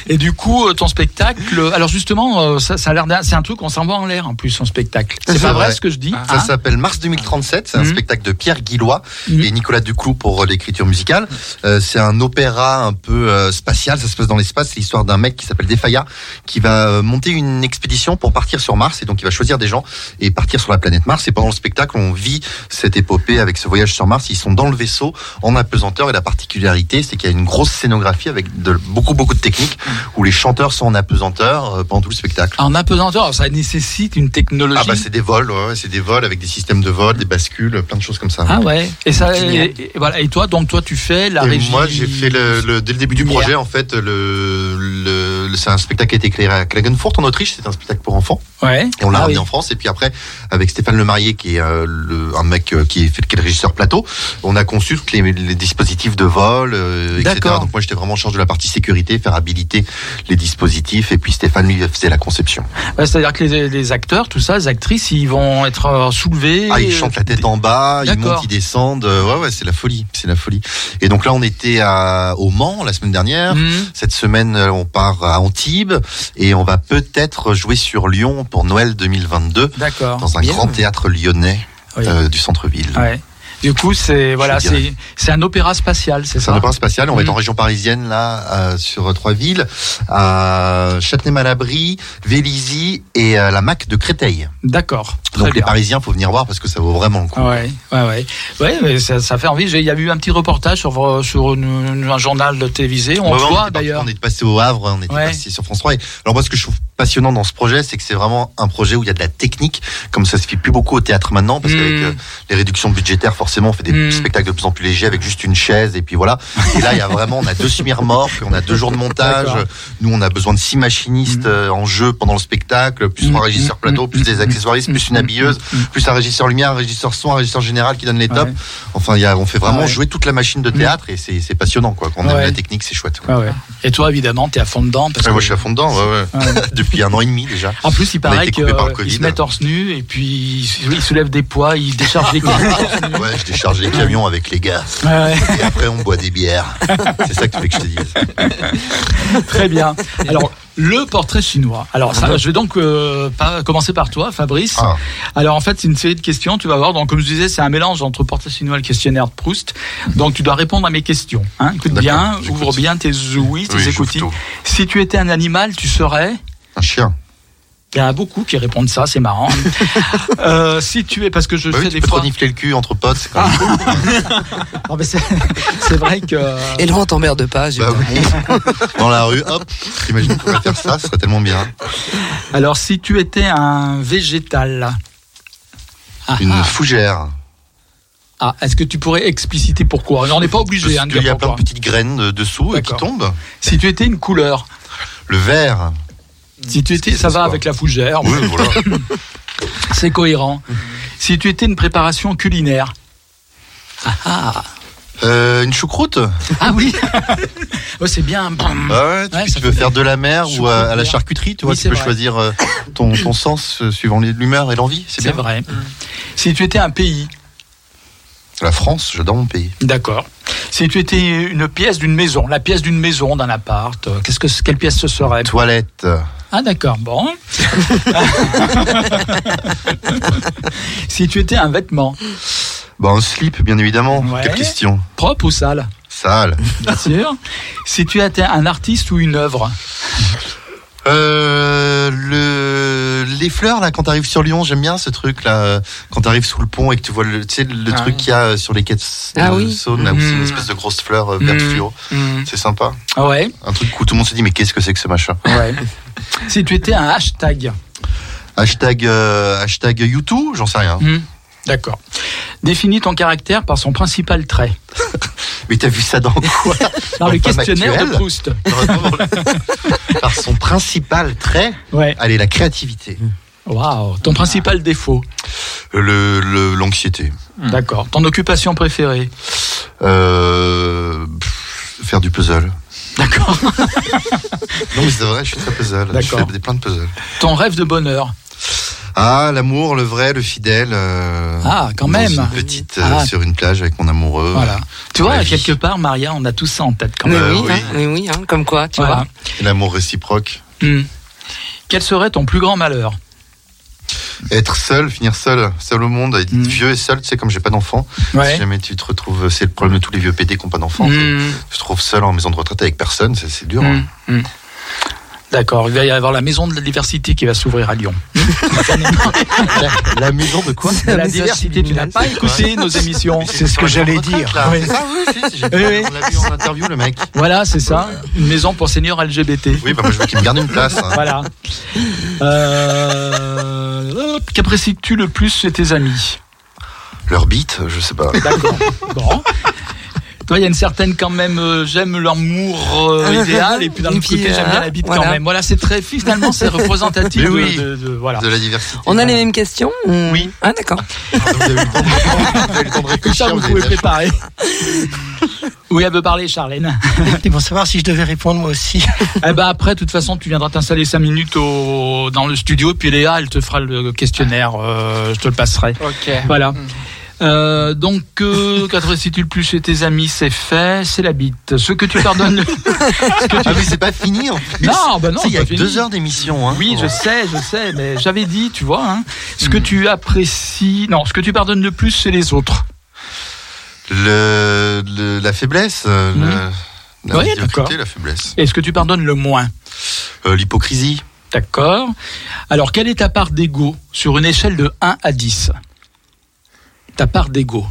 Speaker 6: Et du coup, euh, ton spectacle, alors justement, euh, ça, ça a l'air d'un, c'est un truc, on s'envoie en l'air en plus, son spectacle. C'est pas vrai
Speaker 5: vrai.
Speaker 6: ce que je dis?
Speaker 5: Ça
Speaker 6: hein
Speaker 5: s'appelle Mars 2037, c'est un
Speaker 6: Mhm.
Speaker 5: spectacle de Pierre Guillois
Speaker 6: Mhm.
Speaker 5: et Nicolas Duclou pour euh, l'écriture musicale. Euh, c'est un opéra un peu euh, spatial, ça se passe dans l'espace, c'est l'histoire d'un mec qui s'appelle Defaya qui va monter une expédition pour partir sur Mars et donc il va choisir des gens et partir sur la planète Mars et pendant le spectacle on vit cette épopée avec ce voyage sur Mars, ils sont dans le vaisseau en apesanteur et la particularité c'est qu'il y a une grosse scénographie avec de, beaucoup beaucoup de techniques où les chanteurs sont en apesanteur euh, pendant tout le spectacle.
Speaker 6: En apesanteur, ça nécessite une technologie.
Speaker 5: Ah bah c'est des vols, ouais, c'est des vols avec des systèmes de vol, des bascules, plein de choses comme ça.
Speaker 6: Ah ouais. Et ça,
Speaker 4: Génial.
Speaker 6: et, et voilà. Et toi, donc toi, tu fais la
Speaker 5: Et
Speaker 6: régie.
Speaker 5: moi, j'ai fait le, le- dès le début du projet, en fait, le, le, le- c'est un spectacle qui a été créé à Klagenfurt en Autriche. C'est un spectacle pour enfants.
Speaker 6: Ouais.
Speaker 5: Et on l'a
Speaker 6: Ah
Speaker 5: ramené
Speaker 6: oui.
Speaker 5: en France. Et puis après, avec Stéphane Lemarié, qui est euh, le, un mec euh, qui est fait qui est le régisseur plateau, on a conçu tous les, les dispositifs de vol, euh, etc.
Speaker 6: D'accord.
Speaker 5: Donc moi, j'étais vraiment en charge de la partie sécurité, faire habiliter les dispositifs. Et puis Stéphane, lui, faisait la conception.
Speaker 6: C'est-à-dire que les, les acteurs, tout ça, les actrices, ils vont être euh, soulevés.
Speaker 5: Ah, ils chantent la tête en bas, ils montent, ils descendent. Euh, Ouais, ouais, c'est la folie, c'est la folie. Et donc là, on était à, au Mans la semaine dernière.
Speaker 6: Mhm.
Speaker 5: Cette semaine, euh, on part à Antibes et on va peut-être jouer sur Lyon pour Noël 2022
Speaker 6: D'accord.
Speaker 5: dans un
Speaker 4: Bien.
Speaker 5: grand théâtre lyonnais
Speaker 6: Oui.
Speaker 5: euh, du centre-ville.
Speaker 6: Ouais. Du coup, c'est voilà, c'est un opéra spatial, c'est
Speaker 5: C'est un
Speaker 6: ça.
Speaker 5: opéra spatial. On va être en région parisienne là, euh, sur trois villes, à Châtenay-Malabry, Vélizy et euh, la Mac de Créteil.
Speaker 6: D'accord.
Speaker 5: Donc les. Parisiens, faut venir voir parce que ça vaut vraiment le coup.
Speaker 6: Ouais, ouais, ouais. Ouais, mais ça, ça fait envie. J'ai- Il y a eu un petit reportage sur, sur une- une- un journal télévisé. On
Speaker 5: Ouais,
Speaker 6: le voit d'ailleurs.
Speaker 5: On est passé au Havre, on était
Speaker 6: Ouais.
Speaker 5: passé sur France 3. Et alors moi, ce que je trouve passionnant dans ce projet, c'est que c'est vraiment un projet où il y a de la technique, comme ça se fait plus beaucoup au théâtre maintenant, parce
Speaker 6: Mm.
Speaker 5: qu'avec euh, les réductions budgétaires, forcément, on fait des
Speaker 6: Mm.
Speaker 5: spectacles de plus en plus légers avec juste une chaise et puis voilà. Et là, il y a vraiment, on a deux semi-remorques, on a deux jours de montage. Nous, on a besoin de six machinistes
Speaker 6: Mm.
Speaker 5: euh, en jeu pendant le spectacle, plus
Speaker 6: Mm.
Speaker 5: trois régisseurs
Speaker 6: Mm.
Speaker 5: plateau, plus des accessoiristes, plus une habilleuse, plus un régisseur lumière, un régisseur son, un régisseur général qui donne les tops.
Speaker 6: Ouais.
Speaker 5: Enfin, il y a, on fait vraiment
Speaker 6: Ah ouais.
Speaker 5: jouer toute la machine de théâtre et c'est passionnant, quoi. Quand on aime
Speaker 6: Ouais.
Speaker 5: la technique, c'est chouette.
Speaker 6: Et toi, évidemment, t'es à fond dedans. Parce que-
Speaker 5: moi, je suis à fond dedans. [laughs] Depuis un an et demi déjà.
Speaker 6: En plus, il paraît qu'ils
Speaker 5: Covid.
Speaker 6: se mettent torse nu et puis ils, soulèvent des poids, ils déchargent des camions. [laughs]
Speaker 5: Ouais, je décharge les camions avec les gars.
Speaker 6: Ouais.
Speaker 5: Et après, on boit des bières. C'est ça que tu veux que je te dise.
Speaker 6: Très bien. Alors, le portrait chinois. Alors, ça, je vais donc euh, pas commencer par toi, Fabrice.
Speaker 5: Ah.
Speaker 6: Alors, en fait, c'est une série de questions. Tu vas voir. Donc, comme je disais, c'est un mélange entre portrait chinois et le questionnaire de Proust. Donc, tu dois répondre à mes questions. Hein Écoute bien, ouvre bien tes ouïes, tes
Speaker 5: Oui,
Speaker 6: écoutilles. Si tu étais un animal, tu serais.
Speaker 5: Un chien.
Speaker 6: Il y en a beaucoup qui répondent ça, c'est marrant. [laughs] euh, si tu es, parce que je
Speaker 5: Bah oui, tu
Speaker 6: des
Speaker 5: peux
Speaker 6: fois.
Speaker 5: le cul entre potes, c'est quand même [laughs]
Speaker 6: mais c'est c'est vrai que.
Speaker 4: Et non, t'emmerde pas. j'ai
Speaker 5: Bah
Speaker 4: pas-
Speaker 5: oui. Dans la rue, hop. T'imagines qu'on pourrait faire ça, ce serait tellement bien.
Speaker 6: Alors, si tu étais un végétal. Ah,
Speaker 5: Une
Speaker 6: ah.
Speaker 5: fougère.
Speaker 6: Ah, est-ce que tu pourrais expliciter pourquoi? On n'est pas obligé hein,
Speaker 5: Parce
Speaker 6: de
Speaker 5: qu'il y a plein de petites graines euh, dessous euh, qui tombent.
Speaker 6: Si tu étais une couleur,
Speaker 5: Le vert.
Speaker 6: Si tu étais, ça va avec la fougère,
Speaker 5: Oui, voilà. [laughs]
Speaker 6: c'est cohérent. Si tu étais une préparation culinaire. Ah, ah.
Speaker 5: Euh, une choucroute
Speaker 6: Ah oui [laughs] Oh, C'est bien.
Speaker 5: Ah ouais, tu,
Speaker 6: Ouais,
Speaker 5: tu
Speaker 6: ça
Speaker 5: veux faire de la mer ou à, à la charcuterie, tu vois,
Speaker 6: Oui,
Speaker 5: tu peux
Speaker 6: vrai.
Speaker 5: choisir euh, ton, ton [laughs] sens euh, suivant l'humeur et l'envie, c'est bien.
Speaker 6: vrai. Si tu étais un pays.
Speaker 5: La France, j'adore mon pays.
Speaker 6: D'accord. Si tu étais une pièce d'une maison, la pièce d'une maison, d'un appart, qu'est-ce que quelle pièce ce serait?
Speaker 5: Toilette.
Speaker 6: Ah d'accord, bon. [laughs] si tu étais un vêtement,
Speaker 5: Bon, un slip, bien évidemment.
Speaker 6: Ouais.
Speaker 5: Quelle question
Speaker 6: propre ou sale?
Speaker 5: Sale.
Speaker 6: Bien sûr. si tu étais un artiste ou une œuvre, [laughs]
Speaker 5: Euh, le... Les fleurs, là, quand t'arrives sur Lyon, j'aime bien ce truc, là. Quand t'arrives sous le pont et que tu vois le, tu sais, le
Speaker 2: Ah
Speaker 5: truc qu'il y a sur les quais de
Speaker 4: Ah oui.
Speaker 5: Saône, là, où c'est une
Speaker 6: Mhm.
Speaker 5: espèce de grosse fleur euh, verte
Speaker 6: Mhm.
Speaker 5: fluo.
Speaker 6: Hmm.
Speaker 5: C'est sympa.
Speaker 6: Ah ouais,
Speaker 5: Un truc où tout le monde se dit, mais qu'est-ce que c'est que ce machin?
Speaker 6: Ouais. si tu étais un hashtag,
Speaker 5: Hashtag, euh, hashtag YouTube, j'en sais rien.
Speaker 6: Hmm. D'accord. Définis ton caractère par son principal trait. [laughs]
Speaker 5: Mais t'as vu ça dans quoi [laughs]
Speaker 6: Dans le questionnaire de Proust. [laughs]
Speaker 5: Par son principal trait,
Speaker 6: Ouais.
Speaker 5: allez, la créativité.
Speaker 6: Waouh. Ton principal défaut.
Speaker 5: Le, l'anxiété.
Speaker 6: D'accord. Ton occupation préférée.
Speaker 5: Euh, pff, faire du puzzle.
Speaker 6: D'accord.
Speaker 5: Non, mais c'est vrai, je suis très puzzle. Je
Speaker 6: D'accord.
Speaker 5: fais des, plein de puzzles.
Speaker 6: Ton rêve de bonheur.
Speaker 5: Ah, l'amour, le vrai, le fidèle. euh,
Speaker 6: Ah, quand
Speaker 5: dans
Speaker 6: même.
Speaker 5: Une petite, euh,
Speaker 6: Ah.
Speaker 5: sur une plage avec mon amoureux.
Speaker 6: Voilà. Tu
Speaker 5: Pour
Speaker 6: vois,
Speaker 5: vie.
Speaker 6: quelque part, Maria, on a tous ça en tête quand
Speaker 4: Mais
Speaker 6: même.
Speaker 5: Euh,
Speaker 4: oui,
Speaker 5: oui.
Speaker 4: hein, mais oui, hein, comme quoi, tu
Speaker 6: Voilà.
Speaker 4: vois.
Speaker 5: Et L'amour réciproque.
Speaker 6: Hmm. Quel serait ton plus grand malheur?
Speaker 5: Être seul, finir seul, seul au monde, être
Speaker 6: Mm.
Speaker 5: vieux et seul, tu sais, comme j'ai pas d'enfant. Si jamais tu te retrouves, c'est le problème de tous les vieux PD qui n'ont pas d'enfant.
Speaker 6: Hmm.
Speaker 5: Tu te trouves seul en maison de retraite avec personne, c'est, dur.
Speaker 6: Hmm.
Speaker 5: hein.
Speaker 6: D'accord, il va y avoir la maison de la diversité qui va s'ouvrir à Lyon.
Speaker 5: La, [laughs] la maison de quoi
Speaker 6: De la
Speaker 4: message
Speaker 6: diversité, tu n'as pas écouté nos émissions. [laughs]
Speaker 3: C'est ce que j'allais dire.
Speaker 6: Oui.
Speaker 5: Ça, oui, si, j'ai-
Speaker 6: Oui, oui.
Speaker 5: on l'a vu en interview, le mec.
Speaker 6: Voilà, c'est ça. Une maison pour seniors LGBT.
Speaker 5: Oui, bah moi je veux qu'il me garde une place. hein.
Speaker 6: Voilà. Euh, Qu'apprécies-tu le plus chez tes amis?
Speaker 5: Leur bite, je sais pas.
Speaker 6: D'accord. Bon. Toi, il y a une certaine quand même, euh, j'aime l'amour euh, idéal, et puis d'un autre côté, j'aime bien
Speaker 4: euh,
Speaker 6: la bite
Speaker 4: voilà.
Speaker 6: quand même. Voilà, c'est très, finalement, c'est [laughs] représentatif de-
Speaker 5: oui.
Speaker 6: de, de- voilà.
Speaker 5: De la diversité.
Speaker 4: On a les mêmes questions ou-
Speaker 6: Oui.
Speaker 4: Ah, d'accord.
Speaker 5: Vous avez eu le temps de, [laughs] vous avez le temps de réfléchir,
Speaker 6: vous pouvez préparer. oui, elle veut parler, Charlène.
Speaker 10: Et pour savoir si je devais répondre moi aussi.
Speaker 6: Eh ben après, de toute façon, tu viendras t'installer 5 minutes au, dans le studio, puis Léa, elle te fera le questionnaire, euh, je te le passerai.
Speaker 2: Ok.
Speaker 6: Voilà. Euh, donc, euh, [laughs] qu'apprécies-tu le plus chez tes amis C'est fait, c'est la bite. Ce que tu pardonnes. le- [laughs] ce que tu-
Speaker 5: Ah mais c'est pas fini en plus.
Speaker 6: Non, bah non,
Speaker 5: Tu sais, il y a deux heures d'émission. Hein.
Speaker 6: Oui, je sais, je sais, mais j'avais dit, tu vois, hein, ce que tu apprécies. Non, ce que tu pardonnes le plus, c'est les autres.
Speaker 5: Le, le- la faiblesse, euh,
Speaker 6: Mhm.
Speaker 5: le- la
Speaker 6: Oui,
Speaker 5: médiocrité,
Speaker 6: d'accord.
Speaker 5: la faiblesse.
Speaker 6: Et ce que tu pardonnes le moins.
Speaker 5: Euh, L'hypocrisie,
Speaker 6: D'accord. Alors, quelle est ta part d'ego sur une échelle de 1 à 10 Ta part d'ego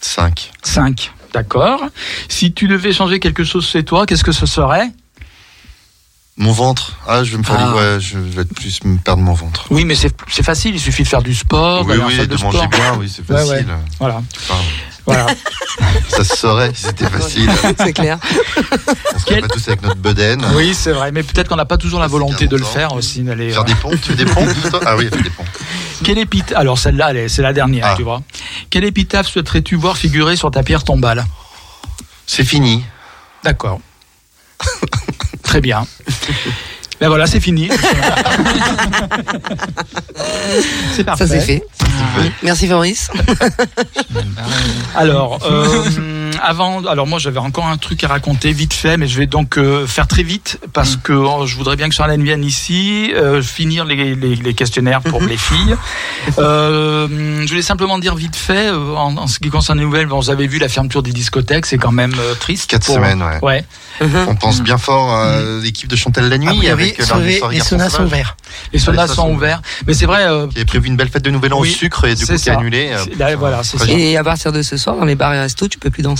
Speaker 5: 5.
Speaker 6: 5. D'accord. Si tu devais changer quelque chose chez toi, qu'est-ce que ce serait?
Speaker 5: Mon ventre. Ah, je vais me faire.
Speaker 6: Ah.
Speaker 5: Ouais, je vais être plus me perdre mon ventre.
Speaker 6: Oui, mais c'est facile, il suffit de faire du sport,
Speaker 5: oui,
Speaker 6: en
Speaker 5: oui,
Speaker 6: salle
Speaker 5: de,
Speaker 6: de
Speaker 5: manger
Speaker 6: sport.
Speaker 5: bien, oui, c'est [laughs]
Speaker 6: Ouais,
Speaker 5: facile.
Speaker 6: ouais. Voilà.
Speaker 5: Enfin,
Speaker 6: voilà. [laughs]
Speaker 5: ça se saurait si c'était facile. [laughs]
Speaker 4: C'est clair.
Speaker 5: On serait
Speaker 6: Quel-
Speaker 5: pas tous avec notre bedaine.
Speaker 6: Oui, c'est vrai, mais peut-être qu'on n'a pas toujours la volonté de le
Speaker 5: 40 ans.
Speaker 6: faire aussi. d'aller,
Speaker 5: Faire
Speaker 6: euh,
Speaker 5: des ponts, tu fais des ponts Ah oui, des ponts.
Speaker 6: Quelle épitaphe? Alors celle-là, elle est- c'est la dernière,
Speaker 5: Ah.
Speaker 6: tu vois. Quelle épitaphe souhaiterais-tu voir figurer sur ta pierre tombale?
Speaker 5: C'est fini.
Speaker 6: D'accord. Très bien. Ben voilà, c'est fini. [laughs] c'est parfait.
Speaker 4: Ça c'est fait. Merci Fabrice.
Speaker 6: Alors, euh, [laughs] avant, alors moi j'avais encore un truc à raconter vite fait, mais je vais donc euh, faire très vite parce que oh, je voudrais bien que Charlène vienne ici, euh, finir les, les- les questionnaires pour les filles. Euh, je voulais simplement dire vite fait, euh, en, en ce qui concerne les nouvelles, bon, vous avez vu la fermeture des discothèques, c'est quand même euh, triste.
Speaker 5: Quatre
Speaker 6: pour-
Speaker 5: semaines, ouais.
Speaker 6: Ouais.
Speaker 5: On pense bien fort à l'équipe de Chantal la nuit
Speaker 10: priori,
Speaker 5: avec
Speaker 10: sauver- les saunas sont ouverts.
Speaker 6: Les saunas sont ouverts, mais c'est vrai. euh,
Speaker 5: Qui avait prévu une belle fête de Nouvel An
Speaker 6: Oui,
Speaker 5: au sucre et du coup
Speaker 6: c'est
Speaker 5: annulé. euh,
Speaker 6: c'est- là, voilà, c'est ça.
Speaker 5: très
Speaker 4: Et à partir de ce soir, dans les bars et restos, tu peux plus danser.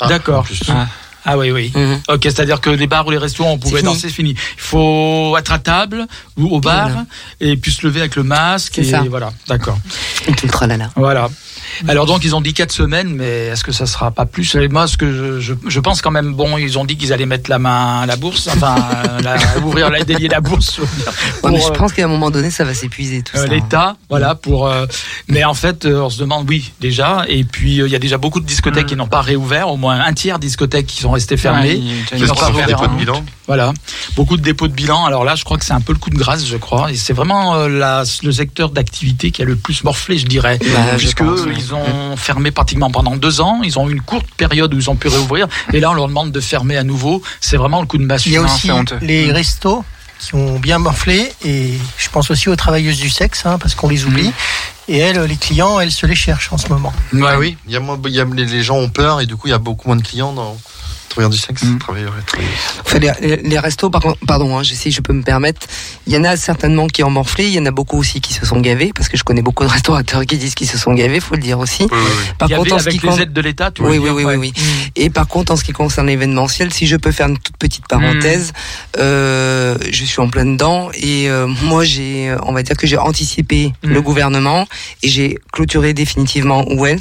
Speaker 5: Ah,
Speaker 6: D'accord. Ah. Ah oui, oui.
Speaker 4: Mhm.
Speaker 6: Ok, c'est-à-dire que les bars ou les restaurants, on pouvait danser, c'est fini. Il faut être à table ou au bar
Speaker 4: Voilà.
Speaker 6: et puis se lever avec le masque.
Speaker 4: C'est
Speaker 6: Et
Speaker 4: ça.
Speaker 6: voilà, d'accord.
Speaker 4: Et tout le tralala.
Speaker 6: Voilà. Alors donc ils ont dit quatre semaines, mais est-ce que ça sera pas plus? Et Moi, ce que je, je, pense quand même, bon, ils ont dit qu'ils allaient mettre la main à la bourse, enfin, [laughs] la- ouvrir, la, délier la bourse. je
Speaker 4: Ouais, mais
Speaker 6: euh,
Speaker 4: pense qu'à un moment donné, ça va s'épuiser tout
Speaker 6: euh,
Speaker 4: ça.
Speaker 6: l'État, voilà pour. euh, mais en fait, on se demande, oui, déjà, et puis il y a déjà beaucoup de discothèques qui n'ont pas réouvert, au moins un tiers discothèques qui sont restées fermées.
Speaker 2: Ouais, il-
Speaker 6: Ils
Speaker 5: Parce
Speaker 6: ont
Speaker 5: qu'ils
Speaker 6: pas
Speaker 5: de bilan.
Speaker 6: Voilà, beaucoup de dépôts de bilan. Alors là, je crois que c'est un peu le coup de grâce, je crois. Et c'est vraiment euh, la, le secteur d'activité qui a le plus morflé, je dirais,
Speaker 4: Bah, je pense,
Speaker 6: ils ils ont fermé pratiquement pendant deux ans. Ils ont eu une courte période où ils ont pu réouvrir. Et là, on leur demande de fermer à nouveau. C'est vraiment le coup de massue.
Speaker 10: Il y a aussi les restos qui ont bien morflé et je pense aussi aux travailleuses du sexe hein, parce qu'on les oublie. Et elles, les clients, elles se les cherchent en ce moment.
Speaker 5: Ah oui, il y a moins, il y a, les, les gens ont peur et du coup il y a beaucoup moins de clients dans travailleurs du sexe. Travailleurs et travailleuses.
Speaker 4: Enfin, les, les- restos, par pardon, hein, je- si je peux me permettre, il y en a certainement qui ont morflé, il y en a beaucoup aussi qui se sont gavés, parce que je connais beaucoup de restaurateurs qui disent qu'ils se sont gavés, faut le dire aussi. Par
Speaker 6: Il y
Speaker 4: contre, en ce qui
Speaker 6: les
Speaker 4: con-
Speaker 6: aides de l'État, tu
Speaker 4: oui, oui, oui, oui, oui. Et par contre, en ce qui concerne l'événementiel, si je peux faire une toute petite parenthèse, euh, je suis en plein dedans et euh, moi j'ai, on va dire que j'ai anticipé
Speaker 6: Mm.
Speaker 4: le gouvernement et j'ai clôturé définitivement Wells.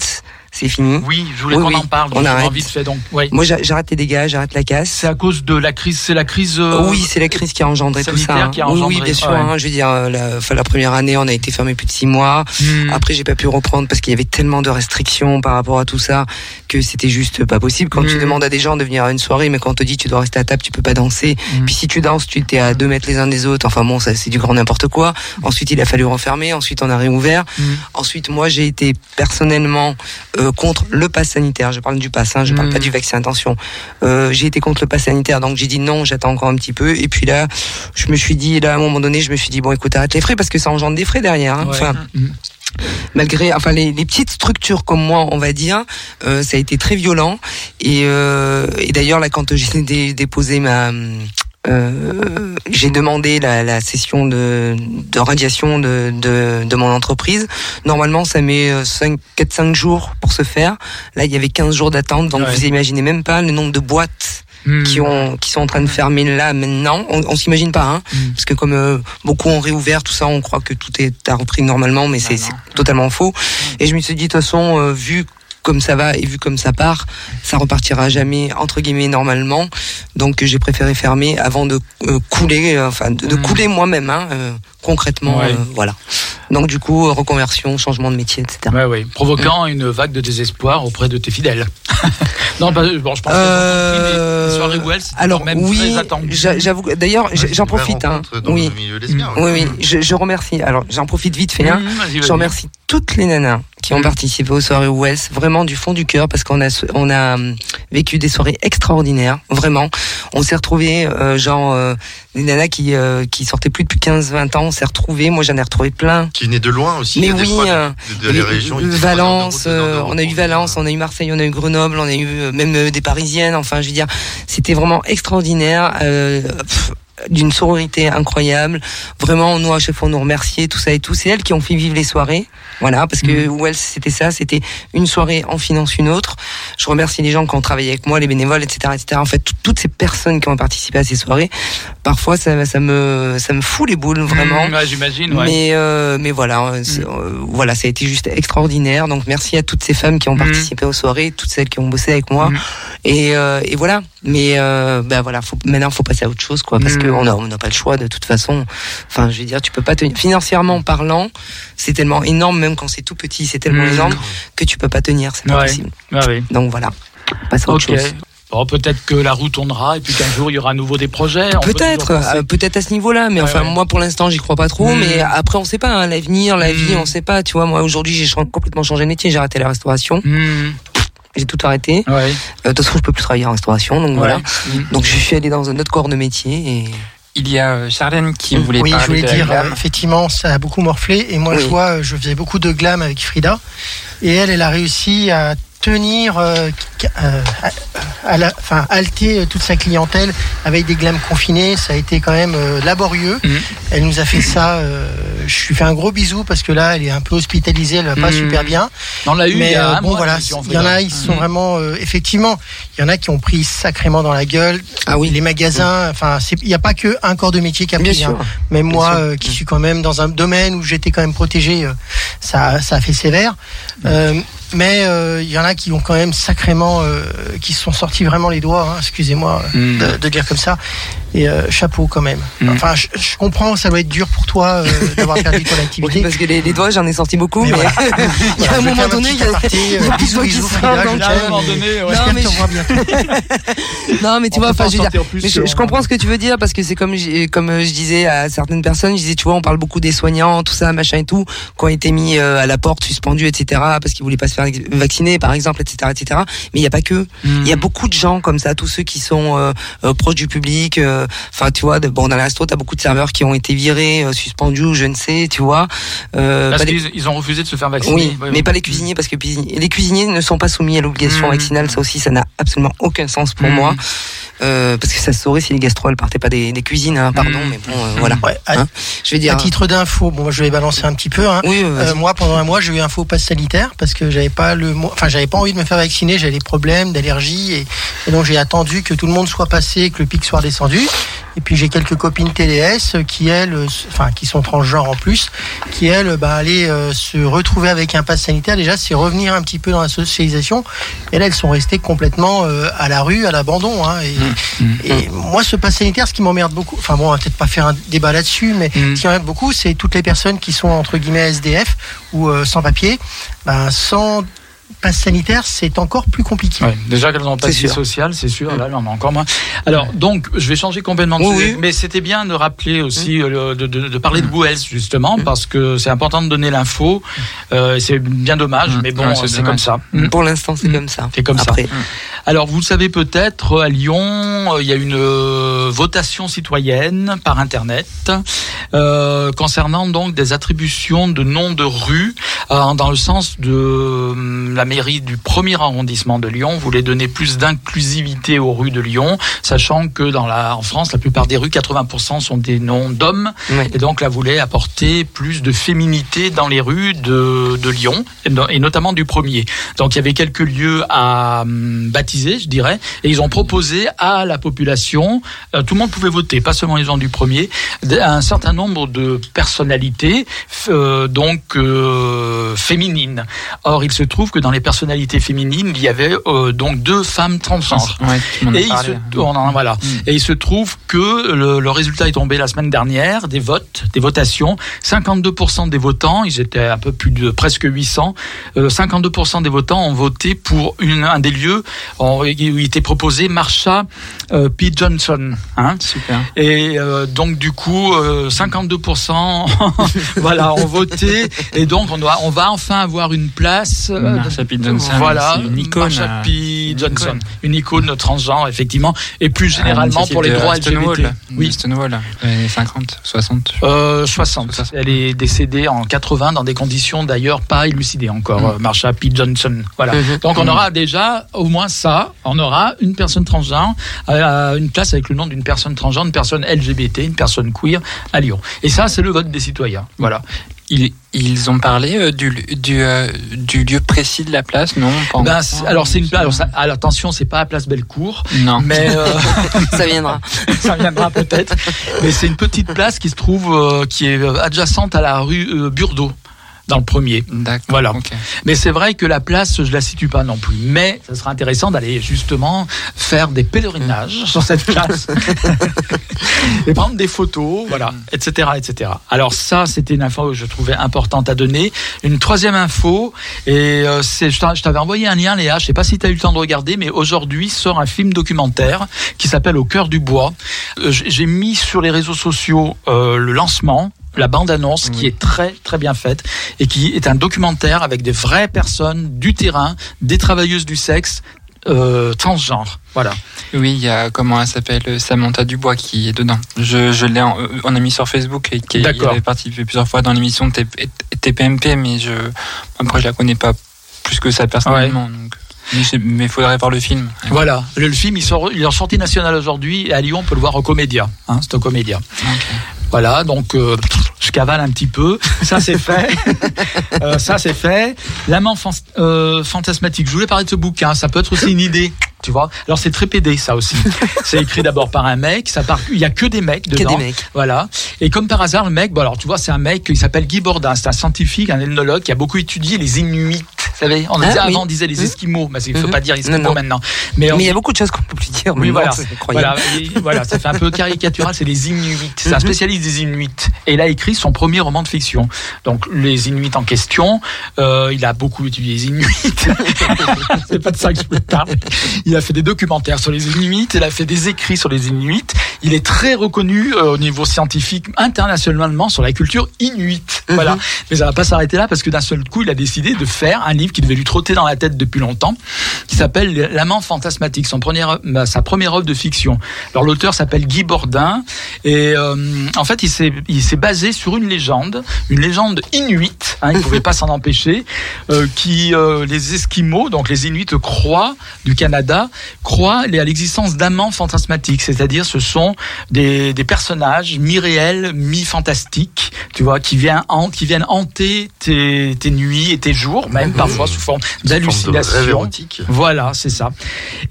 Speaker 4: C'est fini.
Speaker 6: Oui, je voulais
Speaker 4: Oui,
Speaker 6: qu'on
Speaker 4: oui,
Speaker 6: en parle.
Speaker 4: on arrête.
Speaker 6: vite fait. Donc, ouais.
Speaker 4: Moi, j'a- j'arrête les dégâts, j'arrête la casse.
Speaker 6: C'est à cause de la crise. C'est la crise. euh,
Speaker 4: oui, c'est la crise qui a engendré tout ça. hein.
Speaker 6: qui a
Speaker 4: oui,
Speaker 6: engendré,
Speaker 4: oui, bien sûr.
Speaker 6: ouais.
Speaker 4: hein, je veux dire, euh, la, la première année, on a été fermé plus de six mois.
Speaker 6: Hmm.
Speaker 4: Après, j'ai pas pu reprendre parce qu'il y avait tellement de restrictions par rapport à tout ça que c'était juste pas possible. Quand tu
Speaker 6: Mm.
Speaker 4: demandes à des gens de venir à une soirée, mais quand on te dit tu dois rester à table, tu peux pas danser.
Speaker 6: Mm.
Speaker 4: Puis si tu danses, tu t'es à deux mètres les uns des autres. Enfin bon, ça c'est du grand n'importe quoi. Ensuite, il a fallu refermer. Ensuite, on a réouvert.
Speaker 6: Mm.
Speaker 4: Ensuite, moi, j'ai été personnellement euh, contre le pass sanitaire. Je parle du pass, hein, je parle
Speaker 6: Mm.
Speaker 4: pas du vaccin. Attention. Euh, j'ai été contre le pass sanitaire, donc j'ai dit non. J'attends encore un petit peu. Et puis là, je me suis dit, là, à un moment donné, je me suis dit bon, écoute, arrête les frais parce que ça engendre des frais derrière. hein.
Speaker 6: Ouais.
Speaker 4: Enfin,
Speaker 6: Mm.
Speaker 4: malgré enfin les, les petites structures comme moi on va dire euh, ça a été très violent et, euh, et d'ailleurs là quand j'ai [laughs] dé- déposé ma euh, j'ai demandé la, la session de, de radiation de, de, de mon entreprise. Normalement, ça met 4-5 jours pour se faire. Là, il y avait 15 jours d'attente, donc
Speaker 6: Ouais.
Speaker 4: vous imaginez même pas le nombre de boîtes
Speaker 6: Mm.
Speaker 4: qui ont qui sont en train de fermer là maintenant. On, on s'imagine pas, hein,
Speaker 6: Mm.
Speaker 4: parce que comme euh, beaucoup ont réouvert tout ça, on croit que tout est a repris normalement, mais c'est
Speaker 2: non.
Speaker 4: c'est totalement faux. Et je me suis dit de toute façon, euh, vu comme ça va et vu comme ça part, ça repartira jamais entre guillemets normalement. Donc j'ai préféré fermer avant de euh, couler, euh, enfin de, de
Speaker 6: Mm.
Speaker 4: couler moi-même, hein, euh, concrètement,
Speaker 6: Ouais.
Speaker 4: euh, voilà. Donc du coup, reconversion, changement de métier, etc.
Speaker 6: Ouais, ouais. Provoquant une vague de désespoir auprès de tes fidèles. [laughs] non, bah, bon, je pense que
Speaker 4: Euh,
Speaker 6: les c'est
Speaker 4: alors
Speaker 6: quand même
Speaker 4: oui, j'avoue. que- D'ailleurs, j'en profite. Hein. Oui,
Speaker 5: le milieu lesbien.
Speaker 4: oui, oui. Je, je remercie. Alors, j'en profite vite fait.
Speaker 6: Mmh.
Speaker 4: Je remercie toutes les nanas qui ont participé aux soirées Wells, vraiment du fond du cœur, parce qu'on a on a hum, vécu des soirées extraordinaires, vraiment. On s'est retrouvés, euh, genre euh, des nanas qui euh, qui sortaient plus depuis 15-20 ans, on s'est retrouvés. Moi, j'en ai retrouvé plein.
Speaker 5: Qui venait de loin aussi.
Speaker 4: Mais oui,
Speaker 5: fois, de- de, de les régions. de
Speaker 4: Valence,
Speaker 5: de
Speaker 4: euh, on a eu Valence, on a eu Marseille, on a eu Grenoble, on a eu euh, même euh, des Parisiennes. Enfin, je veux dire, c'était vraiment extraordinaire. euh, pff, d'une sororité incroyable. Vraiment, nous, à chaque fois, on nous remerciait, tout ça et tout. C'est elles qui ont fait vivre les soirées. Voilà, parce que Wells, c'était ça, c'était une soirée en finance une autre. Je remercie les gens qui ont travaillé avec moi, les bénévoles, etc., etc. En fait, tout- toutes ces personnes qui ont participé à ces soirées. Parfois, ça, ça me, ça me fout les boules, vraiment.
Speaker 6: Mmh, ouais, J'imagine, ouais.
Speaker 4: Mais euh, mais voilà, euh, c'est- euh, voilà, ça a été juste extraordinaire. Donc merci à toutes ces femmes qui ont
Speaker 6: Mm.
Speaker 4: participé aux soirées, toutes celles qui ont bossé avec moi. Et, euh, et voilà. Mais euh, ben voilà, faut, maintenant faut passer à autre chose, quoi, parce
Speaker 6: Mm.
Speaker 4: que on a on n'a pas le choix de toute façon. Enfin, je veux dire, tu peux pas tenir financièrement parlant, c'est tellement énorme, même quand c'est tout petit, c'est tellement
Speaker 6: Mm.
Speaker 4: énorme que tu peux pas tenir, c'est pas
Speaker 6: Ouais.
Speaker 4: possible.
Speaker 6: Ouais, ouais.
Speaker 4: Donc voilà, passer à autre chose.
Speaker 6: Bon, peut-être que la roue tournera et puis qu'un jour il y aura à nouveau des projets. Peut
Speaker 4: Peut-être, euh, peut-être à ce niveau-là, mais
Speaker 6: Ouais,
Speaker 4: enfin
Speaker 6: ouais.
Speaker 4: moi pour l'instant j'y crois pas trop.
Speaker 6: Mm.
Speaker 4: Mais après on sait pas, hein, l'avenir, la vie,
Speaker 6: Mm.
Speaker 4: on sait pas. Tu vois, moi aujourd'hui j'ai complètement changé de métier, j'ai arrêté la restauration,
Speaker 6: Mmh.
Speaker 4: J'ai tout arrêté.
Speaker 6: Ouais.
Speaker 4: Euh, De toute façon je peux plus travailler en restauration, donc voilà.
Speaker 6: Mmh.
Speaker 4: Donc je suis allé dans un autre corps de métier et
Speaker 2: Il y a euh, Charlène qui voulait
Speaker 10: oui, je
Speaker 2: parler
Speaker 10: voulais
Speaker 2: de la
Speaker 10: dire,
Speaker 2: glam.
Speaker 10: euh, effectivement, ça a beaucoup morflé. Et moi,
Speaker 4: Oui.
Speaker 10: je vois, je faisais beaucoup de glam avec Frida. Et elle, elle a réussi à tenir, euh, euh, à, à la, enfin, halter euh, toute sa clientèle avec des glams confinés. Ça a été quand même euh, laborieux.
Speaker 6: Mhm.
Speaker 10: Elle nous a fait ça. euh, je lui fais un gros bisou parce que là, elle est un peu hospitalisée. Elle va pas
Speaker 6: Mhm.
Speaker 10: super bien.
Speaker 6: On l'a eu il
Speaker 10: Mais
Speaker 6: y a
Speaker 10: euh,
Speaker 6: un
Speaker 10: bon,
Speaker 6: mois,
Speaker 10: voilà, il y en a, ils sont
Speaker 6: Mmh.
Speaker 10: vraiment, euh, effectivement, il y en a qui ont pris sacrément dans la gueule.
Speaker 4: ah oui,
Speaker 10: Les magasins, enfin, il n'y a pas que un corps de métier qui a pris. hein.
Speaker 4: sûr.
Speaker 10: Même moi, euh, qui suis quand même dans un domaine où j'étais quand même protégé, euh, ça, ça a fait sévère. Euh, mais euh, il y en a qui ont quand même sacrément, euh, qui se sont sortis vraiment les doigts, hein, excusez-moi euh,
Speaker 6: Mm.
Speaker 10: de, de dire comme ça. Et euh, chapeau quand même.
Speaker 6: Mm.
Speaker 10: Enfin, je, je comprends, ça doit être dur pour toi euh, [laughs] d'avoir perdu ton activité.
Speaker 4: Oui, parce que les, les doigts, j'en ai sorti beaucoup,
Speaker 10: Mais
Speaker 4: mais,
Speaker 10: voilà. [laughs]
Speaker 4: il y a un moment donné, il y a,
Speaker 10: petite aparté,
Speaker 4: il y a
Speaker 10: euh,
Speaker 4: plus de
Speaker 10: bisous,
Speaker 4: doigts qui sortent. Non, mais tu
Speaker 6: On
Speaker 4: vois, enfin, je, veux dire,
Speaker 6: sortir plus
Speaker 4: mais je,
Speaker 6: sur-
Speaker 4: je comprends ce que tu veux dire parce que c'est comme, comme euh, je disais à certaines personnes, je disais, tu vois, on parle beaucoup des soignants, tout ça, machin et tout, qui ont été mis euh, à la porte, suspendus, etc., parce qu'ils voulaient pas se faire vacciner, par exemple, etc., etc. Mais il n'y a pas que. Il y a beaucoup de gens comme ça, tous ceux qui sont euh, euh, proches du public. euh, Enfin, tu vois, de, bon, dans restos, t'as beaucoup de serveurs qui ont été virés, euh, suspendus, je ne sais, tu vois. Euh,
Speaker 6: Parce qu'ils ils ont refusé de se faire vacciner.
Speaker 4: oui,
Speaker 6: Ouais,
Speaker 4: mais
Speaker 6: ouais.
Speaker 4: pas les cuisiniers parce que les cuisiniers ne sont pas soumis à l'obligation
Speaker 6: Mmh.
Speaker 4: vaccinale. Ça aussi, ça n'a absolument aucun sens pour
Speaker 6: Mmh.
Speaker 4: moi. Euh, parce que ça se saurait si les gastro elles partaient pas des, des cuisines, hein, pardon,
Speaker 6: Mmh.
Speaker 4: mais bon, euh, voilà.
Speaker 10: Ouais, à,
Speaker 4: Hein, je vais dire.
Speaker 10: à titre d'info, bon, je vais balancer un petit peu. Hein.
Speaker 4: Oui, euh,
Speaker 10: moi, pendant un mois, j'ai eu un faux pass sanitaire parce que j'avais pas le, enfin, j'avais pas envie de me faire vacciner. J'avais des problèmes d'allergie et, et donc j'ai attendu que tout le monde soit passé, que le pic soit descendu. Et puis j'ai quelques copines TDS qui elles, euh, enfin, qui sont transgenres en plus, qui elles, bah, allaient euh, se retrouver avec un pass sanitaire. Déjà, c'est revenir un petit peu dans la socialisation. Et là, elles sont restées complètement euh, à la rue, à l'abandon. Hein, et, et moi, ce pass sanitaire, ce qui m'emmerde beaucoup, enfin bon, on va peut-être pas faire un débat là-dessus, mais
Speaker 6: Mm.
Speaker 10: ce qui m'emmerde beaucoup, c'est toutes les personnes qui sont entre guillemets SDF ou euh, sans papier. Ben, sans passe sanitaire, c'est encore plus compliqué.
Speaker 6: Ouais, déjà qu'elles n'ont pas de
Speaker 4: C'est
Speaker 6: vie
Speaker 4: sûr.
Speaker 6: sociale, c'est sûr. Là, il en a encore moins. Alors, donc, je vais changer complètement de
Speaker 4: Oui,
Speaker 6: sujet.
Speaker 4: oui.
Speaker 6: Mais c'était bien de rappeler aussi, euh, le- de, de- de parler de Gouès, justement, parce que c'est important de donner l'info. Euh, c'est bien dommage,
Speaker 2: Mm.
Speaker 6: mais bon,
Speaker 2: Ouais, c'est
Speaker 6: comme ça. Mm.
Speaker 4: Pour l'instant, c'est
Speaker 6: Mmh.
Speaker 4: comme ça.
Speaker 6: C'est comme ça. Alors, vous le savez peut-être, à Lyon, euh, il y a une euh, votation citoyenne par Internet euh, concernant donc des attributions de noms de rues euh, dans le sens de euh, la mairie du premier arrondissement de Lyon voulait donner plus d'inclusivité aux rues de Lyon, sachant que dans la, en France, la plupart des rues, 80% sont des noms d'hommes, et donc là voulait apporter plus de féminité dans les rues de, de Lyon, et no- et notamment du premier. Donc il y avait quelques lieux à hum, baptiser, je dirais, et ils ont proposé à la population, euh, tout le monde pouvait voter, pas seulement les gens du premier, un certain nombre de personnalités, euh, donc euh, féminines. Or, il se trouve que dans les personnalités féminines, il y avait euh, donc deux femmes transgenres.
Speaker 2: Ouais,
Speaker 6: Et il, se, on en- voilà. et il se trouve que le, le résultat est tombé la semaine dernière des votes, des votations. 52% des votants, ils étaient un peu plus de presque 800, euh, 52% des votants ont voté pour une, un des lieux où il était proposé Marsha euh, P. Johnson. Hein
Speaker 2: Super.
Speaker 6: et euh, donc du coup, euh, 52% [laughs] voilà ont voté et donc on, doit, on va enfin avoir une place. euh,
Speaker 2: Marsha P. Johnson,
Speaker 6: voilà,
Speaker 2: une icône,
Speaker 6: Marsha
Speaker 2: euh,
Speaker 6: P.
Speaker 2: une
Speaker 6: Johnson,
Speaker 2: icône.
Speaker 6: une icône transgenre effectivement, et plus
Speaker 2: Ah,
Speaker 6: généralement pour les droits LGBT.
Speaker 2: Stonewall.
Speaker 6: Oui.
Speaker 2: De Stonewall, les 50, 60.
Speaker 6: Euh, 60.
Speaker 2: 60.
Speaker 6: Elle est décédée en 80 dans des conditions d'ailleurs pas élucidées encore,
Speaker 2: Mm.
Speaker 6: euh, Marsha P. Johnson. Voilà.
Speaker 4: Mhm.
Speaker 6: Donc on aura déjà au moins ça. On aura une personne transgenre, euh, une place avec le nom d'une personne transgenre, une personne LGBT, une personne queer à Lyon. Et ça, c'est le vote des citoyens. Voilà.
Speaker 2: Ils, ils ont parlé euh, du, du, euh, du lieu précis de la place, non
Speaker 6: Ben, alors c'est une place. Alors, ça- alors, attention, c'est pas à Place Bellecour,
Speaker 2: Non.
Speaker 6: mais euh, [laughs]
Speaker 4: ça viendra. [laughs]
Speaker 6: ça viendra peut-être. Mais c'est une petite place qui se trouve, euh, qui est adjacente à la rue euh, Burdeau, dans le premier.
Speaker 2: D'accord.
Speaker 6: Voilà. Mais c'est vrai que la place, je la situe pas non plus. Mais ça sera intéressant d'aller justement faire des pèlerinages sur cette [laughs] place et prendre des photos, voilà, etc., etc. Alors ça, c'était une info que je trouvais importante à donner. Une troisième info, et euh, c'est, je t'a- je t'avais envoyé un lien, Léa. Je sais pas si tu as eu le temps de regarder, mais aujourd'hui sort un film documentaire qui s'appelle Au cœur du bois. Euh, j'ai j'ai mis sur les réseaux sociaux euh, le lancement. La bande-annonce qui est très très bien faite et qui est un documentaire avec des vraies personnes du terrain, des travailleuses du sexe euh, transgenres. Voilà.
Speaker 2: Oui, il y a, comment elle s'appelle, Samantha Dubois qui est dedans. Je, je l'ai, en- on a mis sur Facebook et qui avait participé plusieurs fois dans l'émission TP TPMP, mais je, après, je la connais pas plus que ça personnellement. Donc, mais il faudrait voir le film.
Speaker 6: Voilà. Le, le film, il, sort, il est en sortie nationale aujourd'hui et à Lyon, on peut le voir au Comédia. Hein, c'est au Comédia. Voilà, donc euh, je cavale un petit peu. Ça c'est fait. [laughs] Euh, ça c'est fait. L'amant fan- euh, fantasmatique. Je voulais parler de ce bouquin. Ça peut être aussi une idée. Tu vois Alors c'est très pédé ça aussi. C'est écrit d'abord par un mec. Ça part. Il y a que des mecs
Speaker 4: Que
Speaker 6: dedans.
Speaker 4: des mecs.
Speaker 6: Voilà. Et comme par hasard, le mec. Bon alors tu vois, c'est un mec. Il s'appelle Guy Bordin. C'est un scientifique, un ethnologue qui a beaucoup étudié les Inuits Vous savez, on
Speaker 4: Ah,
Speaker 6: disait
Speaker 4: oui.
Speaker 6: avant, on disait les
Speaker 4: Mhm.
Speaker 6: Esquimaux, mais il ne faut
Speaker 4: Mhm.
Speaker 6: pas dire Esquimaux
Speaker 4: Non, non.
Speaker 6: maintenant. Mais, on
Speaker 4: il y a beaucoup de choses qu'on peut plus dire.
Speaker 6: oui, voilà. Voilà, et voilà, ça fait un peu caricatural, c'est les Inuits. C'est un
Speaker 4: Mhm.
Speaker 6: spécialiste des Inuits. Et il a écrit son premier roman de fiction. Donc, les Inuits en question, euh, il a beaucoup étudié les Inuits. [laughs] c'est pas de ça que je peux parler. Il a fait des documentaires sur les Inuits, il a fait des écrits sur les Inuits. Il est très reconnu euh, au niveau scientifique internationalement sur la culture inuite. Voilà. Mais ça va pas s'arrêter là parce que d'un seul coup, il a décidé de faire un livre qui devait lui trotter dans la tête depuis longtemps, qui s'appelle L'amant fantasmatique, son premier, euh, sa première œuvre de fiction. Alors l'auteur s'appelle Guy Bordin et euh, en fait il s'est basé sur une légende, une légende inuite, hein, il pouvait pas s'en empêcher, euh, qui euh, les Esquimaux, donc les Inuits croient du Canada, croient à l'existence d'amants fantasmatiques, c'est-à-dire ce sont des, des personnages mi-réels, mi-fantastiques, tu vois, qui viennent, han- qui viennent hanter tes, tes nuits et tes jours, même parfois sous forme
Speaker 5: Sous érotique.
Speaker 6: Voilà, c'est ça.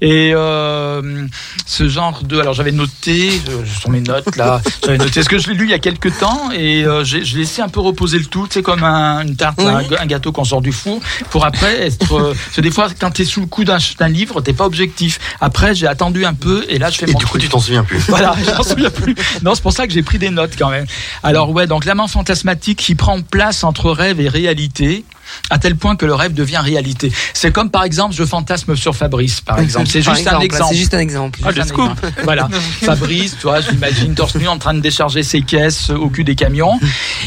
Speaker 6: Et euh, ce genre de, alors j'avais noté, euh, ce sont mes notes là, [laughs] j'avais noté ce que je l'ai lu il y a quelques temps? Et euh, j'ai laissé un peu reposer le tout, c'est comme un, une tarte,
Speaker 4: Oui.
Speaker 6: un, un gâteau qu'on sort du four, pour après être. euh, [laughs] parce que des fois, quand t'es sous le coup d'un livre, t'es pas objectif. Après, j'ai attendu un peu et là, je fais
Speaker 5: Et
Speaker 6: mon
Speaker 5: du coup,
Speaker 6: truc.
Speaker 5: tu t'en souviens plus. [laughs]
Speaker 6: Voilà, j'en souviens plus. Non, c'est pour ça que j'ai pris des notes quand même. Alors ouais, donc l'amant fantasmatique qui prend place entre rêve et réalité à tel point que le rêve devient réalité. C'est comme par exemple je fantasme sur Fabrice par exemple. C'est [laughs] juste un exemple.
Speaker 4: C'est juste un exemple.
Speaker 6: Ah, scoop. Voilà. [laughs] Fabrice, toi, je l'imagine torse nu en train de décharger ses caisses au cul des camions.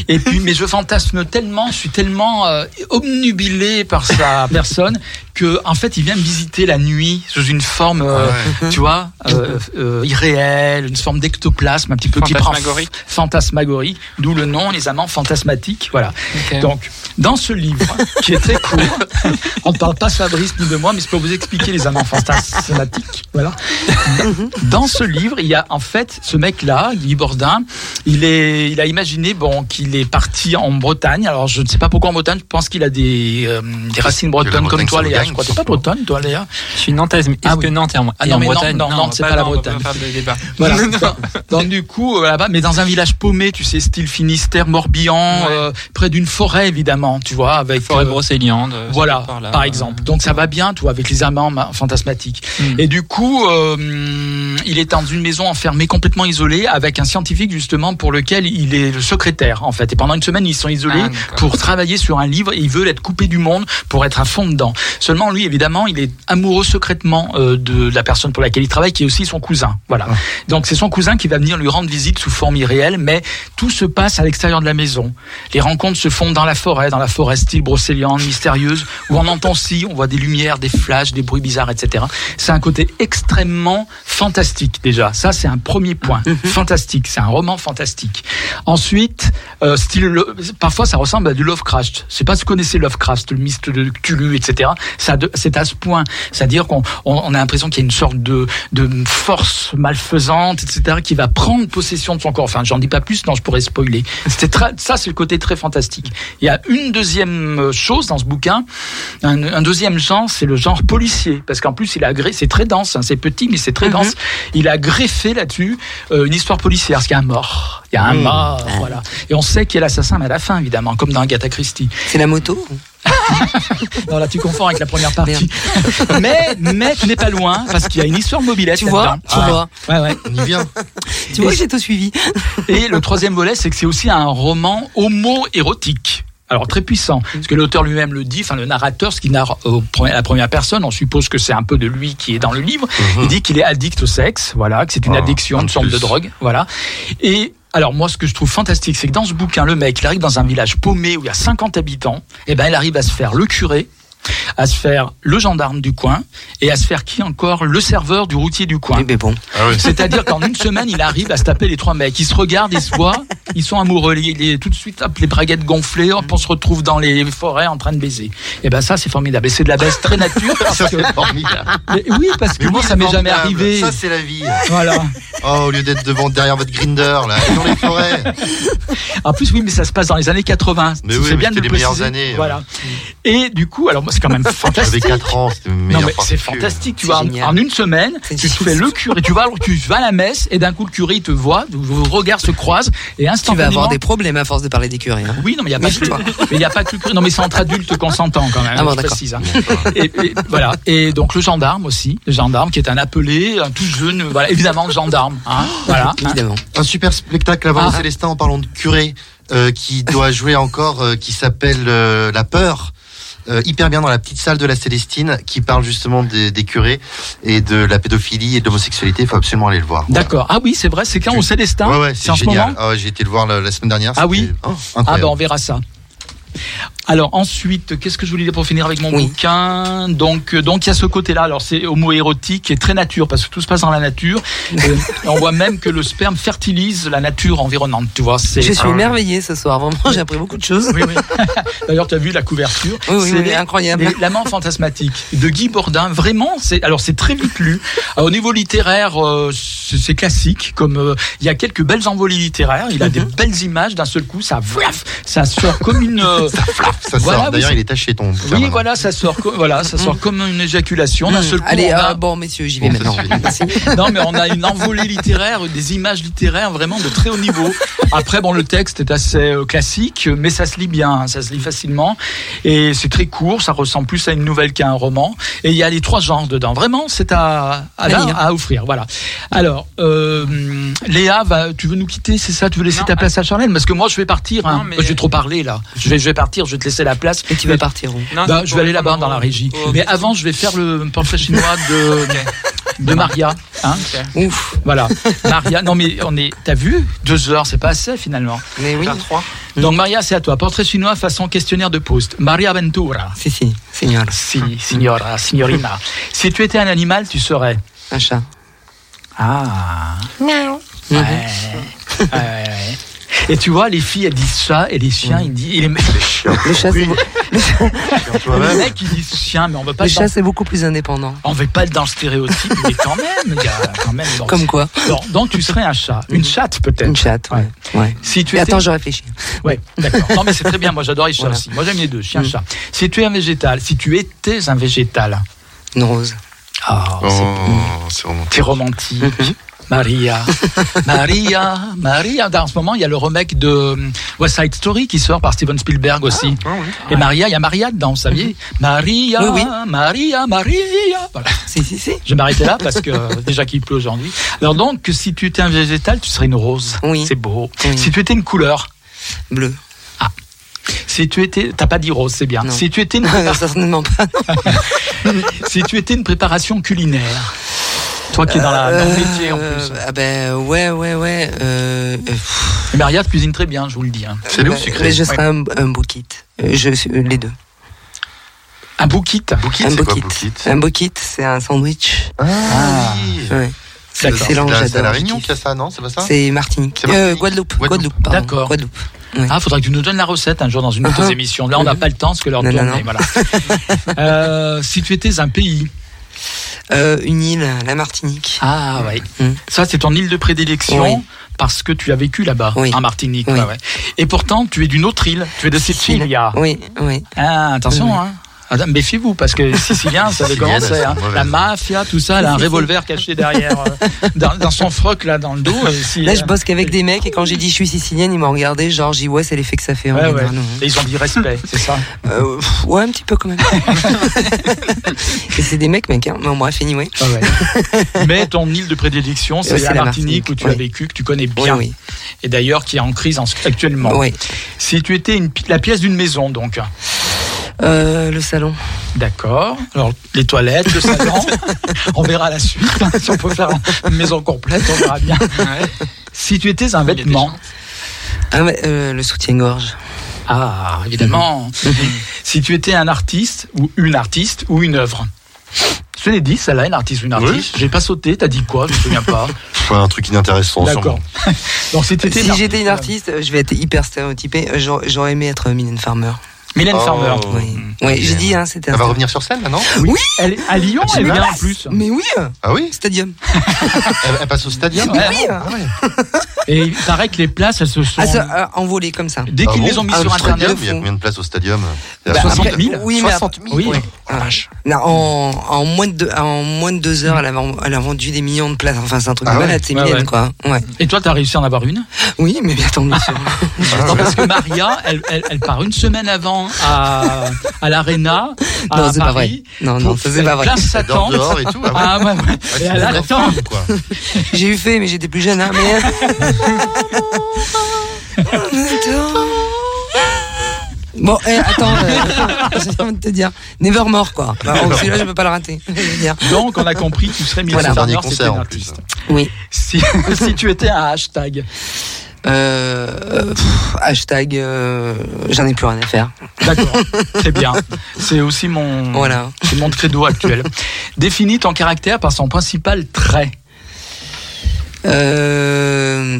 Speaker 6: Et puis, mais je fantasme tellement, je suis tellement euh, obnubilé par sa personne que, en fait, il vient me visiter la nuit sous une forme, euh, tu vois, euh, euh, irréelle, une forme d'ectoplasme un petit peu qui prend
Speaker 2: Fantasmagorique.
Speaker 6: fantasmagorie, d'où le nom, les amants fantasmatiques. Voilà. Donc, dans ce livre, [laughs] qui est très court, on ne parle pas de Fabrice ni de moi, mais je peux vous expliquer les amants fantasmatiques. Voilà. Dans ce livre, il y a en fait ce mec-là, Guy Bordin, il, est, il a imaginé bon, qu'il est parti en Bretagne. Alors, je ne sais pas pourquoi en Bretagne, je pense qu'il a des, des racines bretonnes comme toi,
Speaker 5: ça le
Speaker 6: Léa.
Speaker 5: gagne,
Speaker 6: Je crois t'es pas bretonne, toi, Léa?
Speaker 2: Je suis nantaise, mais est-ce
Speaker 6: Ah oui.
Speaker 2: que Nantes est en,
Speaker 6: Ah non,
Speaker 2: en
Speaker 6: mais non,
Speaker 2: Bretagne
Speaker 6: non, Nantes, c'est
Speaker 2: bah
Speaker 6: pas la
Speaker 2: non,
Speaker 6: Bretagne.
Speaker 2: faire de débat. [laughs]
Speaker 6: Voilà. [laughs] Donc du coup euh, là-bas, mais dans un village paumé, tu sais, style Finistère, Morbihan,
Speaker 2: Ouais.
Speaker 6: euh, près d'une forêt évidemment, tu vois, avec
Speaker 2: Forêt
Speaker 6: euh,
Speaker 2: brocéliande. euh,
Speaker 6: voilà,
Speaker 2: par là,
Speaker 6: par exemple. Donc ça va bien, tu vois, avec les amants ma- fantasmatiques.
Speaker 2: Mm.
Speaker 6: Et du coup, euh, il est dans une maison enfermée, complètement isolée, avec un scientifique justement pour lequel il est le secrétaire en fait. Et pendant une semaine, ils sont isolés
Speaker 2: Ah,
Speaker 6: pour travailler sur un livre. Et il veut être coupé du monde pour être à fond dedans. Seulement, lui, évidemment, il est amoureux secrètement euh, de la personne pour laquelle il travaille, qui est aussi son cousin. Voilà. Donc c'est son cousin qui va venir lui rendre visite sous forme irréelle, mais tout se passe à l'extérieur de la maison. Les rencontres se font dans la forêt, dans la forêt style brocéliande, mystérieuse, où on entend aussi, on voit des lumières, des flashs, des bruits bizarres, etc. C'est un côté extrêmement fantastique déjà. Ça, c'est un premier point. Fantastique. C'est un roman fantastique. Ensuite, euh, style, le- parfois ça ressemble à du Lovecraft. Je sais pas si vous connaissez Lovecraft, le myste de Cthulhu, etc. Ça, de- c'est à ce point. C'est-à-dire qu'on on, on a l'impression qu'il y a une sorte de, de force malfaisante, etc., qui va prendre possession de son corps. Enfin, j'en dis pas plus, non, je pourrais spoiler. C'était très, ça, c'est le côté très fantastique. Il y a une deuxième chose dans ce bouquin, un, un deuxième genre, c'est le genre policier, parce qu'en plus, il a gré, c'est très dense, hein, c'est petit, mais c'est très dense. Il a greffé là-dessus euh, une histoire policière, parce qu'il y a un mort. Il y a un mort, voilà. Et on sait qui est l'assassin, mais à la fin, évidemment, comme dans Agatha Christie.
Speaker 4: C'est la moto
Speaker 6: Non, là, tu confonds avec la première partie. mais, mais tu n'es pas loin, parce qu'il y a une histoire mobilette
Speaker 4: Tu vois. Tu
Speaker 6: Ouais.
Speaker 4: vois
Speaker 6: Ouais, ouais.
Speaker 5: On y vient.
Speaker 4: Tu vois que j'ai tout suivi.
Speaker 6: Et le troisième volet, c'est que c'est aussi un roman homo-érotique. Alors très puissant, parce que l'auteur lui-même le dit, enfin le narrateur, ce qui narre au premier- à la première personne, on suppose que c'est un peu de lui qui est dans le livre. Il dit qu'il est addict au sexe, voilà, que c'est une
Speaker 5: Ah,
Speaker 6: addiction, une sorte de drogue, voilà. Et alors moi, ce que je trouve fantastique, c'est que dans ce bouquin, le mec, il arrive dans un village paumé où il y a 50 habitants, et ben il arrive à se faire le curé, à se faire le gendarme du coin, et à se faire qui encore le serveur du routier du coin.
Speaker 4: Eh ben bon.
Speaker 6: C'est-à-dire qu'en une semaine, il arrive à se taper les trois mecs. Ils se regardent, ils se voient, ils sont amoureux. Il est tout de suite, hop, les braguettes gonflées, hop, on se retrouve dans les forêts en train de baiser. Et ben ça, c'est formidable. Et c'est de la baisse très nature. Parce
Speaker 5: Ça,
Speaker 6: que,
Speaker 5: c'est formidable.
Speaker 6: Mais oui, parce que
Speaker 5: Mais
Speaker 6: moi, ça m'est
Speaker 5: c'est
Speaker 6: jamais arrivé.
Speaker 5: Ça, c'est la vie.
Speaker 6: Voilà.
Speaker 5: Oh, au lieu d'être devant, derrière votre grinder, là, dans les forêts.
Speaker 6: En plus, oui, mais ça se passe dans les années 80.
Speaker 5: Mais
Speaker 6: C'est
Speaker 5: oui, mais
Speaker 6: bien de
Speaker 5: les meilleures années, ouais.
Speaker 6: Voilà. Et du coup, alors moi, c'est quand même [laughs]
Speaker 5: J'avais
Speaker 6: fantastique.
Speaker 5: 4 ans, c'était
Speaker 6: Non mais c'est fantastique, tu vois. En,
Speaker 4: génial.
Speaker 6: en une semaine,
Speaker 4: C'est
Speaker 6: tu te fais le curé, tu vas, tu vas à la messe et d'un coup le curé il te voit, vos regards se croisent et instantanément.
Speaker 4: Tu vas avoir des problèmes à force de parler d'écurie. Hein.
Speaker 6: Oui, non, mais il n'y a pas que
Speaker 4: Méfie-toi.
Speaker 6: mais il y a pas que le- non, mais c'est entre adultes consentants quand même.
Speaker 4: Ah bon,
Speaker 6: je précise. hein. Et, et voilà. Et donc le gendarme aussi, le gendarme qui est un appelé, un tout jeune, voilà, évidemment le gendarme. Hein, voilà.
Speaker 4: Évidemment.
Speaker 5: Un super spectacle à voir
Speaker 6: Ah.
Speaker 5: Célestin en parlant de curé euh, qui doit jouer encore, euh, qui s'appelle euh, La Peur. Euh, hyper bien dans la petite salle de la Célestine qui parle justement des, des curés et de la pédophilie et de l'homosexualité. Il faut absolument aller le voir.
Speaker 6: D'accord. Ah oui, c'est vrai, c'est quand au Célestin
Speaker 5: Ouais, ouais,
Speaker 6: C'est
Speaker 5: génial. Ah J'ai été le voir la, la semaine dernière.
Speaker 6: Ah oui
Speaker 5: oh,
Speaker 6: Ah ben on verra ça. Alors ensuite, qu'est-ce que je voulais dire pour finir avec mon
Speaker 4: Oui.
Speaker 6: bouquin Donc, euh, donc il y a ce côté-là. Alors c'est homo-érotique et très nature parce que tout se passe dans la nature. On voit même que le sperme fertilise la nature environnante. Tu vois, c'est.
Speaker 4: Je suis émerveillée ce soir. Vraiment, j'ai appris beaucoup de choses.
Speaker 6: Oui, oui. [laughs] D'ailleurs, tu as vu la couverture.
Speaker 4: Oui, oui,
Speaker 6: C'est
Speaker 4: incroyable.
Speaker 6: L'amant fantasmatique de Guy Bourdin. Vraiment, c'est alors c'est très vite lu. Alors, au niveau littéraire, euh, c'est classique. Comme euh, il y a quelques belles envolées littéraires. Il a des
Speaker 4: Mhm.
Speaker 6: belles images d'un seul coup. Ça ça sort comme une.
Speaker 5: Ça sort.
Speaker 6: Voilà, oui,
Speaker 5: D'ailleurs, il est taché ton.
Speaker 6: oui, voilà, ça sort, voilà, ça sort comme une éjaculation d'un
Speaker 4: Mmh.
Speaker 6: seul coup.
Speaker 4: Allez,
Speaker 6: a-
Speaker 4: euh, bon, messieurs, j'y vais
Speaker 5: Bon,
Speaker 4: maintenant.
Speaker 5: ça
Speaker 6: non, mais on a une envolée littéraire, des images littéraires vraiment de très haut niveau. Après, bon, le texte est assez euh, classique, mais ça se lit bien, hein, ça se lit facilement. Et c'est très court, ça ressemble plus à une nouvelle qu'à un roman. Et il y a les trois genres dedans. Vraiment, c'est à, à,
Speaker 4: à
Speaker 6: offrir. Voilà. Alors, euh, Léa, va, tu veux nous quitter, c'est ça? Tu veux laisser
Speaker 2: Non,
Speaker 6: ta place à Charlène? Parce que moi, je vais partir. Hein. J'ai trop parlé là. Je vais, je vais partir, je vais te laisser la place.
Speaker 4: Et tu vas partir où
Speaker 2: Non,
Speaker 6: Bah, je vais aller là-bas dans la régie. Mais avant, je vais faire le portrait chinois de, de Maria. Hein
Speaker 4: Ouf.
Speaker 6: voilà. Maria, non mais on est, t'as vu? Deux heures, c'est pas assez finalement.
Speaker 4: Mais oui.
Speaker 2: Trois.
Speaker 6: Donc Maria, c'est à toi. Portrait chinois façon questionnaire de poste. Maria Ventura.
Speaker 4: Si, si, signor.
Speaker 6: Si, signora, signorina. Si tu étais un animal, tu serais?
Speaker 4: Un chat.
Speaker 6: Ah.
Speaker 4: Miaou.
Speaker 6: Ouais. Ouais, ouais, ouais. Et tu vois, les filles, elles disent chat, et les chiens, ils disent. et [laughs] les mecs,
Speaker 4: Le chat, c'est beau-
Speaker 6: les mecs, ils disent chien, mais on veut pas
Speaker 4: le
Speaker 6: être dans-
Speaker 4: chat, c'est beaucoup plus indépendant.
Speaker 6: on veut pas être dans le stéréotype, mais quand même, il y a quand même.
Speaker 4: Comme quoi
Speaker 6: donc, donc tu serais un chat, une chatte peut-être.
Speaker 4: Une chatte, ouais. ouais.
Speaker 6: Si tu étais-
Speaker 4: attends, je réfléchis.
Speaker 6: Ouais, d'accord. Non, mais c'est très bien. Moi, j'adore les chats
Speaker 4: Voilà.
Speaker 6: aussi. Moi, j'aime les deux, chien,
Speaker 4: Mm.
Speaker 6: chat. Si tu es un végétal, si tu étais un végétal,
Speaker 4: Une rose.
Speaker 6: ah,
Speaker 5: Oh,
Speaker 6: c'est-
Speaker 5: c'est romantique.
Speaker 6: c'est romantique.
Speaker 4: Mhm. [laughs]
Speaker 6: Maria, Maria, Maria. En ce moment, il y a le remake de euh, West Side Story qui sort par Steven Spielberg aussi. Et Maria, il y a Maria dedans, vous saviez Maria,
Speaker 4: Oui, oui.
Speaker 6: Maria, Maria. Voilà.
Speaker 4: Si, si, si.
Speaker 6: Je vais m'arrêter là parce que euh, déjà qu'il pleut aujourd'hui. Alors donc, si tu étais un végétal, tu serais une rose.
Speaker 4: Oui.
Speaker 6: C'est beau. Si tu étais une couleur,
Speaker 4: Bleu.
Speaker 6: si tu étais, t'as pas dit rose, c'est bien.
Speaker 4: Non.
Speaker 6: Si tu étais une [laughs]
Speaker 4: Certainement pas. [laughs]
Speaker 6: si tu étais une préparation culinaire, toi qui es dans, la, dans le métier en
Speaker 4: Euh,
Speaker 6: plus.
Speaker 4: Ah ben, ouais, ouais, ouais. Euh, euh,
Speaker 6: Maria cuisine très bien, je vous le dis. hein.
Speaker 5: C'est
Speaker 4: ouais,
Speaker 5: sucré.
Speaker 4: mais je serais un, un bouquet. Euh, Je les deux.
Speaker 6: Un bouquit.
Speaker 5: Bouquet,
Speaker 4: un
Speaker 5: c'est quoi
Speaker 4: bouquet. Un bouquet, c'est un sandwich.
Speaker 5: Ah, oui.
Speaker 4: Ouais. C'est excellent,
Speaker 5: C'est la- C'est
Speaker 4: j'adore.
Speaker 5: la Réunion
Speaker 4: kiffe.
Speaker 5: qui a ça, non C'est pas ça
Speaker 4: C'est Martinique. Euh, Guadeloupe.
Speaker 5: Guadeloupe.
Speaker 6: D'accord.
Speaker 4: Guadeloupe.
Speaker 6: Ah, faudrait que tu nous donnes la recette un jour dans une autre
Speaker 4: Uh-huh.
Speaker 6: émission. Là, on n'a pas le temps parce que l'heure tourne. Voilà. [laughs] Euh, si tu étais un pays.
Speaker 4: Euh, une île, la Martinique.
Speaker 6: Ah, ouais.
Speaker 4: Mm.
Speaker 6: Ça, c'est ton île de prédilection.
Speaker 4: Oui.
Speaker 6: Parce que tu as vécu là-bas,
Speaker 4: Oui.
Speaker 6: en Martinique.
Speaker 4: Oui.
Speaker 6: ouais. Et pourtant, tu es d'une autre île. Tu es de Sicilia.
Speaker 4: Oui, oui.
Speaker 6: Ah, attention,
Speaker 4: Oui.
Speaker 6: hein. Ah, Méfiez-vous, parce que [laughs] Sicilien, ça avait commencé. Hein. La mafia, tout ça, elle a un revolver caché derrière, euh, [laughs] dans, dans son froc, là, dans le dos. Et si,
Speaker 4: Là, je
Speaker 6: euh,
Speaker 4: bosse qu'avec des mecs et quand j'ai dit je suis sicilienne, ils m'ont regardé genre, j'ai dit ouais, c'est l'effet que ça fait en
Speaker 6: Ouais, ouais.
Speaker 4: général. hein.
Speaker 6: Et ils ont dit respect, [laughs] c'est ça.
Speaker 4: Euh, pff, ouais, un petit peu quand même. et c'est des mecs, mec. Hein. Bon, bref, anyway.
Speaker 6: Ah ouais. Mais ton île de prédilection, c'est la
Speaker 4: la
Speaker 6: Martinique, où tu as vécu, que tu connais bien.
Speaker 4: oui.
Speaker 6: Et d'ailleurs, qui est en crise en- actuellement.
Speaker 4: Oui.
Speaker 6: Si tu étais une, la pièce d'une maison, donc.
Speaker 4: Euh, le salon.
Speaker 6: D'accord. Alors, les toilettes, le salon. [laughs] on verra la suite. [laughs] si on peut faire une maison complète, on verra bien. Si tu étais un vêtement.
Speaker 4: Ah, ouais, euh, le soutien-gorge.
Speaker 6: Ah, évidemment. [laughs] si tu étais un artiste, ou une artiste, ou une œuvre. Je l'ai dit, celle-là, une artiste ou une artiste. J'ai pas sauté, t'as dit quoi Je me souviens pas.
Speaker 5: Faut un truc inintéressant,
Speaker 6: D'accord. si
Speaker 4: j'étais une artiste, je vais être hyper stéréotypée. j'aurais- J'aurais aimé être Mylène Farmer.
Speaker 6: Mylène
Speaker 5: Oh.
Speaker 6: Farmer.
Speaker 4: Oui, oui j'ai dit, hein, c'était
Speaker 5: Elle va revenir sur scène, là, non
Speaker 6: Oui. Elle est à Lyon, elle vient en plus.
Speaker 4: Mais oui,
Speaker 5: Ah oui
Speaker 4: Stadium.
Speaker 5: elle, elle passe au stadium
Speaker 4: Mais oui.
Speaker 5: Ah ouais.
Speaker 6: Et il paraît que les places, elles se sont.
Speaker 4: Ah, euh, envolé comme ça.
Speaker 6: Dès
Speaker 5: Ah
Speaker 6: qu'ils
Speaker 5: bon
Speaker 6: les ont mis
Speaker 4: Ah,
Speaker 6: sur Internet.
Speaker 5: Stadium, il y a combien de places au stadium? Il y a
Speaker 6: Bah,
Speaker 5: 60
Speaker 6: après,
Speaker 5: 000
Speaker 4: oui, mais
Speaker 5: 60 000
Speaker 4: oui.
Speaker 5: ouais.
Speaker 4: Ah, Non, en, en, moins de deux, en moins de deux heures, elle a, vend- elle a vendu des millions de places. Enfin, c'est un truc
Speaker 5: Ah
Speaker 4: de
Speaker 5: ouais.
Speaker 4: malade, c'est Mylène, quoi. Ouais.
Speaker 6: Et toi, t'as réussi à en avoir une?
Speaker 4: Oui, mais bien tant mieux.
Speaker 6: Non, parce que Maria, elle part une semaine avant à, à l'Arena, [laughs] à
Speaker 4: Non, c'est pas
Speaker 6: Paris.
Speaker 4: vrai. Non, non, c'est pas vrai.
Speaker 6: place sa
Speaker 5: Elle dort
Speaker 6: tente.
Speaker 5: dehors et tout. Ah ouais.
Speaker 6: Ah, ouais, ouais.
Speaker 5: Ah,
Speaker 6: Et. [laughs]
Speaker 4: J'ai eu fait, mais j'étais plus jeune. Hein, mais... [laughs] Bon, eh, attends, euh, j'ai envie de te dire, Nevermore quoi. Bah, oh, Celui-là, je peux pas le rater.
Speaker 6: Donc, on a compris, tu serais Mylène
Speaker 4: Voilà.
Speaker 5: Dernier
Speaker 6: c'était
Speaker 5: concert,
Speaker 6: une
Speaker 5: en plus.
Speaker 6: artiste.
Speaker 4: Oui.
Speaker 6: Si, si tu étais un hashtag.
Speaker 4: Euh, pff, hashtag, euh, j'en ai plus rien à faire.
Speaker 6: D'accord, très bien. [laughs] C'est aussi mon,
Speaker 4: Voilà.
Speaker 6: c'est mon credo actuel. Définis ton caractère par son principal trait.
Speaker 4: Euh,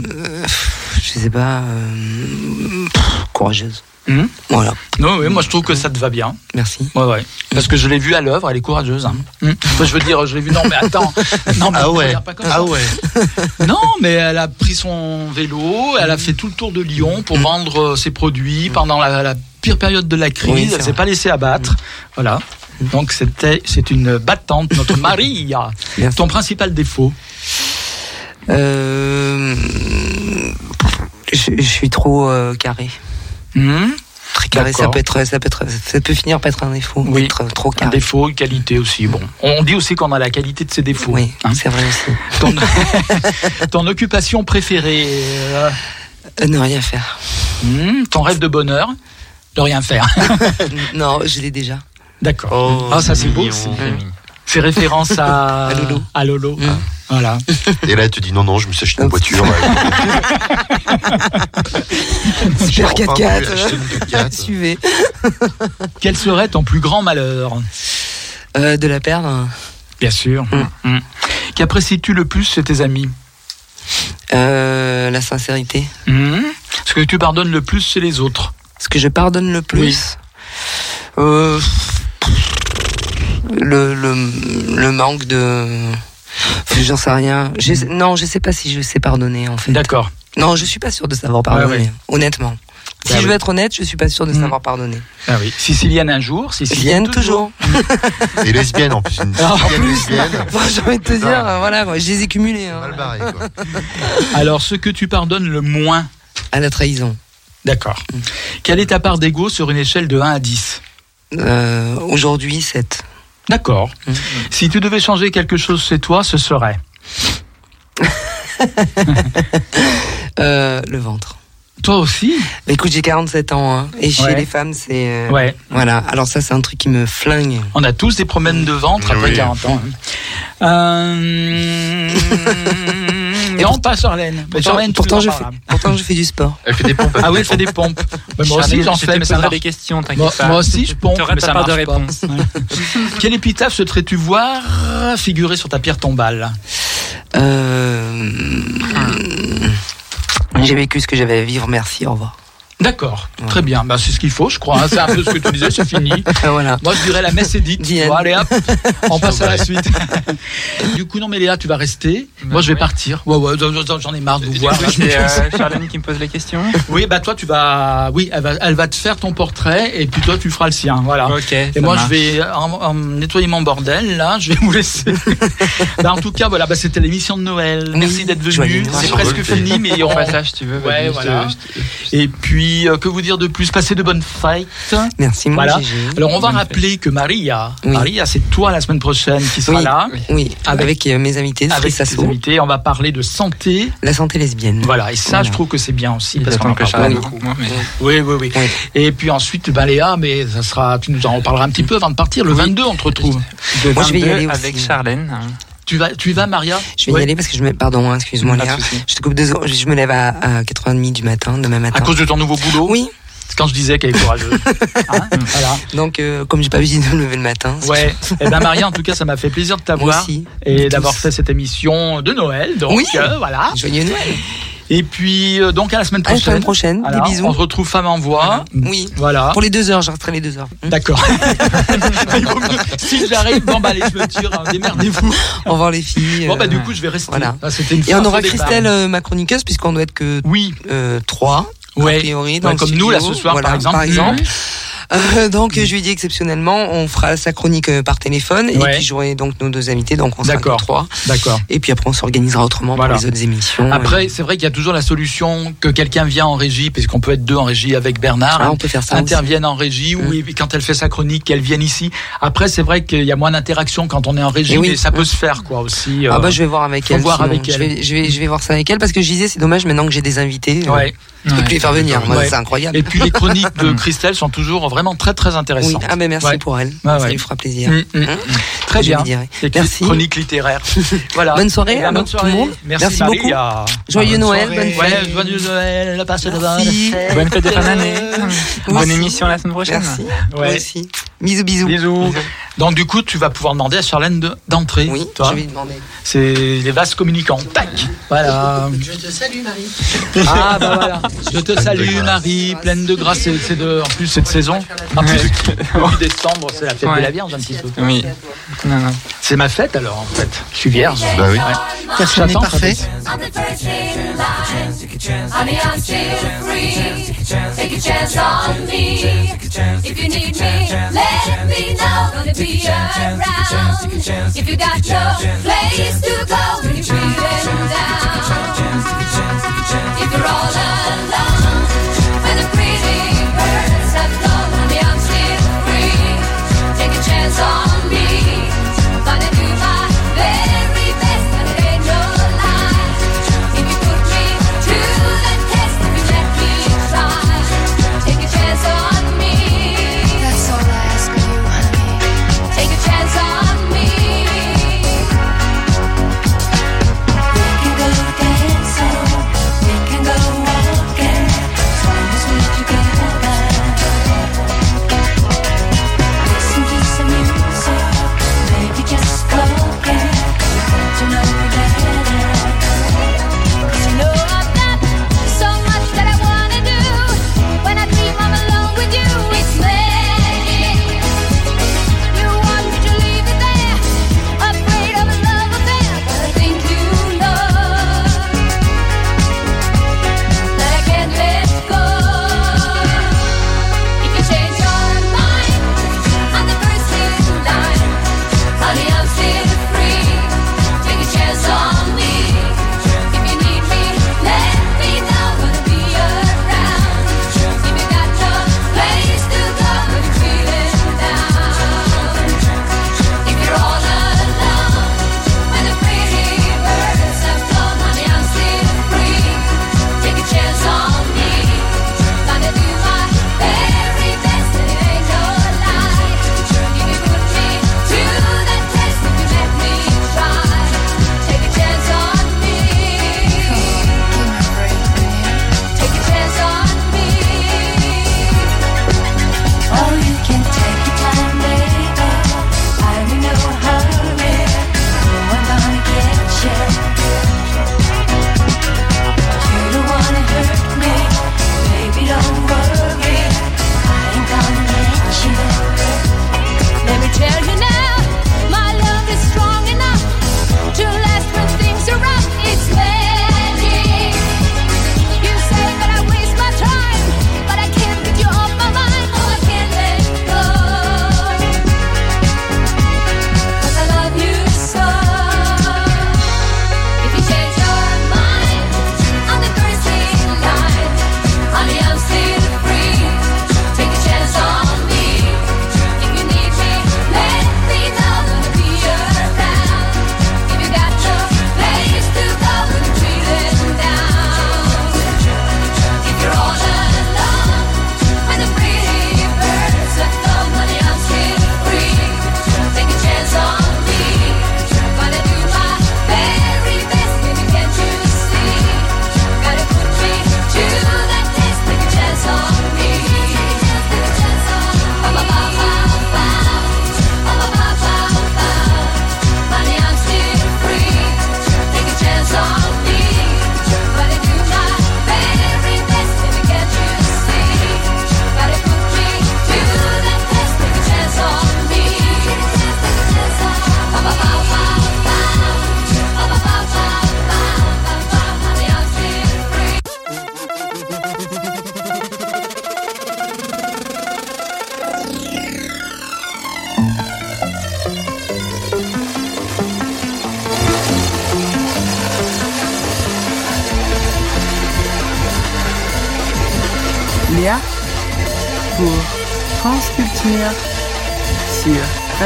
Speaker 4: je sais pas. euh, pff, courageuse.
Speaker 6: Hmm
Speaker 4: Voilà.
Speaker 6: Non, oui, moi je trouve que ça te va bien.
Speaker 4: Merci.
Speaker 6: Ouais, ouais. Parce que je l'ai vue à l'œuvre, elle est courageuse. Hein. Hmm. Enfin, je veux dire, je l'ai vue. Non, mais attends. [laughs] Non, mais
Speaker 5: Ah ouais.
Speaker 6: pas comme ça.
Speaker 5: Ah ouais. [laughs]
Speaker 6: Non, mais elle a pris son vélo, elle a fait tout le tour de Lyon pour vendre euh, ses produits pendant la, la pire période de la crise.
Speaker 4: Oui,
Speaker 6: elle s'est pas laissée abattre. Voilà. Donc c'était, c'est une battante, notre [laughs] Maria.
Speaker 4: Merci.
Speaker 6: Ton principal défaut.
Speaker 4: Euh, je, je suis trop euh, carré.
Speaker 6: Hmm
Speaker 4: Très carré, ça
Speaker 6: D'accord.
Speaker 4: peut être, ça peut être, ça peut finir par être un défaut.
Speaker 6: Oui.
Speaker 4: Être trop
Speaker 6: Un
Speaker 4: carré.
Speaker 6: défaut, une qualité aussi. Bon, on dit aussi qu'on a la qualité de ses défauts.
Speaker 4: Oui,
Speaker 6: hein.
Speaker 4: c'est vrai aussi. [laughs]
Speaker 6: Ton, [laughs] ton occupation préférée, euh,
Speaker 4: Euh, ne rien faire.
Speaker 6: hmm, ton rêve de bonheur, de rien faire. [laughs]
Speaker 4: non, je l'ai déjà.
Speaker 6: D'accord.
Speaker 5: Oh,
Speaker 6: Ah, ça c'est beau.
Speaker 2: C'est
Speaker 6: référence à, [laughs]
Speaker 4: À Lolo.
Speaker 6: À Lolo.
Speaker 4: Mm.
Speaker 6: Voilà.
Speaker 5: Et là, elle te dit non, non, je me suis acheté une voiture. [laughs]
Speaker 4: Super
Speaker 5: J'ai enfin
Speaker 4: 4x4.
Speaker 5: pu acheter une 4x4. [laughs]
Speaker 4: Suivez.
Speaker 6: Quel serait ton plus grand malheur
Speaker 4: Euh, de la perdre.
Speaker 6: Bien sûr. Mm. Qu'apprécies-tu le plus chez tes amis
Speaker 4: Euh, la sincérité.
Speaker 6: Mm. Ce que tu pardonnes le plus chez les autres
Speaker 4: Ce que je pardonne le plus. Euh, le, le, le manque de. J'en sais rien. Je sais- non, je sais pas si je sais pardonner en fait.
Speaker 6: D'accord.
Speaker 4: Non, je suis pas sûr de savoir pardonner.
Speaker 6: Ouais, ouais.
Speaker 4: Honnêtement. Si
Speaker 6: Bah
Speaker 4: je
Speaker 6: oui.
Speaker 4: veux être honnête, je suis pas sûr de
Speaker 6: Mm.
Speaker 4: savoir pardonner.
Speaker 6: Ah oui. Sicilienne un jour, Sicilienne
Speaker 4: Vienne toujours.
Speaker 5: Et lesbienne en plus. Une
Speaker 6: Ah, en plus.
Speaker 4: J'ai envie de te
Speaker 5: ça.
Speaker 4: dire, voilà, quoi, je les ai cumulés. hein.
Speaker 5: Mal barré, quoi. [laughs]
Speaker 6: Alors, ce que tu pardonnes le moins
Speaker 4: À la trahison.
Speaker 6: D'accord. Quelle est ta part d'ego sur une échelle de 1 à 10
Speaker 4: Euh, Aujourd'hui, 7.
Speaker 6: D'accord.
Speaker 4: Mm.
Speaker 6: Si tu devais changer quelque chose chez toi, ce serait [laughs]
Speaker 4: Euh, le ventre.
Speaker 6: Toi aussi
Speaker 4: Bah, écoute, j'ai 47 ans, hein, et chez
Speaker 6: Ouais.
Speaker 4: les femmes, c'est. euh,
Speaker 6: Ouais.
Speaker 4: Voilà, alors ça, c'est un truc qui me flingue.
Speaker 6: On a tous des problèmes de ventre après
Speaker 5: Oui.
Speaker 6: 40 ans. [laughs] Euh... non, pas Charlène. Mais
Speaker 4: Pourtant, pourtant, je fais, pourtant, je fais du sport.
Speaker 5: Elle fait des pompes.
Speaker 6: Ah oui, elle fait des pompes. [laughs] Mais moi aussi, j'en
Speaker 2: je
Speaker 6: fais, mais ça
Speaker 2: des questions, t'inquiète
Speaker 6: Moi,
Speaker 2: pas.
Speaker 6: moi aussi, je pompe, mais ça marche pas. [laughs] Quelle épitaphe souhaiterais-tu voir figurer sur ta pierre tombale
Speaker 4: Euh, J'ai vécu ce que j'avais à vivre, merci, au revoir.
Speaker 6: D'accord, très bien. Bah, c'est ce qu'il faut, je crois. hein. C'est un peu ce que tu disais, c'est fini. [laughs]
Speaker 4: Ah, voilà.
Speaker 6: Moi, je dirais la messe est dite. Bon, allez, hop, on [laughs] passe à la suite. [laughs] du coup, non, mais Léa, tu vas rester. Moi, je vais partir. Ouais, ouais, j'en- ai marre de vous voir.
Speaker 2: C'est euh, Charlène qui me pose les questions.
Speaker 6: Oui, bah toi, tu vas. Oui, elle va, elle va te faire ton portrait et puis toi, tu feras le sien. Voilà.
Speaker 2: Ok.
Speaker 6: Et moi, je vais en, en nettoyer mon bordel. Là, je vais vous laisser. Bah, en tout cas, voilà, bah, c'était l'émission de Noël.
Speaker 4: Oui,
Speaker 6: Merci d'être venu. C'est presque fini, mais on.
Speaker 2: passage, si tu veux.
Speaker 6: Ouais, voilà. Et puis, euh, que vous dire de plus? Passez de bonnes fêtes.
Speaker 4: Merci, mon
Speaker 6: Voilà.
Speaker 4: Gigi.
Speaker 6: Alors, on va
Speaker 2: Bonne
Speaker 6: rappeler que Maria,
Speaker 4: Oui.
Speaker 6: Maria, c'est toi la semaine prochaine qui sera
Speaker 4: Oui.
Speaker 6: là.
Speaker 4: Oui,
Speaker 6: Avec-
Speaker 4: avec, euh, mes invités
Speaker 6: Avec ses invités, on va parler de santé.
Speaker 4: La santé lesbienne.
Speaker 6: Voilà, et ça,
Speaker 4: Voilà.
Speaker 6: je trouve que c'est bien aussi. Parce qu'on en parle beaucoup.
Speaker 2: beaucoup. moi, mais-
Speaker 6: Oui, oui, oui.
Speaker 4: Oui.
Speaker 6: Et puis ensuite, bah, Léa, mais ça sera, tu nous en reparleras un petit peu avant de partir. Le 22, on te retrouve.
Speaker 4: Moi, je vais y
Speaker 2: 22
Speaker 4: aller aussi.
Speaker 2: avec Charlène.
Speaker 6: Tu vas, tu y vas, Maria
Speaker 4: Je vais
Speaker 6: Ouais.
Speaker 4: y aller parce que je me. Pardon, hein, excuse-moi, Léa. Je te coupe deux secondes. Je me lève à, à 4h30 du matin, demain matin.
Speaker 6: À cause de ton nouveau boulot
Speaker 4: Oui,
Speaker 6: C'est quand je disais qu'elle est courageuse. [laughs] Hein voilà.
Speaker 4: donc euh, comme j'ai pas visité de me lever le matin.
Speaker 6: Ouais. Et ben Maria, en tout cas, ça m'a fait plaisir de
Speaker 4: Moi
Speaker 6: t'avoir
Speaker 4: aussi.
Speaker 6: et d'avoir fait cette émission de Noël. Donc
Speaker 4: Oui.
Speaker 6: euh, voilà.
Speaker 4: Joyeux Noël.
Speaker 6: Et puis, euh, donc à la semaine
Speaker 4: À la
Speaker 6: prochaine.
Speaker 4: semaine prochaine.
Speaker 6: Voilà,
Speaker 4: Des bisous.
Speaker 6: On se retrouve Femme en Voix.
Speaker 4: Oui.
Speaker 6: Voilà.
Speaker 4: Pour les deux heures, je resterai les deux heures.
Speaker 6: D'accord. Vaut [laughs] mieux- [laughs] si j'arrive, bon bah allez, je me tire, hein, démerdez-vous.
Speaker 4: Au revoir les filles.
Speaker 6: Bon bah
Speaker 4: euh,
Speaker 6: du coup, je vais rester.
Speaker 4: Voilà.
Speaker 6: Ah, une
Speaker 4: Et on aura. Christelle, euh, ma chroniqueuse, puisqu'on doit être que
Speaker 6: Oui.
Speaker 4: euh, trois.
Speaker 6: Ouais.
Speaker 4: A priori, dans
Speaker 6: Ouais,
Speaker 4: le
Speaker 6: comme nous, là, ce soir, par exemple.
Speaker 4: Euh, donc je lui ai dit exceptionnellement, on fera sa chronique euh, par téléphone
Speaker 6: Ouais.
Speaker 4: et puis j'aurai donc nos deux invités, donc on sera trois.
Speaker 6: D'accord.
Speaker 4: Et puis après on s'organisera autrement
Speaker 6: Voilà.
Speaker 4: pour les autres émissions.
Speaker 6: Après, c'est vrai qu'il y a toujours la solution que quelqu'un vient en régie, puisqu'on peut être deux en régie avec Bernard,
Speaker 4: Ah,
Speaker 6: hein,
Speaker 4: on peut faire ça
Speaker 6: intervienne en régie, ou et puis quand elle fait sa chronique, qu'elle vienne ici. Après, c'est vrai qu'il y a moins d'interaction quand on est en régie,
Speaker 4: oui.
Speaker 6: mais ça peut se faire, quoi, aussi.
Speaker 4: Ah
Speaker 6: euh,
Speaker 4: bah je vais voir avec elle.
Speaker 6: voir avec
Speaker 4: je
Speaker 6: elle.
Speaker 4: vais, je vais je vais voir ça avec elle parce que je disais c'est dommage maintenant que j'ai des invités. euh,
Speaker 6: Ouais.
Speaker 4: Je peux plus les faire venir. C'est incroyable.
Speaker 6: Et puis les chroniques de [laughs] Christelle sont toujours vraiment très très
Speaker 4: oui.
Speaker 6: intéressantes.
Speaker 4: Ah ben merci
Speaker 6: Ouais.
Speaker 4: pour elle. Ça
Speaker 6: ouais.
Speaker 4: lui fera plaisir.
Speaker 6: Mm, mm.
Speaker 4: Hein
Speaker 6: Très
Speaker 4: Je
Speaker 6: bien.
Speaker 4: Merci.
Speaker 6: Chronique littéraire. [laughs] voilà.
Speaker 4: Bonne soirée
Speaker 6: bonne
Speaker 4: tout le
Speaker 6: soirée.
Speaker 4: monde.
Speaker 6: Merci,
Speaker 4: Merci
Speaker 6: Marie,
Speaker 4: beaucoup.
Speaker 6: à-
Speaker 4: Joyeux
Speaker 11: Bonne
Speaker 4: Noël, bonne
Speaker 6: Ouais,
Speaker 4: fête.
Speaker 6: joyeux Noël, passez de bonnes.
Speaker 2: Bonne fête de fin d'année. Bonne émission la semaine prochaine.
Speaker 4: Merci.
Speaker 6: Ouais.
Speaker 4: Moi aussi. Bisous bisous.
Speaker 6: Bisous. Donc du coup, tu vas pouvoir demander à Charlène de- d'entrer.
Speaker 4: Oui,
Speaker 6: toi.
Speaker 4: je vais lui demander.
Speaker 6: C'est les vases communicants. Tac. Voilà.
Speaker 10: Je te salue, Marie.
Speaker 6: Ah [laughs] bah voilà. Je te salue Marie, pleine de grâce. C'est c'est de, en plus c'est de saison. En plus, depuis décembre, c'est la fête de
Speaker 2: Ouais.
Speaker 6: la Vierge un petit peu.
Speaker 2: Oui.
Speaker 6: C'est ma fête alors en fait. Je suis vierge.
Speaker 5: Bah oui.
Speaker 10: Personne n'est
Speaker 6: J'attends,
Speaker 10: parfait.
Speaker 12: I'm the first in line. Honey, I'm still free. Take a chance on me. If you need me, let me know. Gonna be around. If you got no place to go when you're feeling down. If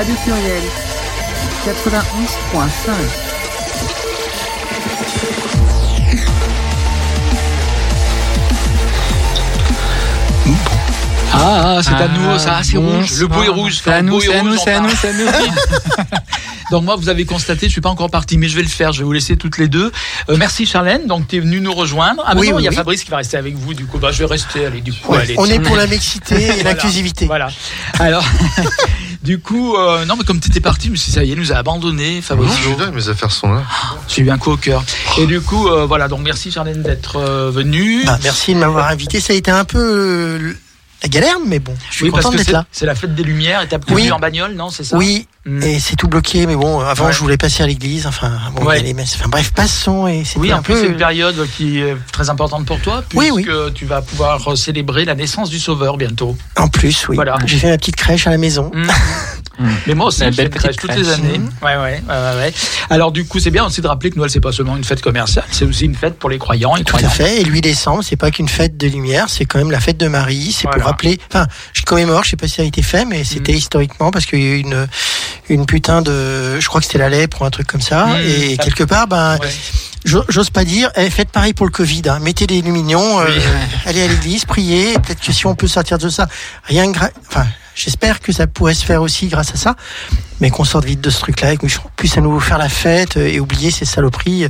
Speaker 13: Radio Pluriel 91.5.
Speaker 6: Ah, c'est à nous, ça, c'est rouge. Le beau est rouge.
Speaker 2: C'est à
Speaker 6: le
Speaker 2: nous, c'est à nous, c'est à nous, c'est à nous.
Speaker 6: Donc moi, vous avez constaté, je suis pas encore parti, mais je vais le faire. Je vais vous laisser toutes les deux. Euh, merci Charlène. Donc tu es venu nous rejoindre. Ah
Speaker 10: Oui,
Speaker 6: non,
Speaker 10: oui,
Speaker 6: il y a
Speaker 10: oui.
Speaker 6: Fabrice qui va rester avec vous. Du coup, bah je vais rester. Allez, du coup,
Speaker 10: Ouais,
Speaker 6: allez,
Speaker 10: on est pour la mixité et [laughs]
Speaker 6: Voilà.
Speaker 10: l'inclusivité.
Speaker 6: Voilà. [laughs] Alors, du coup, euh, non, mais comme tu étais parti, je me suis dit, ça y est, il nous a abandonné,
Speaker 5: Non,
Speaker 6: Fabrice.
Speaker 5: je suis là, mes affaires sont là.
Speaker 6: J'ai eu un coup au cœur. Et du coup, euh, voilà. Donc merci Charlène d'être euh, venue.
Speaker 10: Bah, merci de m'avoir invité. Ça a été un peu euh, la galère, mais bon, je suis
Speaker 6: oui,
Speaker 10: content d'être là.
Speaker 6: c'est la fête des Lumières et t'as
Speaker 10: Oui.
Speaker 6: en bagnole, non C'est ça
Speaker 10: Oui,
Speaker 6: Mm.
Speaker 10: et c'est tout bloqué, mais bon, avant
Speaker 6: Ouais.
Speaker 10: je voulais passer à l'église, enfin, bon,
Speaker 6: Ouais.
Speaker 10: les messes. Enfin bref, passons, et
Speaker 6: Oui, en plus,
Speaker 10: peu...
Speaker 6: c'est une période qui est très importante pour toi,
Speaker 10: Oui,
Speaker 6: puisque
Speaker 10: oui.
Speaker 6: tu vas pouvoir célébrer la naissance du Sauveur bientôt.
Speaker 10: En plus, oui.
Speaker 6: Voilà.
Speaker 10: J'ai fait ma petite crèche à la maison.
Speaker 6: Mm. [laughs] Mais moi aussi,
Speaker 2: belle
Speaker 6: crèche toutes les années. Ouais, ouais, ouais, ouais, ouais. Alors, du coup, c'est bien aussi de rappeler que Noël, c'est pas seulement une fête commerciale, c'est aussi une fête pour les croyants et
Speaker 10: Tout à
Speaker 6: croyantes.
Speaker 10: fait. Et le 8 décembre, c'est pas qu'une fête de lumière, c'est quand même la fête de Marie. C'est
Speaker 6: Voilà.
Speaker 10: pour rappeler. Enfin, je commémore. Je sais pas si ça a été fait, mais c'était
Speaker 6: Mm.
Speaker 10: historiquement parce qu'il y a eu une une putain de. Je crois que c'était la lèpre ou un truc comme ça.
Speaker 6: Mm.
Speaker 10: Et
Speaker 6: Ça-
Speaker 10: quelque part, ben,
Speaker 6: Ouais.
Speaker 10: J'o- j'ose pas dire. eh, faites pareil pour le Covid. Hein. Mettez des lumignons. euh,
Speaker 6: Oui.
Speaker 10: allez à l'église, priez. Peut-être que si on peut sortir de ça, rien que. Enfin, j'espère que ça pourrait se faire aussi grâce à ça. Mais qu'on sorte vite de ce truc-là et qu'on puisse à nouveau faire la fête euh, et oublier ces saloperies.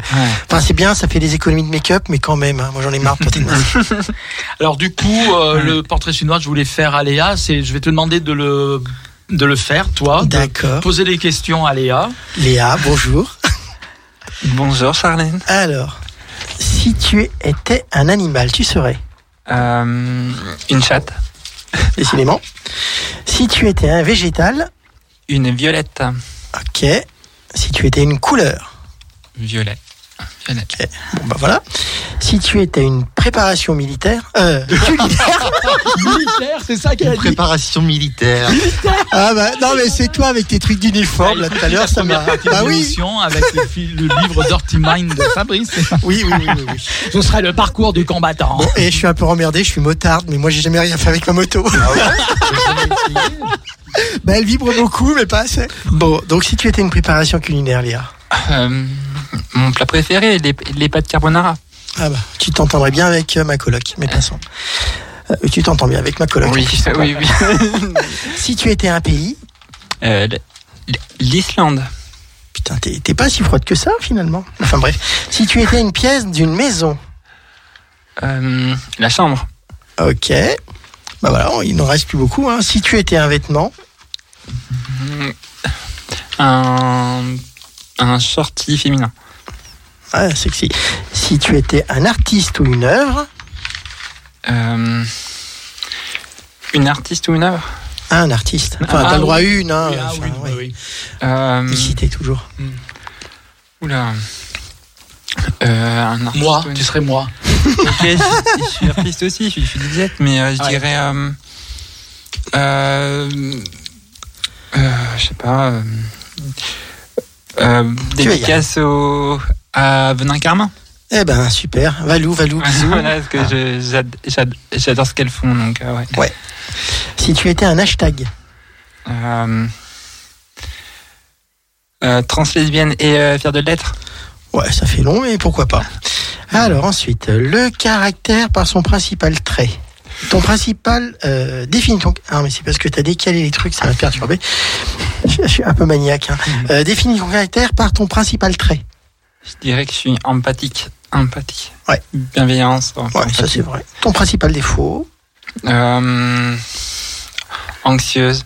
Speaker 10: Enfin, c'est bien, ça fait des économies de make-up, mais quand même, hein, moi j'en ai marre masque. [laughs]
Speaker 6: Alors, du coup, euh, le portrait chinois que je voulais faire à Léa, c'est, je vais te demander de le, de le faire, toi.
Speaker 10: D'accord.
Speaker 6: Poser des questions à Léa.
Speaker 10: Léa, bonjour.
Speaker 2: Bonjour Charlène.
Speaker 10: Alors, si tu étais un animal, tu serais
Speaker 2: Euh, une chatte.
Speaker 10: Décidément. Si tu étais un végétal,
Speaker 2: Une violette.
Speaker 10: ok. Si tu étais une couleur,
Speaker 2: Violet.
Speaker 10: Bon, bah voilà. Si tu étais une préparation militaire, euh, [laughs] [laughs] culinaire.
Speaker 6: Militaire, c'est ça qu'elle a dit.
Speaker 5: Préparation militaire.
Speaker 10: ah bah non, mais c'est toi avec tes trucs d'uniforme là tout à l'heure, ça m'a. Bah oui.
Speaker 6: Émission avec le, fil- le livre Dirty Mind de Fabrice.
Speaker 10: Oui, oui, oui, oui, oui.
Speaker 6: Ce serait le parcours du combattant.
Speaker 10: Bon, et je suis un peu emmerdé, je suis motarde, mais moi j'ai jamais rien fait avec ma moto. [laughs] bah elle vibre beaucoup, mais pas assez. Bon, donc si tu étais une préparation culinaire, Léa,
Speaker 2: Euh, mon plat préféré, les, les pâtes carbonara.
Speaker 10: ah bah tu t'entendrais bien avec euh, ma coloc, mais passons. Euh, tu t'entends bien avec ma coloc.
Speaker 2: Oui, oui, oui. [laughs]
Speaker 10: Si tu étais un pays,
Speaker 2: Euh, L'Islande.
Speaker 10: putain, t'es t'es pas si froide que ça finalement. Enfin bref, si tu étais une pièce d'une maison,
Speaker 2: Euh, la chambre.
Speaker 10: ok. Bah voilà, il n'en reste plus beaucoup. Hein. Si tu étais un vêtement,
Speaker 2: Un, un shorty féminin.
Speaker 10: Ah, sexy. Si tu étais un artiste ou une œuvre,
Speaker 2: Euh, une artiste ou une œuvre
Speaker 10: ah, un artiste. Enfin,
Speaker 2: Ah,
Speaker 10: t'as le droit à
Speaker 2: oui.
Speaker 10: une. Hein,
Speaker 6: Oui, ah
Speaker 10: enfin,
Speaker 6: oui, oui,
Speaker 2: euh,
Speaker 10: toujours.
Speaker 2: Oula. Euh, un artiste
Speaker 6: Moi,
Speaker 2: ou une-
Speaker 6: tu serais moi.
Speaker 2: Ok, je, je suis artiste aussi, je, je suis Lisette, mais euh, je dirais. Euh, euh, euh, je sais pas. Euh, euh, dédicace au, à Venin Carmin.
Speaker 10: Eh ben super, Valou, Valou, [laughs] bisous.
Speaker 2: voilà, parce que j'adore ce qu'elles font, donc euh, ouais.
Speaker 10: Si tu étais un hashtag,
Speaker 2: Euh, euh, translesbienne et euh, fière de l'être.
Speaker 10: ouais, ça fait long, mais pourquoi pas. Alors ensuite, le caractère par son principal trait. Ton principal euh, définit ton. Ah mais c'est parce que t'as décalé les trucs, ça m'a perturbé. Je, je suis un peu maniaque. Hein. Euh, définis ton caractère par ton principal trait.
Speaker 2: Je dirais que je suis empathique. Empathique.
Speaker 10: Ouais.
Speaker 2: Bienveillance.
Speaker 10: Ouais, ça c'est vrai. Ton principal défaut.
Speaker 2: Euh, anxieuse.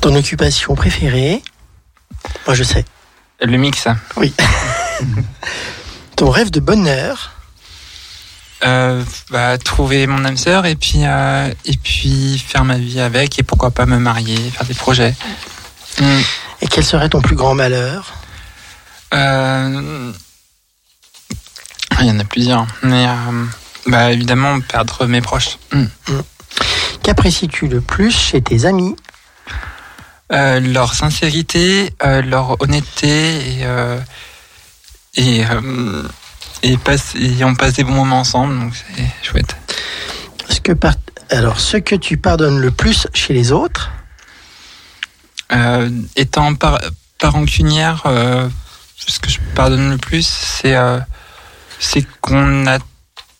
Speaker 10: Ton occupation préférée. Moi je sais.
Speaker 2: Le mix.
Speaker 10: Oui. [laughs] ton rêve de bonheur.
Speaker 2: Euh, bah, trouver mon âme sœur et puis euh, et puis faire ma vie avec et pourquoi pas me marier, faire des projets. Mm.
Speaker 10: Et quel serait ton plus grand malheur
Speaker 2: Euh, Il y en a plusieurs, mais euh, bah, évidemment perdre mes proches. Mm.
Speaker 10: Qu'apprécies-tu le plus chez tes amis?
Speaker 2: Euh, leur sincérité, euh, leur honnêteté et et, et, passe- et on passe des bons moments ensemble, donc c'est chouette.
Speaker 10: que par- Alors, ce que tu pardonnes le plus chez les autres?
Speaker 2: Étant par, par rancunière, ce que je pardonne le plus, c'est euh, c'est qu'on a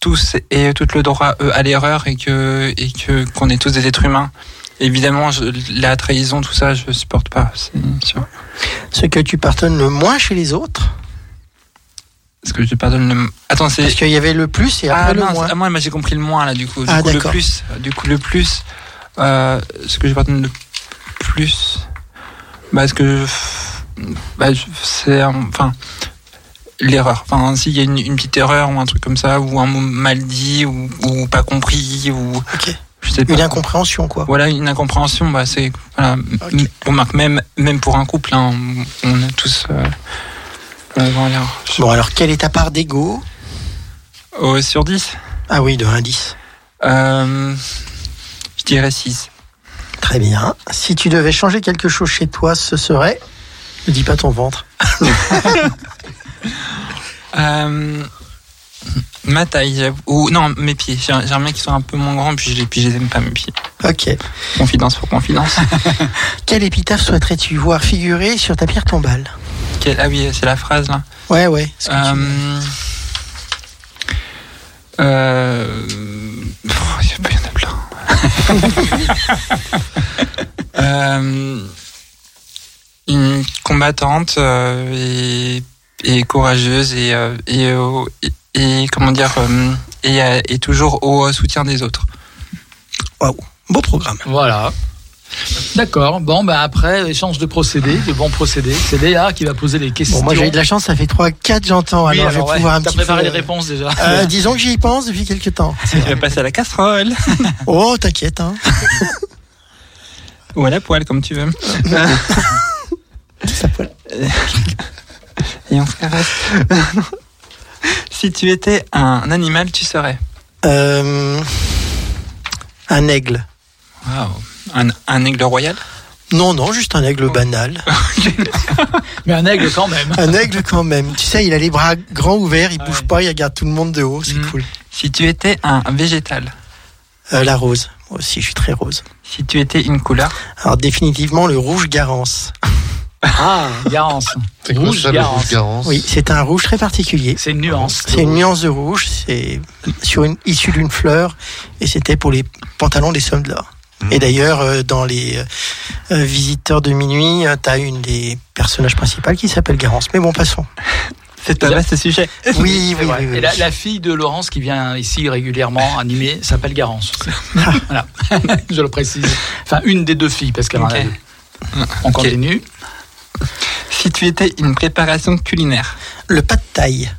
Speaker 2: tous et tout le droit euh, à l'erreur et que et que qu'on est tous des êtres humains. Évidemment, je- la trahison, tout ça, je supporte pas. Sûr.
Speaker 10: Ce que tu pardonnes le moins chez les autres?
Speaker 2: Parce que je pardonne le. Attends, c'est.
Speaker 10: Parce qu'il y avait le plus et après
Speaker 2: Ah
Speaker 10: le
Speaker 2: mince,
Speaker 10: moins.
Speaker 2: ah, moi, j'ai compris le moins là du coup. Du
Speaker 10: Ah,
Speaker 2: coup le plus, du coup le plus, euh, ce que je pardonne le plus, bah ce que je, bah c'est enfin l'erreur. Enfin s'il y a une, une petite erreur ou un truc comme ça ou un mot mal dit ou, ou pas compris ou
Speaker 10: Ok.
Speaker 2: je sais pas.
Speaker 10: Une incompréhension, quoi.
Speaker 2: Voilà une incompréhension, bah c'est voilà. On remarque même même pour un couple, hein, on, est tous euh, euh.
Speaker 10: Bon, alors, quelle est ta part d'ego
Speaker 2: Oh, sur 10
Speaker 10: Ah oui, de 1 à 10.
Speaker 2: euh, Je dirais 6.
Speaker 10: Très bien. Si tu devais changer quelque chose chez toi, ce serait? Ne dis pas ton ventre. [laughs]
Speaker 2: Euh, ma taille, ou non, mes pieds. J'ai- J'aimerais qu'ils soient un peu moins grands, puis je, les- puis je les aime pas, mes pieds.
Speaker 10: Ok.
Speaker 2: Confidence pour confidence. [laughs]
Speaker 10: Quelle épitaphe souhaiterais-tu voir figurer sur ta pierre tombale?
Speaker 2: Ah oui, c'est la phrase là.
Speaker 10: Ouais, ouais. ce que tu veux.
Speaker 2: Euh, euh, oh, il y en a plein. [laughs] Euh, une combattante euh, et, et courageuse et, euh, et, euh, et- et comment dire euh, et, et toujours au soutien des autres.
Speaker 10: Waouh, beau programme.
Speaker 6: Voilà. D'accord. Bon, bah après, échange de procédés, de bons procédés. C'est Léa qui va poser les questions.
Speaker 10: Bon, moi j'ai eu de la chance, ça fait 3-4 j'entends,
Speaker 6: Oui,
Speaker 10: alors, je vais
Speaker 6: ouais,
Speaker 10: pouvoir un petit
Speaker 6: préparé
Speaker 10: peu...
Speaker 6: les réponses déjà.
Speaker 10: Euh, disons que j'y pense depuis quelques temps. [laughs]
Speaker 2: Je vais passer à la casserole
Speaker 10: Oh, t'inquiète, hein. [laughs]
Speaker 2: ou à la poêle comme tu veux. [laughs] [laughs] Et on se caresse. [laughs] si tu étais un animal, tu serais.
Speaker 10: Euh, un aigle.
Speaker 2: Waouh. Un, un aigle royal?
Speaker 10: Non, non, juste un aigle banal. [laughs]
Speaker 6: Mais un aigle quand même.
Speaker 10: Un aigle quand même. Tu sais, il a les bras grands ouverts, il bouge pas, il regarde tout le monde de haut, c'est
Speaker 2: Mm.
Speaker 10: cool.
Speaker 2: Si tu étais un végétal?
Speaker 10: Euh, la rose. Moi aussi, je suis très rose.
Speaker 2: Si tu étais une couleur?
Speaker 10: Alors définitivement le rouge Garance.
Speaker 6: Ah, [laughs] Garance.
Speaker 5: C'est
Speaker 6: Rouge
Speaker 5: ça,
Speaker 6: Garance.
Speaker 10: Oui, c'est un rouge très particulier.
Speaker 6: C'est une nuance.
Speaker 10: C'est une nuance de rouge, c'est sur une issue d'une fleur, et c'était pour les pantalons des sommes d'or. Et d'ailleurs, euh, dans les euh, euh, visiteurs de minuit, tu as une des personnages principales qui s'appelle Garance. Mais bon, passons. [laughs]
Speaker 2: C'est un vaste sujet.
Speaker 10: Oui, oui, oui.
Speaker 6: vrai.
Speaker 10: oui,
Speaker 6: Et la, fille de Laurence qui vient ici régulièrement animer s'appelle Garance. voilà, [laughs] je le précise. Enfin, une des deux filles, parce qu'elle en a deux. On continue.
Speaker 2: Si tu étais une préparation culinaire
Speaker 10: Le pas de taille.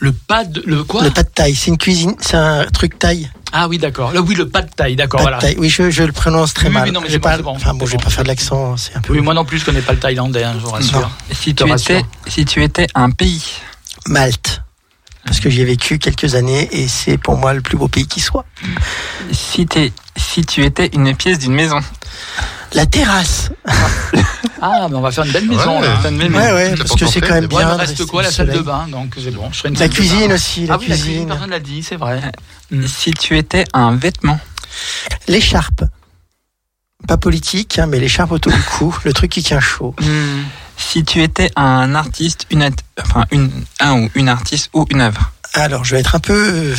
Speaker 6: Le pas de. Le quoi?
Speaker 10: Le pas de taille, c'est une cuisine, c'est un truc taille.
Speaker 6: Ah oui, d'accord. Oui, le pas de taille, d'accord. Voilà.
Speaker 10: Oui, je, je le prononce très
Speaker 6: Oui,
Speaker 10: mal.
Speaker 6: oui, non, mais
Speaker 10: J'ai pas,
Speaker 6: bon, bon,
Speaker 10: enfin bon, je vais
Speaker 6: bon,
Speaker 10: pas faire de
Speaker 6: bon.
Speaker 10: l'accent, c'est un peu
Speaker 6: Oui, moi non plus, je connais pas le thaïlandais, hein, je vous rassure.
Speaker 2: Si tu,
Speaker 6: rassure.
Speaker 2: étais, si tu étais un pays?
Speaker 10: Malte. Parce que j'y ai vécu quelques années et c'est pour moi le plus beau pays qui soit.
Speaker 2: si, si tu étais une pièce d'une maison
Speaker 10: La terrasse. [laughs]
Speaker 6: Ah, mais on va faire une belle maison
Speaker 5: Ouais,
Speaker 6: là.
Speaker 2: T'as une belle
Speaker 10: Ouais,
Speaker 2: maison.
Speaker 10: ouais,
Speaker 5: T'as
Speaker 10: parce que c'est quand même bien.
Speaker 6: il me
Speaker 10: de
Speaker 6: reste quoi La salle de bain, donc c'est bon. Je ferai une
Speaker 10: La cuisine
Speaker 6: bain.
Speaker 10: aussi, la
Speaker 6: ah oui, la cuisine,
Speaker 10: cuisine.
Speaker 6: personne l'a dit, c'est vrai.
Speaker 2: Si tu étais un vêtement
Speaker 10: L'écharpe. Pas politique, hein, mais l'écharpe autour du cou, le truc qui tient chaud.
Speaker 2: Si tu étais un artiste, une, enfin une, un ou une artiste ou une œuvre.
Speaker 10: Alors, je vais être un peu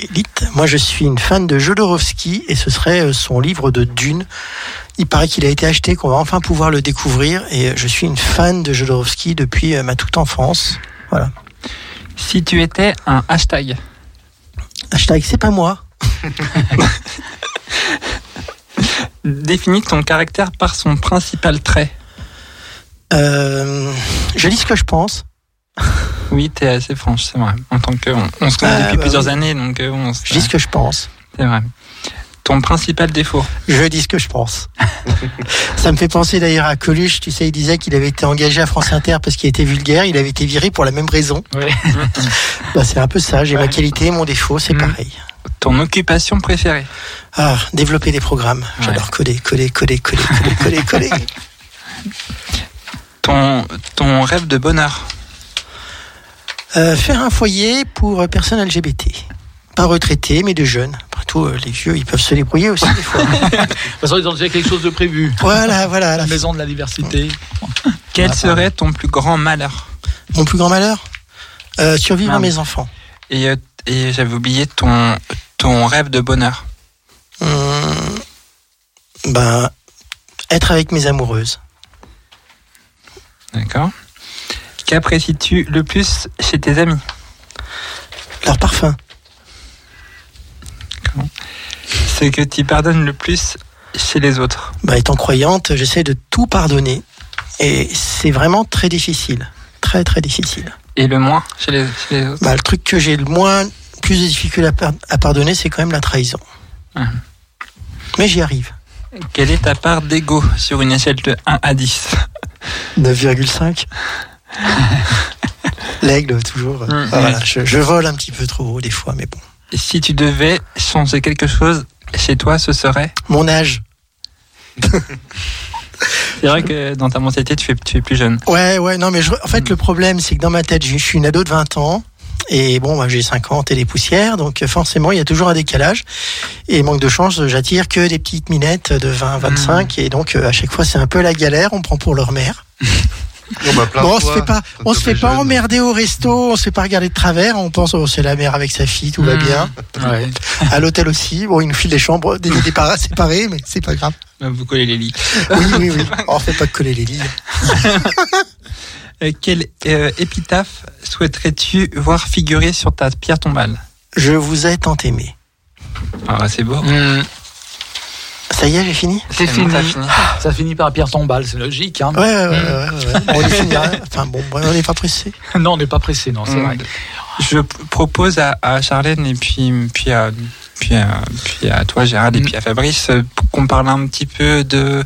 Speaker 10: élite. Moi, je suis une fan de Jodorowsky et ce serait euh, son livre de Dune. Il paraît qu'il a été acheté, qu'on va enfin pouvoir le découvrir. Et euh, je suis une fan de Jodorowsky depuis euh, ma toute enfance. Voilà.
Speaker 2: Si tu étais un hashtag.
Speaker 10: Hashtag, c'est pas moi. [laughs]
Speaker 2: Définis ton caractère par son principal trait.
Speaker 10: Euh, je dis ce que je pense.
Speaker 2: Oui, t'es assez franche, c'est vrai. En tant que, on, on se connaît
Speaker 10: Ah,
Speaker 2: depuis
Speaker 10: bah
Speaker 2: plusieurs
Speaker 10: oui.
Speaker 2: années, donc euh, on se-
Speaker 10: Je dis ce que je pense.
Speaker 2: c'est vrai. Ton principal défaut.
Speaker 10: Je dis ce que je pense. [laughs] Ça me fait penser d'ailleurs à Coluche. Tu sais, il disait qu'il avait été engagé à France Inter parce qu'il était vulgaire. Il avait été viré pour la même raison.
Speaker 6: Ouais. [laughs]
Speaker 10: Bah, c'est un peu ça. J'ai ma qualité, mon défaut, c'est
Speaker 2: Mm.
Speaker 10: pareil.
Speaker 2: Ton occupation préférée.
Speaker 10: Ah, développer des programmes. J'adore coder, coder, coder, coder, coder, coder, coder. [laughs]
Speaker 2: Ton, ton rêve de bonheur.
Speaker 10: Euh, faire un foyer pour euh, personnes LGBT. Pas retraités, mais de jeunes. surtout euh, les vieux, ils peuvent se débrouiller aussi des fois. [laughs]
Speaker 6: De toute façon, ils ont déjà quelque chose de prévu.
Speaker 10: voilà, voilà.
Speaker 6: La
Speaker 10: la-
Speaker 6: maison de la diversité.
Speaker 2: Quel serait ton plus grand malheur?
Speaker 10: Mon plus grand malheur? Euh, Survivre à mes enfants.
Speaker 2: Et, et j'avais oublié ton, ton rêve de bonheur.
Speaker 10: Hum, ben, être avec mes amoureuses.
Speaker 2: D'accord Qu'apprécies-tu le plus chez tes amis?
Speaker 10: Leur parfum.
Speaker 2: Ce que tu pardonnes le plus chez les autres?
Speaker 10: Bah, étant croyante, j'essaie de tout pardonner. Et c'est vraiment très difficile. Très, très difficile.
Speaker 2: Et le moins chez les, chez les autres?
Speaker 10: Bah, le truc que j'ai le moins, plus de à, par- à pardonner, c'est quand même la trahison.
Speaker 2: Ah.
Speaker 10: Mais j'y arrive.
Speaker 2: Quelle est ta part d'ego sur une échelle de 1 à 10
Speaker 10: 9,5. [laughs] L'aigle, toujours.
Speaker 2: Mm.
Speaker 10: Ah, voilà, je, je vole un petit peu trop haut des fois, mais bon.
Speaker 2: Si tu devais changer quelque chose chez toi, ce serait?
Speaker 10: Mon âge. [laughs]
Speaker 2: C'est vrai que dans ta mentalité, tu es, tu es plus jeune.
Speaker 10: Ouais, ouais, non, mais je- en fait, le problème, c'est que dans ma tête, je je suis une ado de 20 ans. Et bon, j'ai 50 et des poussières, donc forcément, il y a toujours un décalage. Et manque de chance, j'attire que des petites minettes de 20, 25. Et donc, euh, à chaque fois, c'est un peu la galère. On prend pour leur mère. [laughs]
Speaker 5: Bah,
Speaker 10: Bon, on se fait pas, on se fait pas
Speaker 5: jeune.
Speaker 10: emmerder au resto, on se fait pas regarder de travers. On pense, oh, c'est la mère avec sa fille, tout va
Speaker 2: Mm.
Speaker 10: bien.
Speaker 6: Ouais.
Speaker 10: À l'hôtel aussi, bon, il nous file des chambres, des [laughs] des paras séparés, mais c'est pas grave.
Speaker 2: Vous collez les lits.
Speaker 10: Oui, oui, oui. [laughs] Oh, on fait pas coller les lits. [laughs]
Speaker 2: Euh, quelle euh, épitaphe souhaiterais-tu voir figurer sur ta pierre tombale?
Speaker 10: Je vous ai tant aimé.
Speaker 2: Ah, c'est beau.
Speaker 6: Hmm,
Speaker 10: Ça y est, j'ai fini
Speaker 6: C'est fini.
Speaker 2: fini.
Speaker 6: Ça finit par Pierre Tombal, c'est logique. Hein.
Speaker 10: Ouais, ouais, ouais, ouais, ouais. Bon, on les finira. Enfin bon, ouais, on n'est pas pressé. [laughs]
Speaker 6: Non, on n'est pas pressé, non, c'est
Speaker 2: Mm.
Speaker 6: vrai.
Speaker 2: Je propose à, à Charlène et puis, puis, à, puis, à, puis à toi, Gérald, et
Speaker 6: Mm.
Speaker 2: puis à Fabrice, euh, qu'on parle un petit peu de,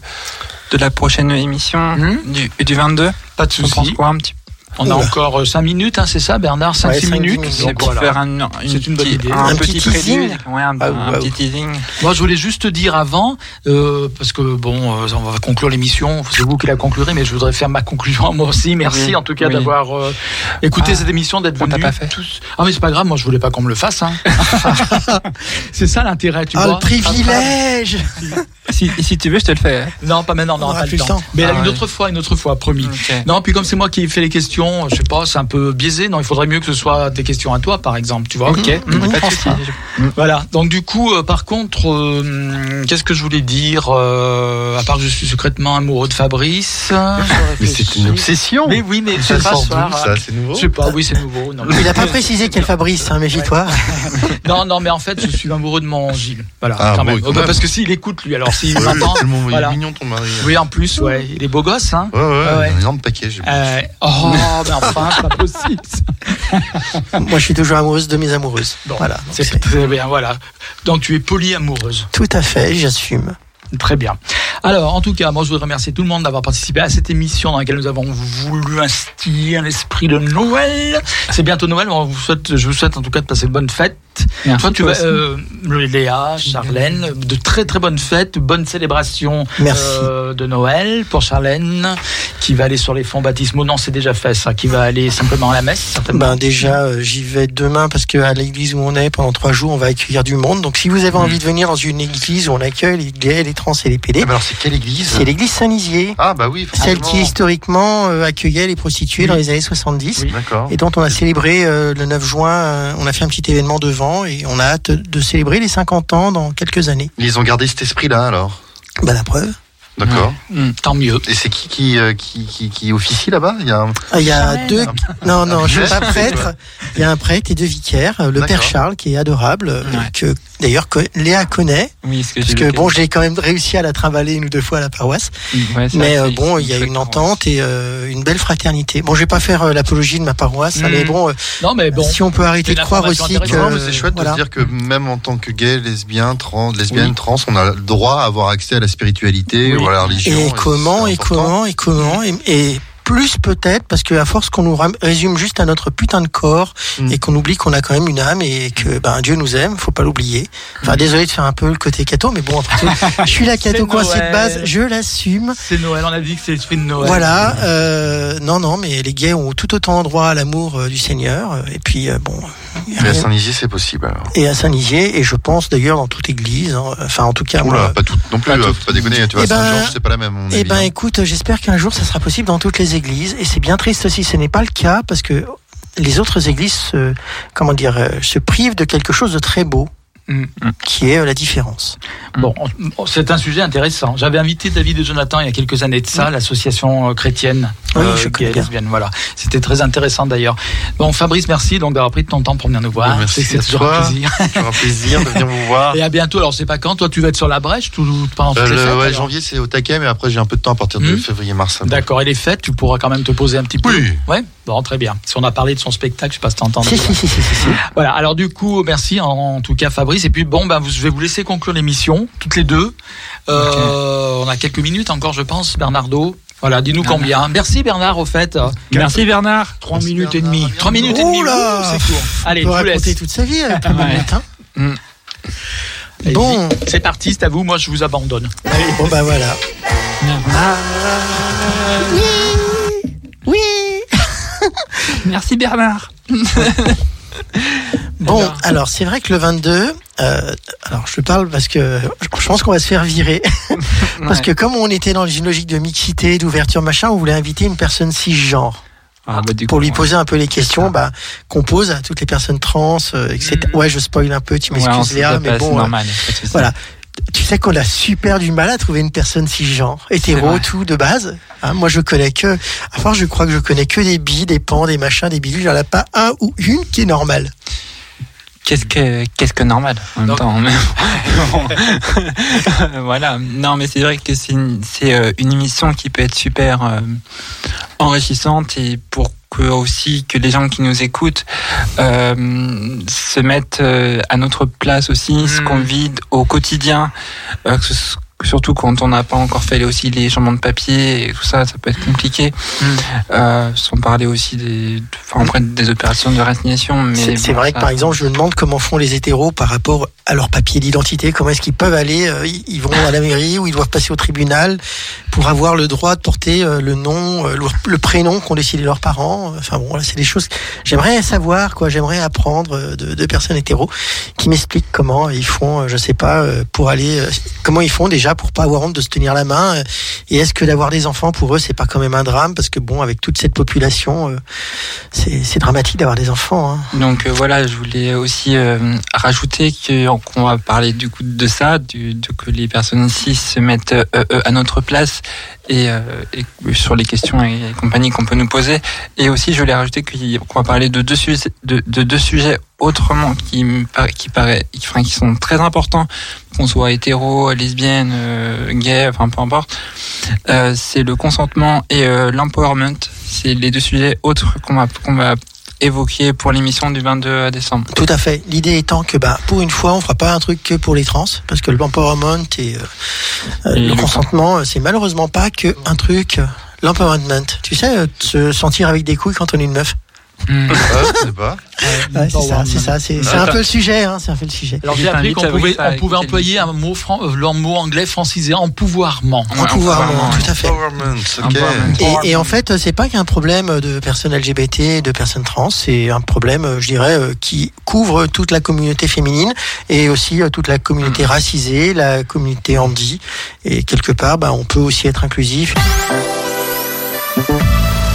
Speaker 2: de la prochaine émission
Speaker 6: Mm.
Speaker 2: du, du 22.
Speaker 6: Pas de
Speaker 2: On pense
Speaker 6: souci.
Speaker 2: quoi un petit peu
Speaker 6: On a
Speaker 10: Oula.
Speaker 6: encore 5 minutes, hein, c'est ça, Bernard? 5-6
Speaker 10: Ouais, cinq, dix
Speaker 6: minutes.
Speaker 10: minutes.
Speaker 2: C'est pour
Speaker 6: voilà.
Speaker 2: faire un,
Speaker 6: une bonne
Speaker 2: petit-
Speaker 6: idée.
Speaker 2: un,
Speaker 10: Un
Speaker 2: petit,
Speaker 10: petit teasing
Speaker 2: Ouais, un,
Speaker 10: Ah,
Speaker 2: un petit teasing.
Speaker 6: Moi, je voulais juste te dire avant, euh, parce que bon, euh, on va conclure l'émission. C'est vous qui la conclurez, mais je voudrais faire ma conclusion moi aussi. Merci
Speaker 2: Oui,
Speaker 6: en tout cas
Speaker 2: oui.
Speaker 6: d'avoir euh, écouté
Speaker 2: Ah,
Speaker 6: cette émission, d'être venu.
Speaker 2: pas fait.
Speaker 6: tous. Ah mais c'est pas grave, moi je voulais pas qu'on me le fasse. Hein. [laughs] c'est ça l'intérêt, tu
Speaker 10: Ah,
Speaker 6: vois.
Speaker 10: le privilège
Speaker 2: Si, si tu veux, je te le fais. hein.
Speaker 6: Non, pas maintenant, on
Speaker 10: On
Speaker 6: pas
Speaker 10: plus
Speaker 6: le temps.
Speaker 10: temps.
Speaker 6: Mais
Speaker 2: Ah,
Speaker 6: une
Speaker 2: ouais.
Speaker 6: autre fois, une autre fois, promis. Non, puis comme c'est moi qui ai fait les questions, je sais pas, c'est un peu biaisé. Non, il faudrait mieux que ce soit des questions à toi, par exemple, tu vois.
Speaker 2: Ok, pas de
Speaker 10: pense
Speaker 2: souci.
Speaker 10: pas.
Speaker 6: Voilà. Donc du coup, euh, par contre, euh, qu'est-ce que je voulais dire euh, À part que je suis secrètement amoureux de Fabrice?
Speaker 5: Mais c'est une obsession.
Speaker 6: Mais oui, mais je
Speaker 5: ça
Speaker 6: sais pas,
Speaker 5: sort d'où, ça C'est nouveau
Speaker 6: Je sais pas, oui, c'est nouveau. Non,
Speaker 10: Il a pas précisé quel Fabrice, hein, méfie-toi. [laughs]
Speaker 6: non, non, mais en fait, je suis amoureux de mon Gilles. Voilà,
Speaker 5: Ah,
Speaker 6: quand
Speaker 5: bon,
Speaker 6: même.
Speaker 5: quand
Speaker 6: Oh,
Speaker 5: même.
Speaker 6: Parce que s'il écoute, lui, alors s'il
Speaker 5: Ouais,
Speaker 6: m'entend.
Speaker 5: tellement il est
Speaker 6: voilà.
Speaker 5: mignon ton mari.
Speaker 6: Oui, en plus, ouais, il est beau gosse, hein.
Speaker 5: Ouais, ouais, un énorme paquet.
Speaker 6: Euh, [laughs] oh, mais enfin, c'est pas possible. [laughs]
Speaker 10: Moi, je suis toujours amoureuse de mes amoureuses.
Speaker 6: Bon,
Speaker 10: voilà.
Speaker 6: C'est
Speaker 10: c'est-
Speaker 6: très bien, voilà. Donc tu es polyamoureuse.
Speaker 10: Tout à fait, j'assume.
Speaker 6: Très bien. Alors, en tout cas, moi, je voudrais remercier tout le monde d'avoir participé à cette émission dans laquelle nous avons voulu instiller un esprit de Noël. C'est bientôt Noël. On vous souhaite, je vous souhaite en tout cas de passer de bonnes fêtes.
Speaker 2: Merci,
Speaker 6: Toi, tu vas, euh, Léa, Charlène, de très très bonnes fêtes, bonnes célébrations
Speaker 10: Merci.
Speaker 6: euh, de Noël pour Charlène, qui va aller sur les fonds baptismaux. Non, c'est déjà fait, ça. Qui va aller simplement à la messe, certainement.
Speaker 10: Ben déjà, euh, j'y vais demain parce que à l'église où on est pendant trois jours, on va accueillir du monde. Donc, si vous avez envie de venir dans une église où on accueille les gays, les trans et les PD,
Speaker 5: Ah, alors c'est quelle église?
Speaker 10: c'est l'église Saint-Nizier,
Speaker 5: Ah bah oui,
Speaker 10: celle qui historiquement euh, accueillait les prostituées
Speaker 6: Oui.
Speaker 10: dans les années 70.
Speaker 5: D'accord.
Speaker 10: Et dont on a célébré euh, le 9 juin, euh, on a fait un petit événement devant et on a hâte de célébrer les 50 ans dans quelques années.
Speaker 5: Ils ont gardé cet esprit-là alors?
Speaker 10: Bah la preuve.
Speaker 5: D'accord.
Speaker 6: Hmm, tant mieux.
Speaker 5: Et c'est qui qui, euh, qui, qui, qui officie là-bas? Il y a un...
Speaker 10: Ah, Il y a
Speaker 4: Charlène.
Speaker 10: deux. Non, non, je suis pas prêtre. Il y a un prêtre et deux vicaires. Le père Charles, qui est adorable, euh,
Speaker 2: Ouais.
Speaker 10: que d'ailleurs Léa connaît,
Speaker 2: Oui, ce que
Speaker 10: parce
Speaker 2: j'ai
Speaker 10: que bon, j'ai quand même réussi à la trimballer une ou deux fois à la paroisse.
Speaker 2: Ouais, c'est
Speaker 10: Mais
Speaker 2: vrai,
Speaker 10: euh, bon, il y a une entente et euh, une belle fraternité. Bon, je vais pas faire euh, l'apologie de ma paroisse, hein,
Speaker 6: Mm.
Speaker 10: mais bon, euh,
Speaker 6: Non, mais bon.
Speaker 10: si on peut arrêter de croire aussi que.
Speaker 6: intéressante.
Speaker 5: Non, mais c'est chouette
Speaker 10: voilà.
Speaker 5: de dire que même en tant que gay, lesbien, trans, lesbienne,
Speaker 6: Oui.
Speaker 5: trans, on a le droit à avoir accès à la spiritualité
Speaker 6: Oui.
Speaker 5: La religion.
Speaker 10: Et comment, et comment, et comment, et, et plus peut-être, parce que à force qu'on nous résume juste à notre putain de corps,
Speaker 5: Mm.
Speaker 10: et qu'on oublie qu'on a quand même une âme, et que ben, Dieu nous aime, faut pas l'oublier. Enfin, désolé de faire un peu le côté catho, mais bon, après tout, [laughs] je suis la catho coincée de base, je l'assume.
Speaker 6: C'est Noël, on a dit que c'est l'esprit de Noël.
Speaker 10: Voilà, euh, non, non, mais les gays ont tout autant droit à l'amour euh, du Seigneur, euh, et puis euh, bon,
Speaker 5: Mais à Saint-Nizier, c'est possible alors.
Speaker 10: et à Saint-Nizier, et je pense d'ailleurs dans toute église. hein. Enfin, en tout cas,
Speaker 5: Oula,
Speaker 10: moi,
Speaker 5: pas tout non plus,
Speaker 2: Pas
Speaker 5: euh,
Speaker 2: tout.
Speaker 5: faut pas déconner, tu vois,
Speaker 10: Eh ben,
Speaker 5: Saint-Georges, c'est pas la même.
Speaker 10: Eh ben,
Speaker 5: hein.
Speaker 10: écoute, j'espère qu'un jour ça sera possible dans toutes les églises. Et c'est bien triste si ce n'est pas le cas, parce que les autres églises, se, comment dire, euh, se privent de quelque chose de très beau,
Speaker 6: Mm.
Speaker 10: qui est euh, la différence.
Speaker 6: Bon, on- c'est un sujet intéressant. J'avais invité David et Jonathan il y a quelques années de ça, l'association euh, chrétienne
Speaker 10: Oui,
Speaker 6: euh,
Speaker 10: je
Speaker 6: lesbienne. Voilà, c'était très intéressant d'ailleurs. Bon, Fabrice, merci donc d'avoir pris de ton temps pour venir nous voir.
Speaker 5: Merci
Speaker 6: C'est toujours
Speaker 5: toi.
Speaker 6: un plaisir. [laughs]
Speaker 5: C'est un plaisir de venir vous voir.
Speaker 6: Et à bientôt. Alors, c'est pas quand Toi, tu vas être sur la brèche tout pendant toutes
Speaker 5: Euh,
Speaker 6: les
Speaker 5: le
Speaker 6: fêtes,
Speaker 5: ouais,
Speaker 6: alors
Speaker 5: janvier, c'est au taquet, mais après, j'ai un peu de temps à partir de
Speaker 6: Hmm.
Speaker 5: février-mars.
Speaker 6: D'accord. Et les fêtes, tu pourras quand même te poser un petit peu.
Speaker 5: Oui.
Speaker 6: Ouais. Bon, très bien. Si on a parlé de son spectacle, je sais pas si t'entends.
Speaker 10: Si, si, si, si, si, si.
Speaker 6: Voilà. Alors du coup, merci en, en tout cas Fabrice. Et puis bon, ben, vous- je vais vous laisser conclure l'émission, toutes les deux. Euh, On a quelques minutes encore, je pense, Bernardo. Voilà, dis-nous
Speaker 2: Bernard.
Speaker 6: combien. Merci Bernard, au fait.
Speaker 2: Merci Bernard.
Speaker 6: Trois
Speaker 5: Merci,
Speaker 6: minutes et demie. Trois minutes et demie.
Speaker 10: Oula
Speaker 6: ouh, c'est court. Allez,
Speaker 10: Il
Speaker 6: je vous laisse.
Speaker 10: toute sa vie, euh, [laughs] pour le
Speaker 2: Ouais.
Speaker 10: matin.
Speaker 6: Allez-y.
Speaker 10: Bon.
Speaker 6: c'est parti, c'est à vous. Moi, je vous abandonne.
Speaker 10: Bon, bah voilà. Oui [laughs]
Speaker 2: Merci Bernard. [laughs]
Speaker 10: Bon,
Speaker 2: Alors.
Speaker 10: alors c'est vrai que le 22, euh, alors je parle parce que je pense qu'on va se faire virer. [laughs] Parce
Speaker 2: Ouais.
Speaker 10: que comme on était dans une logique de mixité, d'ouverture, machin, on voulait inviter une personne cisgenre.
Speaker 2: Ah, bah, du
Speaker 10: pour
Speaker 2: coup,
Speaker 10: lui
Speaker 2: ouais.
Speaker 10: poser un peu les questions bah, qu'on pose à toutes les personnes trans, euh, etc.
Speaker 6: Mhm.
Speaker 10: Ouais, je spoil un peu, tu m'excuses
Speaker 2: se
Speaker 10: Léa, mais bon,
Speaker 2: normal.
Speaker 10: voilà. Tu sais qu'on a super du mal à trouver une personne cisgenre, hétéro, tout de base. Hein, moi, je connais que, à part, je crois que je connais que des billes, des pans, des machins, des bidules. Il n'y en a pas un ou une qui est normale.
Speaker 2: Qu'est-ce que qu'est-ce que normal en même
Speaker 6: Donc-
Speaker 2: temps mais bon. [laughs] voilà non mais c'est vrai que c'est une, c'est euh, une émission qui peut être super euh, enrichissante et pour que aussi que les gens qui nous écoutent euh, se mettent euh, à notre place aussi ce
Speaker 6: Mm.
Speaker 2: qu'on vit au quotidien euh, que ce- surtout quand on n'a pas encore fait aussi les changements de papier et tout ça ça peut être compliqué
Speaker 6: Mm.
Speaker 2: euh, sans parler aussi des enfin après des opérations de résignation mais
Speaker 10: C'est vrai
Speaker 2: ça-
Speaker 10: que par exemple, je me demande comment font les hétéros par rapport à leur papier d'identité. Comment est-ce qu'ils peuvent aller euh, Ils vont à la mairie ou ils doivent passer au tribunal pour avoir le droit de porter euh, le nom, le, prénom qu'ont décidé leurs parents. Enfin bon, là, c'est des choses. J'aimerais savoir quoi. J'aimerais apprendre de, de personnes hétéros qui m'expliquent comment ils font. Je sais pas pour aller. comment ils font déjà pour pas avoir honte de se tenir la main. euh, Et est-ce que d'avoir des enfants pour eux, c'est pas quand même un drame? Parce que bon, avec toute cette population, euh, c'est dramatique d'avoir des enfants. Hein.
Speaker 2: Donc euh, voilà, je voulais aussi rajouter qu'on va parler du coup de ça, de que les personnes ici se mettent à notre place et, euh, et sur les questions et, et compagnie qu'on peut nous poser. Et aussi, je voulais rajouter qu'on va parler de deux sujets, autrement qui paraît, qui, enfin, qui sont très importants, qu'on soit hétéro, lesbienne, euh, gay, enfin peu importe. Euh, c'est le consentement et euh, l'empowerment. C'est les deux sujets autres qu'on va qu'on va évoqué pour l'émission du 22 décembre.
Speaker 10: Tout à fait. L'idée étant que, bah, pour une fois, on fera pas un truc que pour les trans, parce que le empowerment et, euh, euh,
Speaker 2: Et
Speaker 10: le consentement, euh, c'est malheureusement pas que un truc. L'empowerment, tu sais, se sentir avec des couilles quand on est une meuf.
Speaker 2: Hmm.
Speaker 5: Ouais, pas.
Speaker 10: Ouais, c'est ça, c'est ça, c'est un peu le sujet, hein, c'est un peu le sujet.
Speaker 6: Alors j'ai appris qu'on pouvait, on employer un mot, fran- euh, le mot anglais francisé, empouvoirment.
Speaker 10: En pouvoir,
Speaker 2: empowerment,
Speaker 10: tout à fait. Et, et en fait, c'est pas qu'un problème de personnes LGBT, de personnes trans, c'est un problème, euh, je dirais, euh, qui couvre toute la communauté féminine et aussi toute la communauté racisée, la communauté handi. Et quelque part, bah, on peut aussi être inclusif.